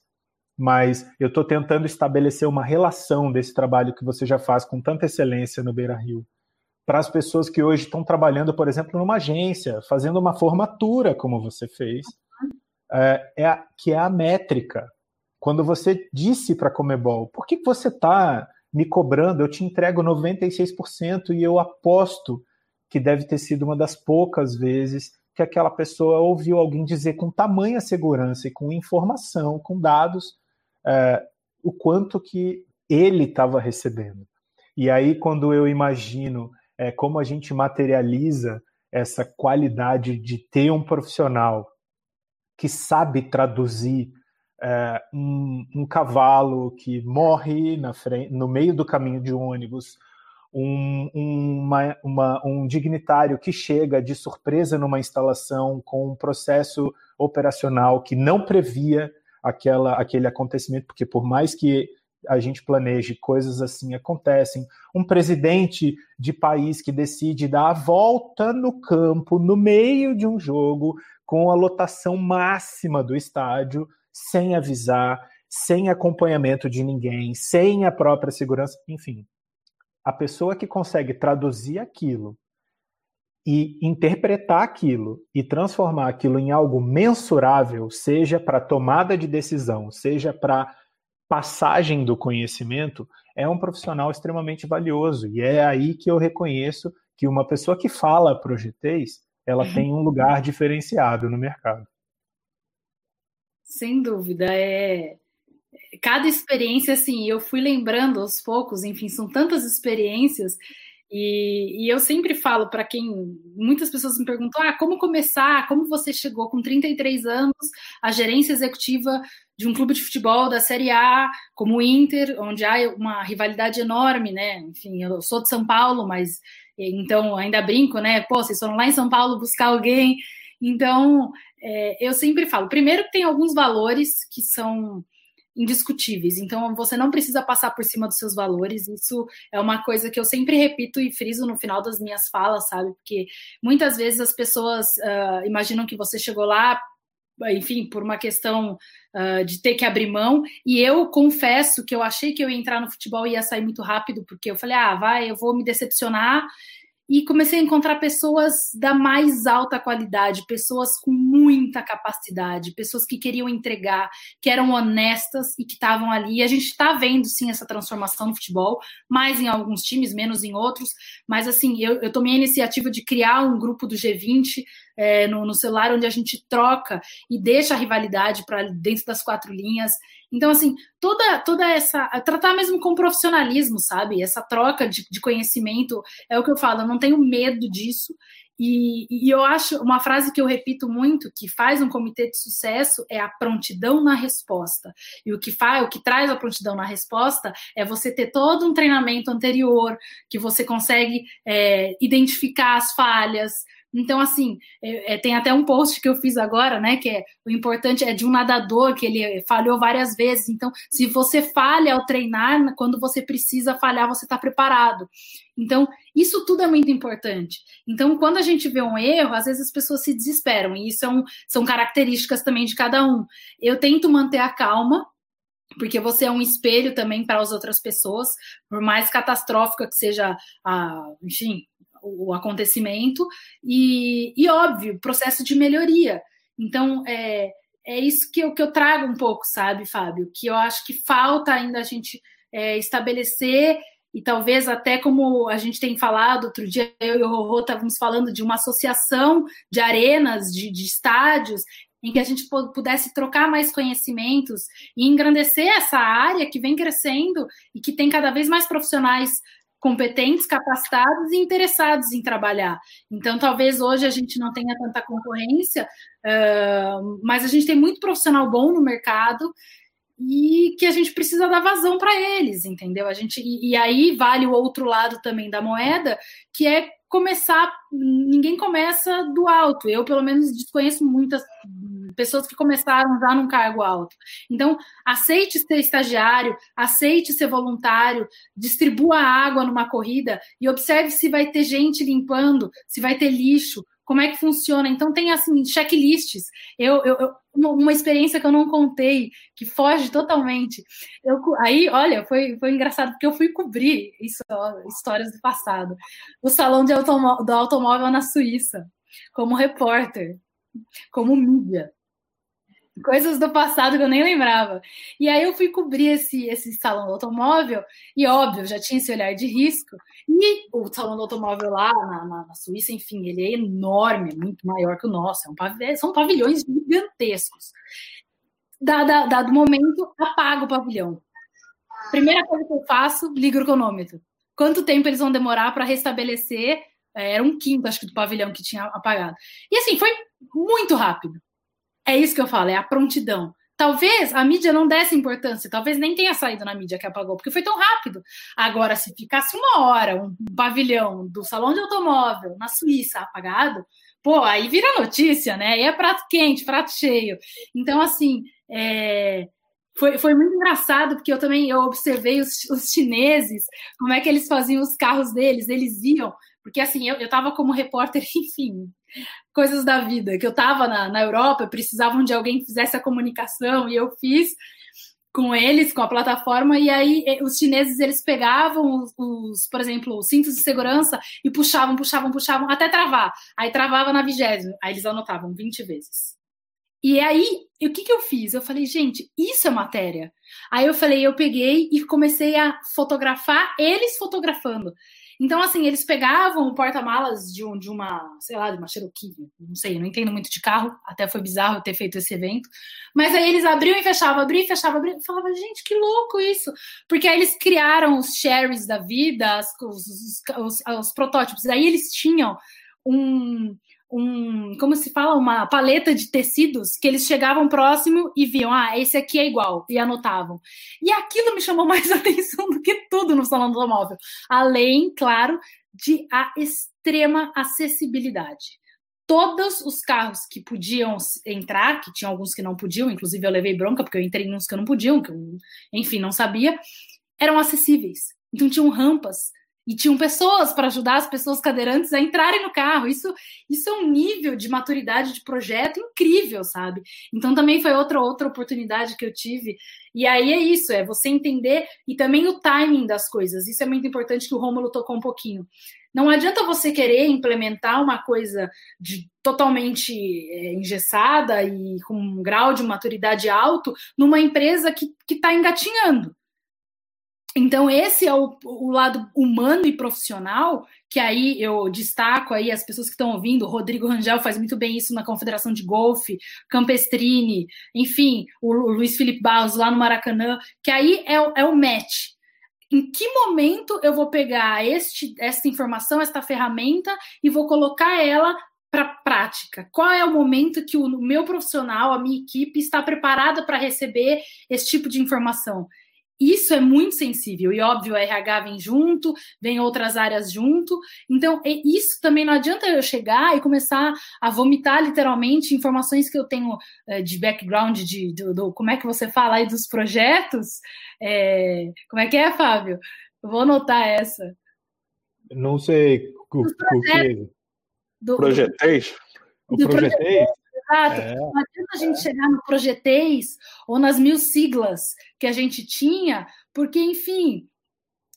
mas eu estou tentando estabelecer uma relação desse trabalho que você já faz com tanta excelência no Beira Rio para as pessoas que hoje estão trabalhando, por exemplo, numa agência, fazendo uma formatura como você fez, é, é a, que é a métrica. Quando você disse para a Comebol, por que você está me cobrando? Eu te entrego 96% e eu aposto que deve ter sido uma das poucas vezes que aquela pessoa ouviu alguém dizer com tamanha segurança e com informação, com dados, é, o quanto que ele estava recebendo. E aí, quando eu imagino é, como a gente materializa essa qualidade de ter um profissional que sabe traduzir é, um, um, cavalo que morre frente, no meio do caminho de um ônibus, um, uma, uma, um dignitário que chega de surpresa numa instalação com um processo operacional que não previa aquela, aquele acontecimento, porque por mais que a gente planeje, coisas assim acontecem. Um presidente de país que decide dar a volta no campo, no meio de um jogo, com a lotação máxima do estádio, sem avisar, sem acompanhamento de ninguém, sem a própria segurança, enfim a pessoa que consegue traduzir aquilo e interpretar aquilo e transformar aquilo em algo mensurável, seja para tomada de decisão, seja para passagem do conhecimento, é um profissional extremamente valioso. E é aí que eu reconheço que uma pessoa que fala para GTs, ela tem um lugar diferenciado no mercado. Sem dúvida. É... Cada experiência, assim, eu fui lembrando aos poucos, enfim, são tantas experiências e, e, eu sempre falo para quem muitas pessoas me perguntam: ah, como começar? Como você chegou com 33 anos à gerência executiva de um clube de futebol da Série A, como o Inter, onde há uma rivalidade enorme, né? Enfim, eu sou de São Paulo, mas então ainda brinco, né? Pô, vocês foram lá em São Paulo buscar alguém. Então, é, eu sempre falo: primeiro, tem alguns valores que são indiscutíveis. Então, você não precisa passar por cima dos seus valores. Isso é uma coisa que eu sempre repito e friso no final das minhas falas, sabe? Porque muitas vezes as pessoas uh, imaginam que você chegou lá, enfim, por uma questão uh, de ter que abrir mão. E eu confesso que eu achei que eu ia entrar no futebol e ia sair muito rápido, porque eu falei, ah, vai, eu vou me decepcionar e comecei a encontrar pessoas da mais alta qualidade, pessoas com muita capacidade, pessoas que queriam entregar, que eram honestas e que estavam ali. E a gente está vendo sim essa transformação no futebol, mais em alguns times, menos em outros. Mas assim, eu, eu tomei a iniciativa de criar um grupo do G20 é, no, no, celular, onde a gente troca e deixa a rivalidade para dentro das quatro linhas. Então, assim, toda, toda essa. Tratar mesmo com profissionalismo, sabe? Essa troca de, de conhecimento é o que eu falo, eu não tenho medo disso. E, e, eu acho uma frase que eu repito muito, que faz um comitê de sucesso é a prontidão na resposta. E o que faz, o que traz a prontidão na resposta é você ter todo um treinamento anterior, que você consegue é, identificar as falhas, então, assim, é, é, tem até um post que eu fiz agora, né? Que é o importante é de um nadador que ele falhou várias vezes. Então, se você falha ao treinar, quando você precisa falhar, você está preparado. Então, isso tudo é muito importante. Então, quando a gente vê um erro, às vezes as pessoas se desesperam, e isso são, é são características também de cada um. Eu tento manter a calma, porque você é um espelho também para as outras pessoas, por mais catastrófica que seja a, enfim, o acontecimento, e, e óbvio, processo de melhoria. Então, é, é isso que eu, que eu trago um pouco, sabe, Fábio? Que eu acho que falta ainda a gente é, estabelecer, e talvez até como a gente tem falado, outro dia eu e o Rorô estávamos falando de uma associação de arenas, de, de estádios, em que a gente pudesse trocar mais conhecimentos e engrandecer essa área que vem crescendo e que tem cada vez mais profissionais competentes, capacitados e interessados em trabalhar. Então, talvez hoje a gente não tenha tanta concorrência, uh, mas a gente tem muito profissional bom no mercado e que a gente precisa dar vazão para eles, entendeu? A gente e, e, aí vale o outro lado também da moeda, que é começar. Ninguém começa do alto. Eu pelo menos desconheço muitas pessoas que começaram já num cargo alto. Então, aceite ser estagiário, aceite ser voluntário, distribua água numa corrida e observe se vai ter gente limpando, se vai ter lixo, como é que funciona. Então, tem assim, checklists. Eu, eu, eu uma experiência que eu não contei, que foge totalmente. Eu, aí, olha, foi, foi engraçado, porque eu fui cobrir isso, histórias do passado. O salão de automó do automóvel na Suíça, como repórter, como mídia coisas do passado que eu nem lembrava. E aí eu fui cobrir esse, esse salão do automóvel, e óbvio, já tinha esse olhar de risco. E o salão do automóvel lá na, na, na Suíça, enfim, ele é enorme, é muito maior que o nosso, é um pav são pavilhões gigantescos. Dado, dado momento, apago o pavilhão. Primeira coisa que eu faço, ligo o cronômetro. Quanto tempo eles vão demorar para restabelecer? É, era um quinto, acho que, do pavilhão que tinha apagado. E assim, foi muito rápido é isso que eu falo, é a prontidão. Talvez a mídia não desse importância, talvez nem tenha saído na mídia que apagou, porque foi tão rápido. Agora, se ficasse uma hora, um pavilhão do salão de automóvel na Suíça apagado, pô, aí vira notícia, né? Aí é prato quente, prato cheio. Então, assim, é, foi, foi muito engraçado, porque eu também eu observei os, os chineses, como é que eles faziam os carros deles, eles iam, porque assim, eu, eu tava como repórter, <laughs> enfim, coisas da vida, que eu estava na, na Europa, precisavam de alguém que fizesse a comunicação, e eu fiz com eles, com a plataforma, e aí os chineses eles pegavam os, os, por exemplo, os cintos de segurança e puxavam, puxavam, puxavam, até travar. Aí travava na vigésima, aí eles anotavam 20 vezes. E aí, o que, que eu fiz? Eu falei, gente, isso é matéria. Aí eu falei, eu peguei e comecei a fotografar eles fotografando. Então, assim, eles pegavam o porta-malas de, um, de uma, sei lá, de uma Cherokee, não sei, não entendo muito de carro, até foi bizarro ter feito esse evento. Mas aí eles abriam e fechavam, abriam e fechavam, abriam. Falava, gente, que louco isso! Porque aí eles criaram os sherries da vida, as, os, os, os, os protótipos. Aí eles tinham um, um, como se fala, uma paleta de tecidos que eles chegavam próximo e viam, ah, esse aqui é igual, e anotavam. E aquilo me chamou <laughs> mais atenção do que tudo no salão do automóvel. Além, claro, de a extrema acessibilidade. Todos os carros que podiam entrar, que tinha alguns que não podiam, inclusive eu levei bronca, porque eu entrei em uns que não podiam, que eu, enfim, não sabia, eram acessíveis. Então tinham rampas e tinham pessoas para ajudar as pessoas cadeirantes a entrarem no carro. Isso, isso é um nível de maturidade de projeto incrível, sabe? Então também foi outra outra oportunidade que eu tive. E aí é isso, é você entender e também o timing das coisas. Isso é muito importante que o Rômulo tocou um pouquinho. Não adianta você querer implementar uma coisa de, totalmente é, engessada e com um grau de maturidade alto numa empresa que está engatinhando. Então, esse é o, o, lado humano e profissional, que aí eu destaco aí as pessoas que estão ouvindo, Rodrigo Rangel faz muito bem isso na Confederação de Golfe, Campestrini, enfim, o, o Luiz Felipe Barros lá no Maracanã, que aí é, é o match. Em que momento eu vou pegar este, esta informação, esta ferramenta, e vou colocar ela para prática? Qual é o momento que o meu profissional, a minha equipe, está preparada para receber esse tipo de informação? Isso é muito sensível, e óbvio, o RH vem junto, vem outras áreas junto. Então, isso também não adianta eu chegar e começar a vomitar literalmente informações que eu tenho é, de background, de, do, do, como é que você fala aí dos projetos. É, como é que é, Fábio? vou anotar essa. Não sei o, que. Do, Projetez? O projetez? Exato. É, não adianta a gente é. chegar no Projetez ou nas mil siglas que a gente tinha, porque, enfim,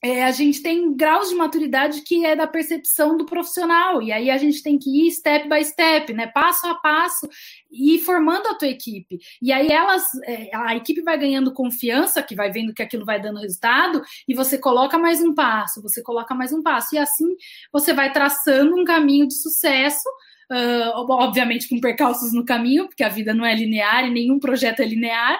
é, a gente tem graus de maturidade que é da percepção do profissional, e aí a gente tem que ir step by step, né? Passo a passo, e ir formando a tua equipe. E aí elas, é, a equipe vai ganhando confiança, que vai vendo que aquilo vai dando resultado, e você coloca mais um passo, você coloca mais um passo, e assim você vai traçando um caminho de sucesso uh, obviamente com percalços no caminho, porque a vida não é linear e nenhum projeto é linear.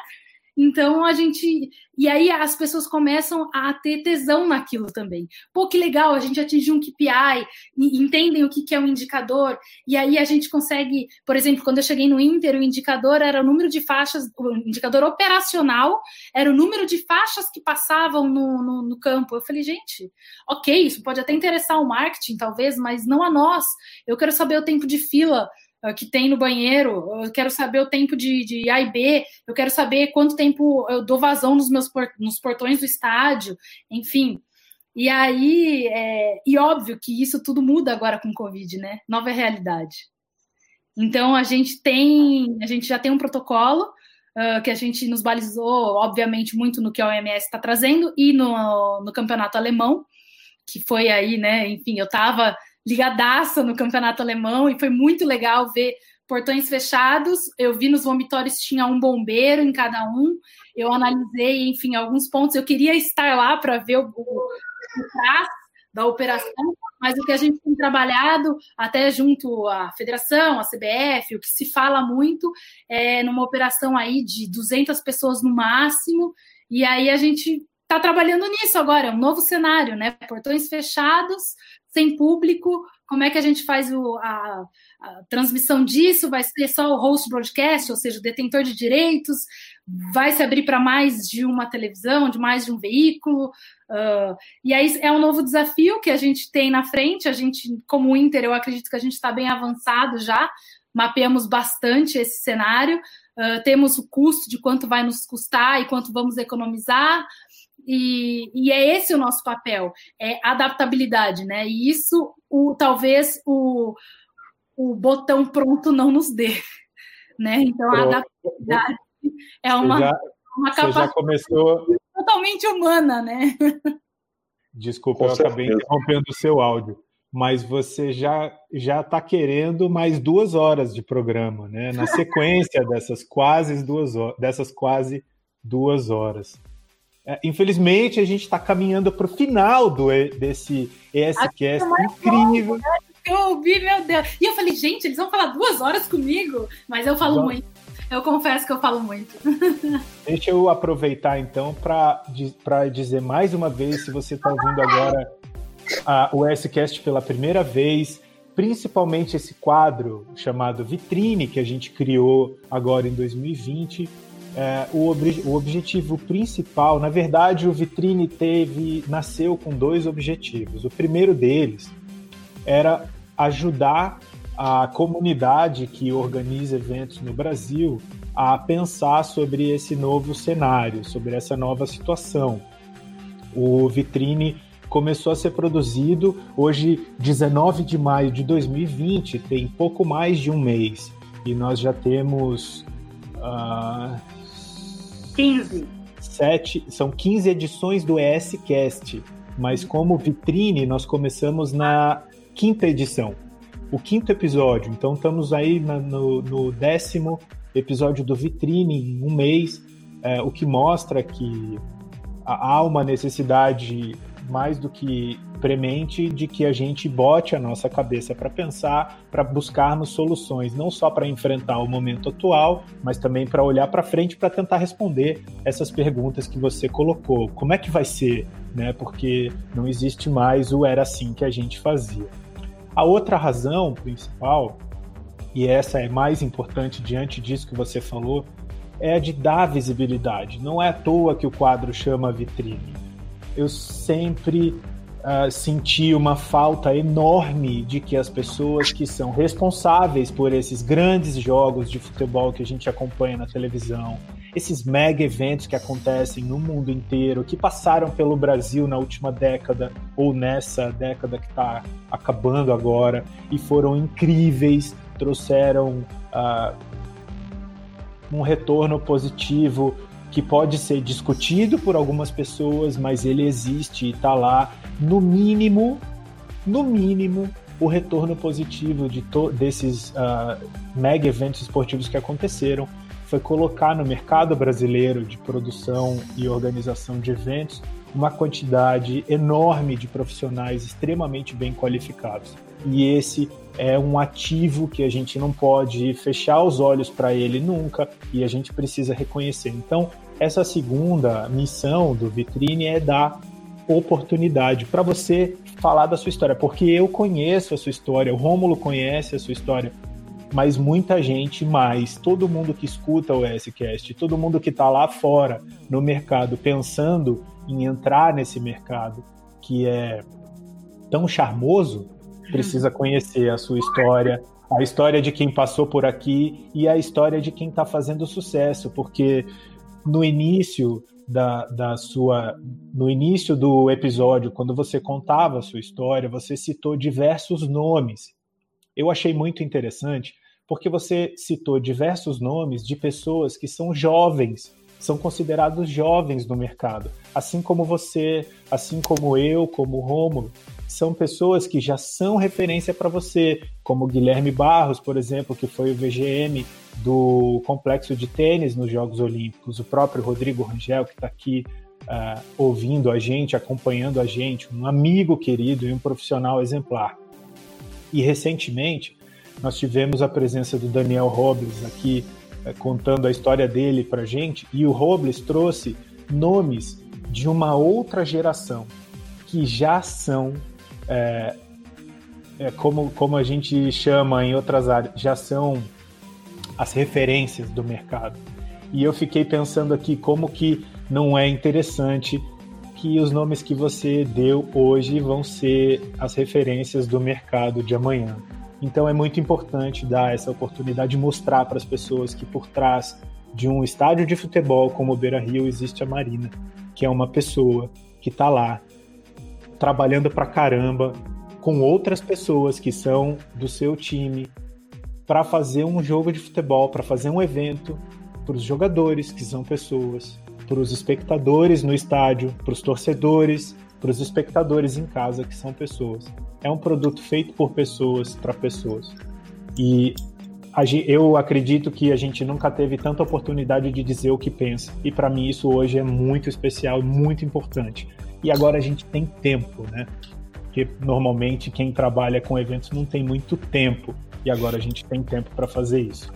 Então a gente. E aí as pessoas começam a ter tesão naquilo também. Pô, que legal, a gente atingiu um KPI, entendem o que é um indicador, e aí a gente consegue, por exemplo, quando eu cheguei no Inter, o indicador era o número de faixas, o indicador operacional era o número de faixas que passavam no, no, no campo. Eu falei, gente, ok, isso pode até interessar o marketing, talvez, mas não a nós. Eu quero saber o tempo de fila que tem no banheiro, eu quero saber o tempo de, de A e B, eu quero saber quanto tempo eu dou vazão nos meus nos portões do estádio, enfim. E aí, é, e óbvio que isso tudo muda agora com o Covid, né? Nova realidade. Então a gente tem, a gente já tem um protocolo uh, que a gente nos balizou, obviamente, muito no que a OMS está trazendo e no, no campeonato alemão, que foi aí, né? Enfim, eu estava ligadaça no campeonato alemão e foi muito legal ver portões fechados. Eu vi nos vomitórios tinha um bombeiro em cada um. Eu analisei, enfim, alguns pontos. Eu queria estar lá para ver o, o, da operação, mas o que a gente tem trabalhado até junto à federação, à CBF, o que se fala muito é numa operação aí de 200 pessoas no máximo, e aí a gente está trabalhando nisso agora, é um novo cenário, né? Portões fechados, sem público, como é que a gente faz o, a, a, transmissão disso? Vai ser só o host broadcast, ou seja, o detentor de direitos? Vai se abrir para mais de uma televisão, de mais de um veículo? Uh, e aí é um novo desafio que a gente tem na frente. A gente, como Inter, eu acredito que a gente está bem avançado já, mapeamos bastante esse cenário. Uh, temos o custo de quanto vai nos custar e quanto vamos economizar, e, e, é esse o nosso papel, é adaptabilidade, né? E isso, o, talvez, o, o botão pronto não nos dê, <laughs> né? Então, a adaptabilidade é uma, já, uma capacidade começou... totalmente humana, né? Desculpa, eu acabei interrompendo o seu áudio. mas você já já está querendo mais duas horas de programa, né? Na sequência dessas quase duas horas, dessas quase duas horas. É, infelizmente, a gente está caminhando para o final do, desse ESCast incrível. Bom, né? Eu ouvi, meu Deus. E eu falei, gente, eles vão falar duas horas comigo, mas eu falo Vamos. muito. Eu confesso que eu falo muito. <laughs> Deixa eu aproveitar então para dizer mais uma vez, se você está ouvindo agora a, o S-Cast pela primeira vez, principalmente esse quadro chamado Vitrine, que a gente criou agora em 2020. É, o, ob o objetivo principal, na verdade, o Vitrine teve nasceu com dois objetivos. O primeiro deles era ajudar a comunidade que organiza eventos no Brasil a pensar sobre esse novo cenário, sobre essa nova situação. O Vitrine começou a ser produzido hoje, 19 de maio de 2020, tem pouco mais de um mês, e nós já temos. Uh, 15. Sete, são 15 edições do ESCast, mas como vitrine, nós começamos na quinta edição o quinto episódio. Então estamos aí na, no, no, décimo episódio do Vitrine em um mês, é, o que mostra que há uma necessidade mais do que premente de que a gente bote a nossa cabeça para pensar, para buscarmos soluções, não só para enfrentar o momento atual, mas também para olhar para frente para tentar responder essas perguntas que você colocou. Como é que vai ser? Né? Porque não existe mais o era assim que a gente fazia. A outra razão principal, e essa é mais importante diante disso que você falou, é a de dar visibilidade. Não é à toa que o quadro chama vitrine. Eu sempre uh, senti uma falta enorme de que as pessoas que são responsáveis por esses grandes jogos de futebol que a gente acompanha na televisão, esses mega eventos que acontecem no mundo inteiro, que passaram pelo Brasil na última década ou nessa década que está acabando agora e foram incríveis, trouxeram uh, um retorno positivo que pode ser discutido por algumas pessoas, mas ele existe e está lá. No mínimo, no mínimo, o retorno positivo de desses uh, mega eventos esportivos que aconteceram foi colocar no mercado brasileiro de produção e organização de eventos uma quantidade enorme de profissionais extremamente bem qualificados. E esse é um ativo que a gente não pode fechar os olhos para ele nunca e a gente precisa reconhecer. Então, essa segunda missão do Vitrine é dar oportunidade para você falar da sua história, porque eu conheço a sua história, o Rômulo conhece a sua história, mas muita gente mais, todo mundo que escuta o S-Cast, todo mundo que está lá fora no mercado pensando em entrar nesse mercado que é tão charmoso, precisa conhecer a sua história, a história de quem passou por aqui e a história de quem está fazendo sucesso, porque no início da, da sua no início do episódio, quando você contava a sua história, você citou diversos nomes. Eu achei muito interessante porque você citou diversos nomes de pessoas que são jovens, são considerados jovens no mercado, assim como você, assim como eu, como o Rômulo, são pessoas que já são referência para você, como Guilherme Barros, por exemplo, que foi o VGM do complexo de tênis nos Jogos Olímpicos, o próprio Rodrigo Rangel, que está aqui uh, ouvindo a gente, acompanhando a gente, um amigo querido e um profissional exemplar. E recentemente nós tivemos a presença do Daniel Robles aqui é, contando a história dele para gente e o Robles trouxe nomes de uma outra geração que já são é, é, como, como a gente chama em outras áreas, já são as referências do mercado. E eu fiquei pensando aqui como que não é interessante que os nomes que você deu hoje vão ser as referências do mercado de amanhã. Então é muito importante dar essa oportunidade de mostrar para as pessoas que por trás de um estádio de futebol como o Beira Rio existe a Marina, que é uma pessoa que está lá trabalhando para caramba com outras pessoas que são do seu time para fazer um jogo de futebol, para fazer um evento para os jogadores, que são pessoas, para os espectadores no estádio, para os torcedores, para os espectadores em casa, que são pessoas. É um produto feito por pessoas, para pessoas. E eu acredito que a gente nunca teve tanta oportunidade de dizer o que pensa. E para mim isso hoje é muito especial, muito importante. E agora a gente tem tempo, né? Porque normalmente quem trabalha com eventos não tem muito tempo. E agora a gente tem tempo para fazer isso.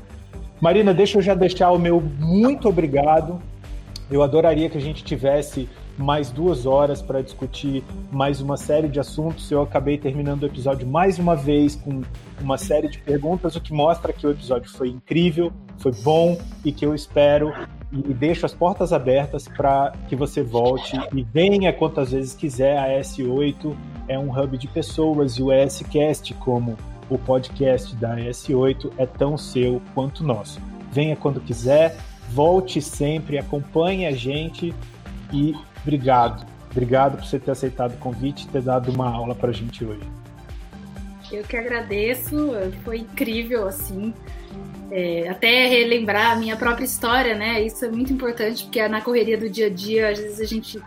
Marina, deixa eu já deixar o meu muito obrigado. Eu adoraria que a gente tivesse mais duas horas para discutir mais uma série de assuntos. Eu acabei terminando o episódio mais uma vez com uma série de perguntas, o que mostra que o episódio foi incrível, foi bom e que eu espero e deixo as portas abertas para que você volte e venha quantas vezes quiser. A S8 é um hub de pessoas e o ESCast, como o podcast da S8, é tão seu quanto nosso. Venha quando quiser, volte sempre, acompanhe a gente e obrigado. Obrigado por você ter aceitado o convite e ter dado uma aula para a gente hoje. Eu que agradeço, foi incrível, assim. É, até relembrar a minha própria história, né? Isso é muito importante, porque na correria do dia a dia, às vezes a gente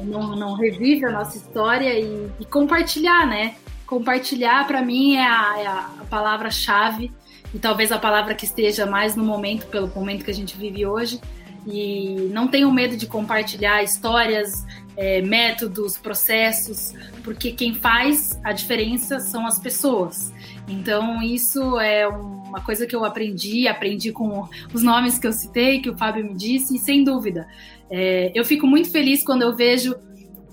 não, não revive a nossa história e, e compartilhar, né? Compartilhar, para mim, é a, é a palavra-chave e talvez a palavra que esteja mais no momento, pelo momento que a gente vive hoje. E não tenham medo de compartilhar histórias, é, métodos, processos, porque quem faz a diferença são as pessoas. Então, isso é uma coisa que eu aprendi, aprendi com os nomes que eu citei, que o Fábio me disse, e sem dúvida. É, eu fico muito feliz quando eu vejo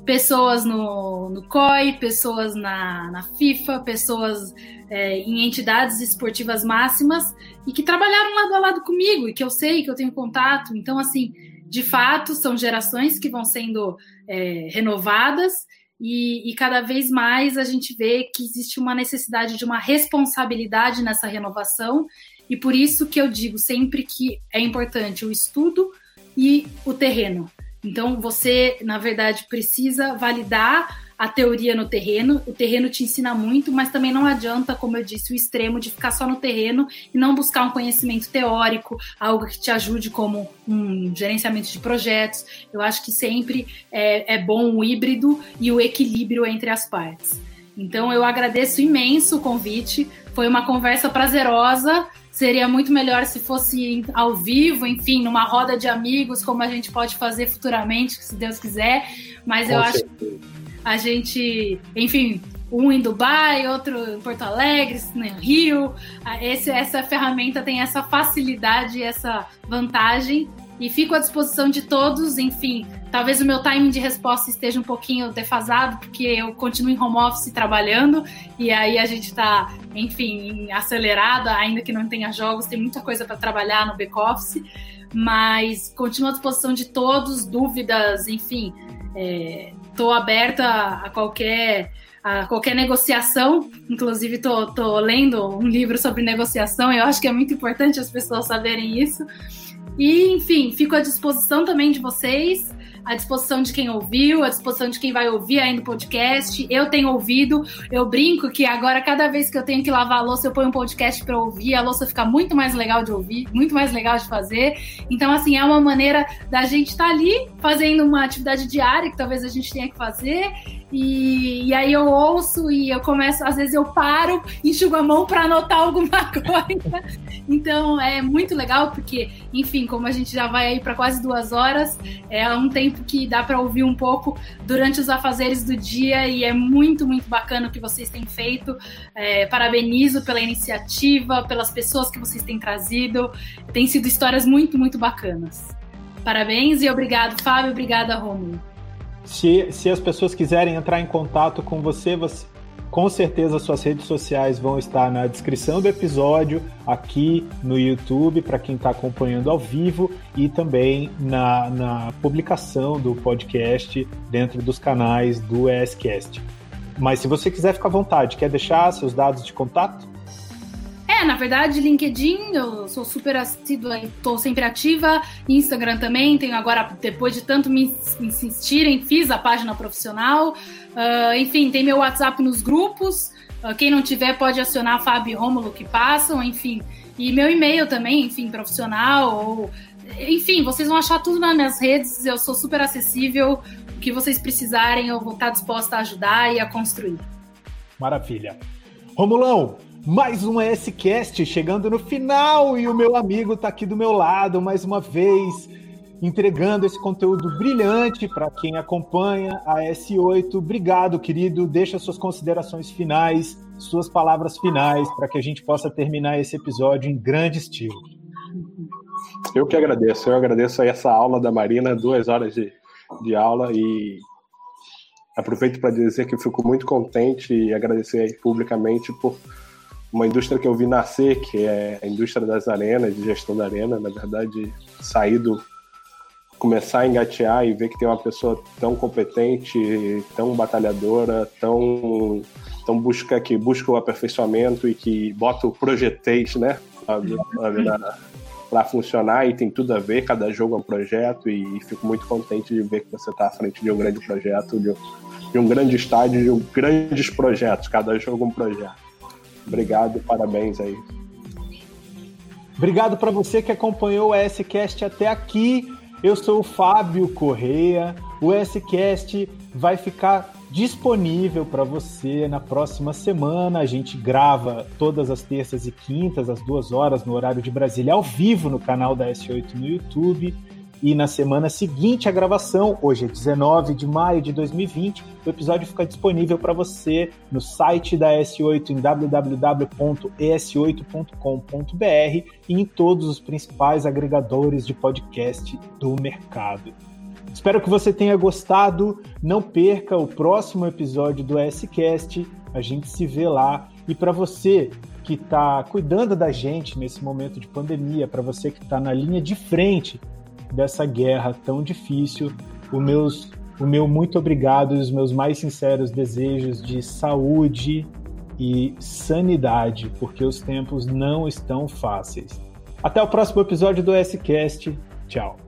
pessoas no, no COI, pessoas na, na FIFA, pessoas é, em entidades esportivas máximas e que trabalharam lado a lado comigo e que eu sei que eu tenho contato. Então, assim, de fato, são gerações que vão sendo é, renovadas e, e, cada vez mais a gente vê que existe uma necessidade de uma responsabilidade nessa renovação e por isso que eu digo sempre que é importante o estudo e o terreno. Então, você, na verdade, precisa validar a teoria no terreno, o terreno te ensina muito, mas também não adianta, como eu disse, o extremo de ficar só no terreno e não buscar um conhecimento teórico, algo que te ajude como um gerenciamento de projetos. Eu acho que sempre é, é bom o híbrido e o equilíbrio entre as partes. Então eu agradeço imenso o convite, foi uma conversa prazerosa. Seria muito melhor se fosse ao vivo, enfim, numa roda de amigos, como a gente pode fazer futuramente, se Deus quiser. Mas Com eu certeza. acho a gente, enfim, um em Dubai, outro em Porto Alegre, no Rio. Esse, essa ferramenta tem essa facilidade, essa vantagem. E fico à disposição de todos, enfim. Talvez o meu timing de resposta esteja um pouquinho defasado, porque eu continuo em home office trabalhando, e aí a gente está, enfim, acelerado, ainda que não tenha jogos, tem muita coisa para trabalhar no back-office, mas continuo à disposição de todos, dúvidas, enfim. É, Estou aberta a qualquer a qualquer negociação. Inclusive, tô, tô lendo um livro sobre negociação. Eu acho que é muito importante as pessoas saberem isso. E, enfim, fico à disposição também de vocês à disposição de quem ouviu, à disposição de quem vai ouvir ainda o podcast. Eu tenho ouvido, eu brinco que agora, cada vez que eu tenho que lavar a louça, eu ponho um podcast para ouvir, a louça fica muito mais legal de ouvir, muito mais legal de fazer. Então, assim, é uma maneira da gente estar tá ali fazendo uma atividade diária que talvez a gente tenha que fazer e, e, aí eu ouço e eu começo, às vezes eu paro, enxugo a mão para anotar alguma <laughs> coisa. Então é muito legal porque, enfim, como a gente já vai aí para quase duas horas, é um tempo que dá para ouvir um pouco durante os afazeres do dia e é muito, muito bacana o que vocês têm feito. É, parabenizo pela iniciativa, pelas pessoas que vocês têm trazido. Tem sido histórias muito, muito bacanas. Parabéns e obrigado, Fábio. Obrigada, Romulo. Se, se as pessoas quiserem entrar em contato com você, você, com certeza suas redes sociais vão estar na descrição do episódio, aqui no YouTube, para quem está acompanhando ao vivo, e também na, na publicação do podcast dentro dos canais do ESCast. Mas se você quiser, ficar à vontade. Quer deixar seus dados de contato? É, na verdade, LinkedIn, eu sou super assídua, estou sempre ativa. Instagram também, tenho agora, depois de tanto me insistirem, fiz a página profissional. Uh, enfim, tem meu WhatsApp nos grupos. Uh, quem não tiver pode acionar Fábio e Rômulo que passam, enfim. E meu e-mail também, enfim, profissional. Ou, enfim, vocês vão achar tudo nas minhas redes. Eu sou super acessível. o que vocês precisarem, eu vou estar disposta a ajudar e a construir. Maravilha. Romulão, mais um S-Cast chegando no final e o meu amigo está aqui do meu lado mais uma vez, entregando esse conteúdo brilhante para quem acompanha a S8. Obrigado, querido. Deixa suas considerações finais, suas palavras finais, para que a gente possa terminar esse episódio em grande estilo. Eu que agradeço. Eu agradeço essa aula da Marina, duas horas de, de aula e aproveito para dizer que fico muito contente e agradecer publicamente por uma indústria que eu vi nascer, que é a indústria das arenas, de gestão da arena, na verdade, sair do começar a engatear e ver que tem uma pessoa tão competente, tão batalhadora, tão tão busca que busca o aperfeiçoamento e que bota o projetez, né, para funcionar e tem tudo a ver, cada jogo é um projeto e, fico muito contente de ver que você está à frente de um grande projeto, de um, de um grande estádio, de um, grandes projetos, cada jogo um projeto. Obrigado, parabéns aí. Obrigado para você que acompanhou o S-Cast até aqui. Eu sou o Fábio Correia. O S-Cast vai ficar disponível para você na próxima semana. A gente grava todas as terças e quintas, às duas horas, no horário de Brasília, ao vivo no canal da S8 no YouTube. E na semana seguinte à gravação, hoje é 19 de maio de 2020, o episódio fica disponível para você no site da S8 em www.es8.com.br e em todos os principais agregadores de podcast do mercado. Espero que você tenha gostado. Não perca o próximo episódio do S-Cast. A gente se vê lá. E para você que está cuidando da gente nesse momento de pandemia, para você que está na linha de frente dessa guerra tão difícil, o, meus, o meu muito obrigado e os meus mais sinceros desejos de saúde e sanidade, porque os tempos não estão fáceis. Até o próximo episódio do S-Cast. Tchau.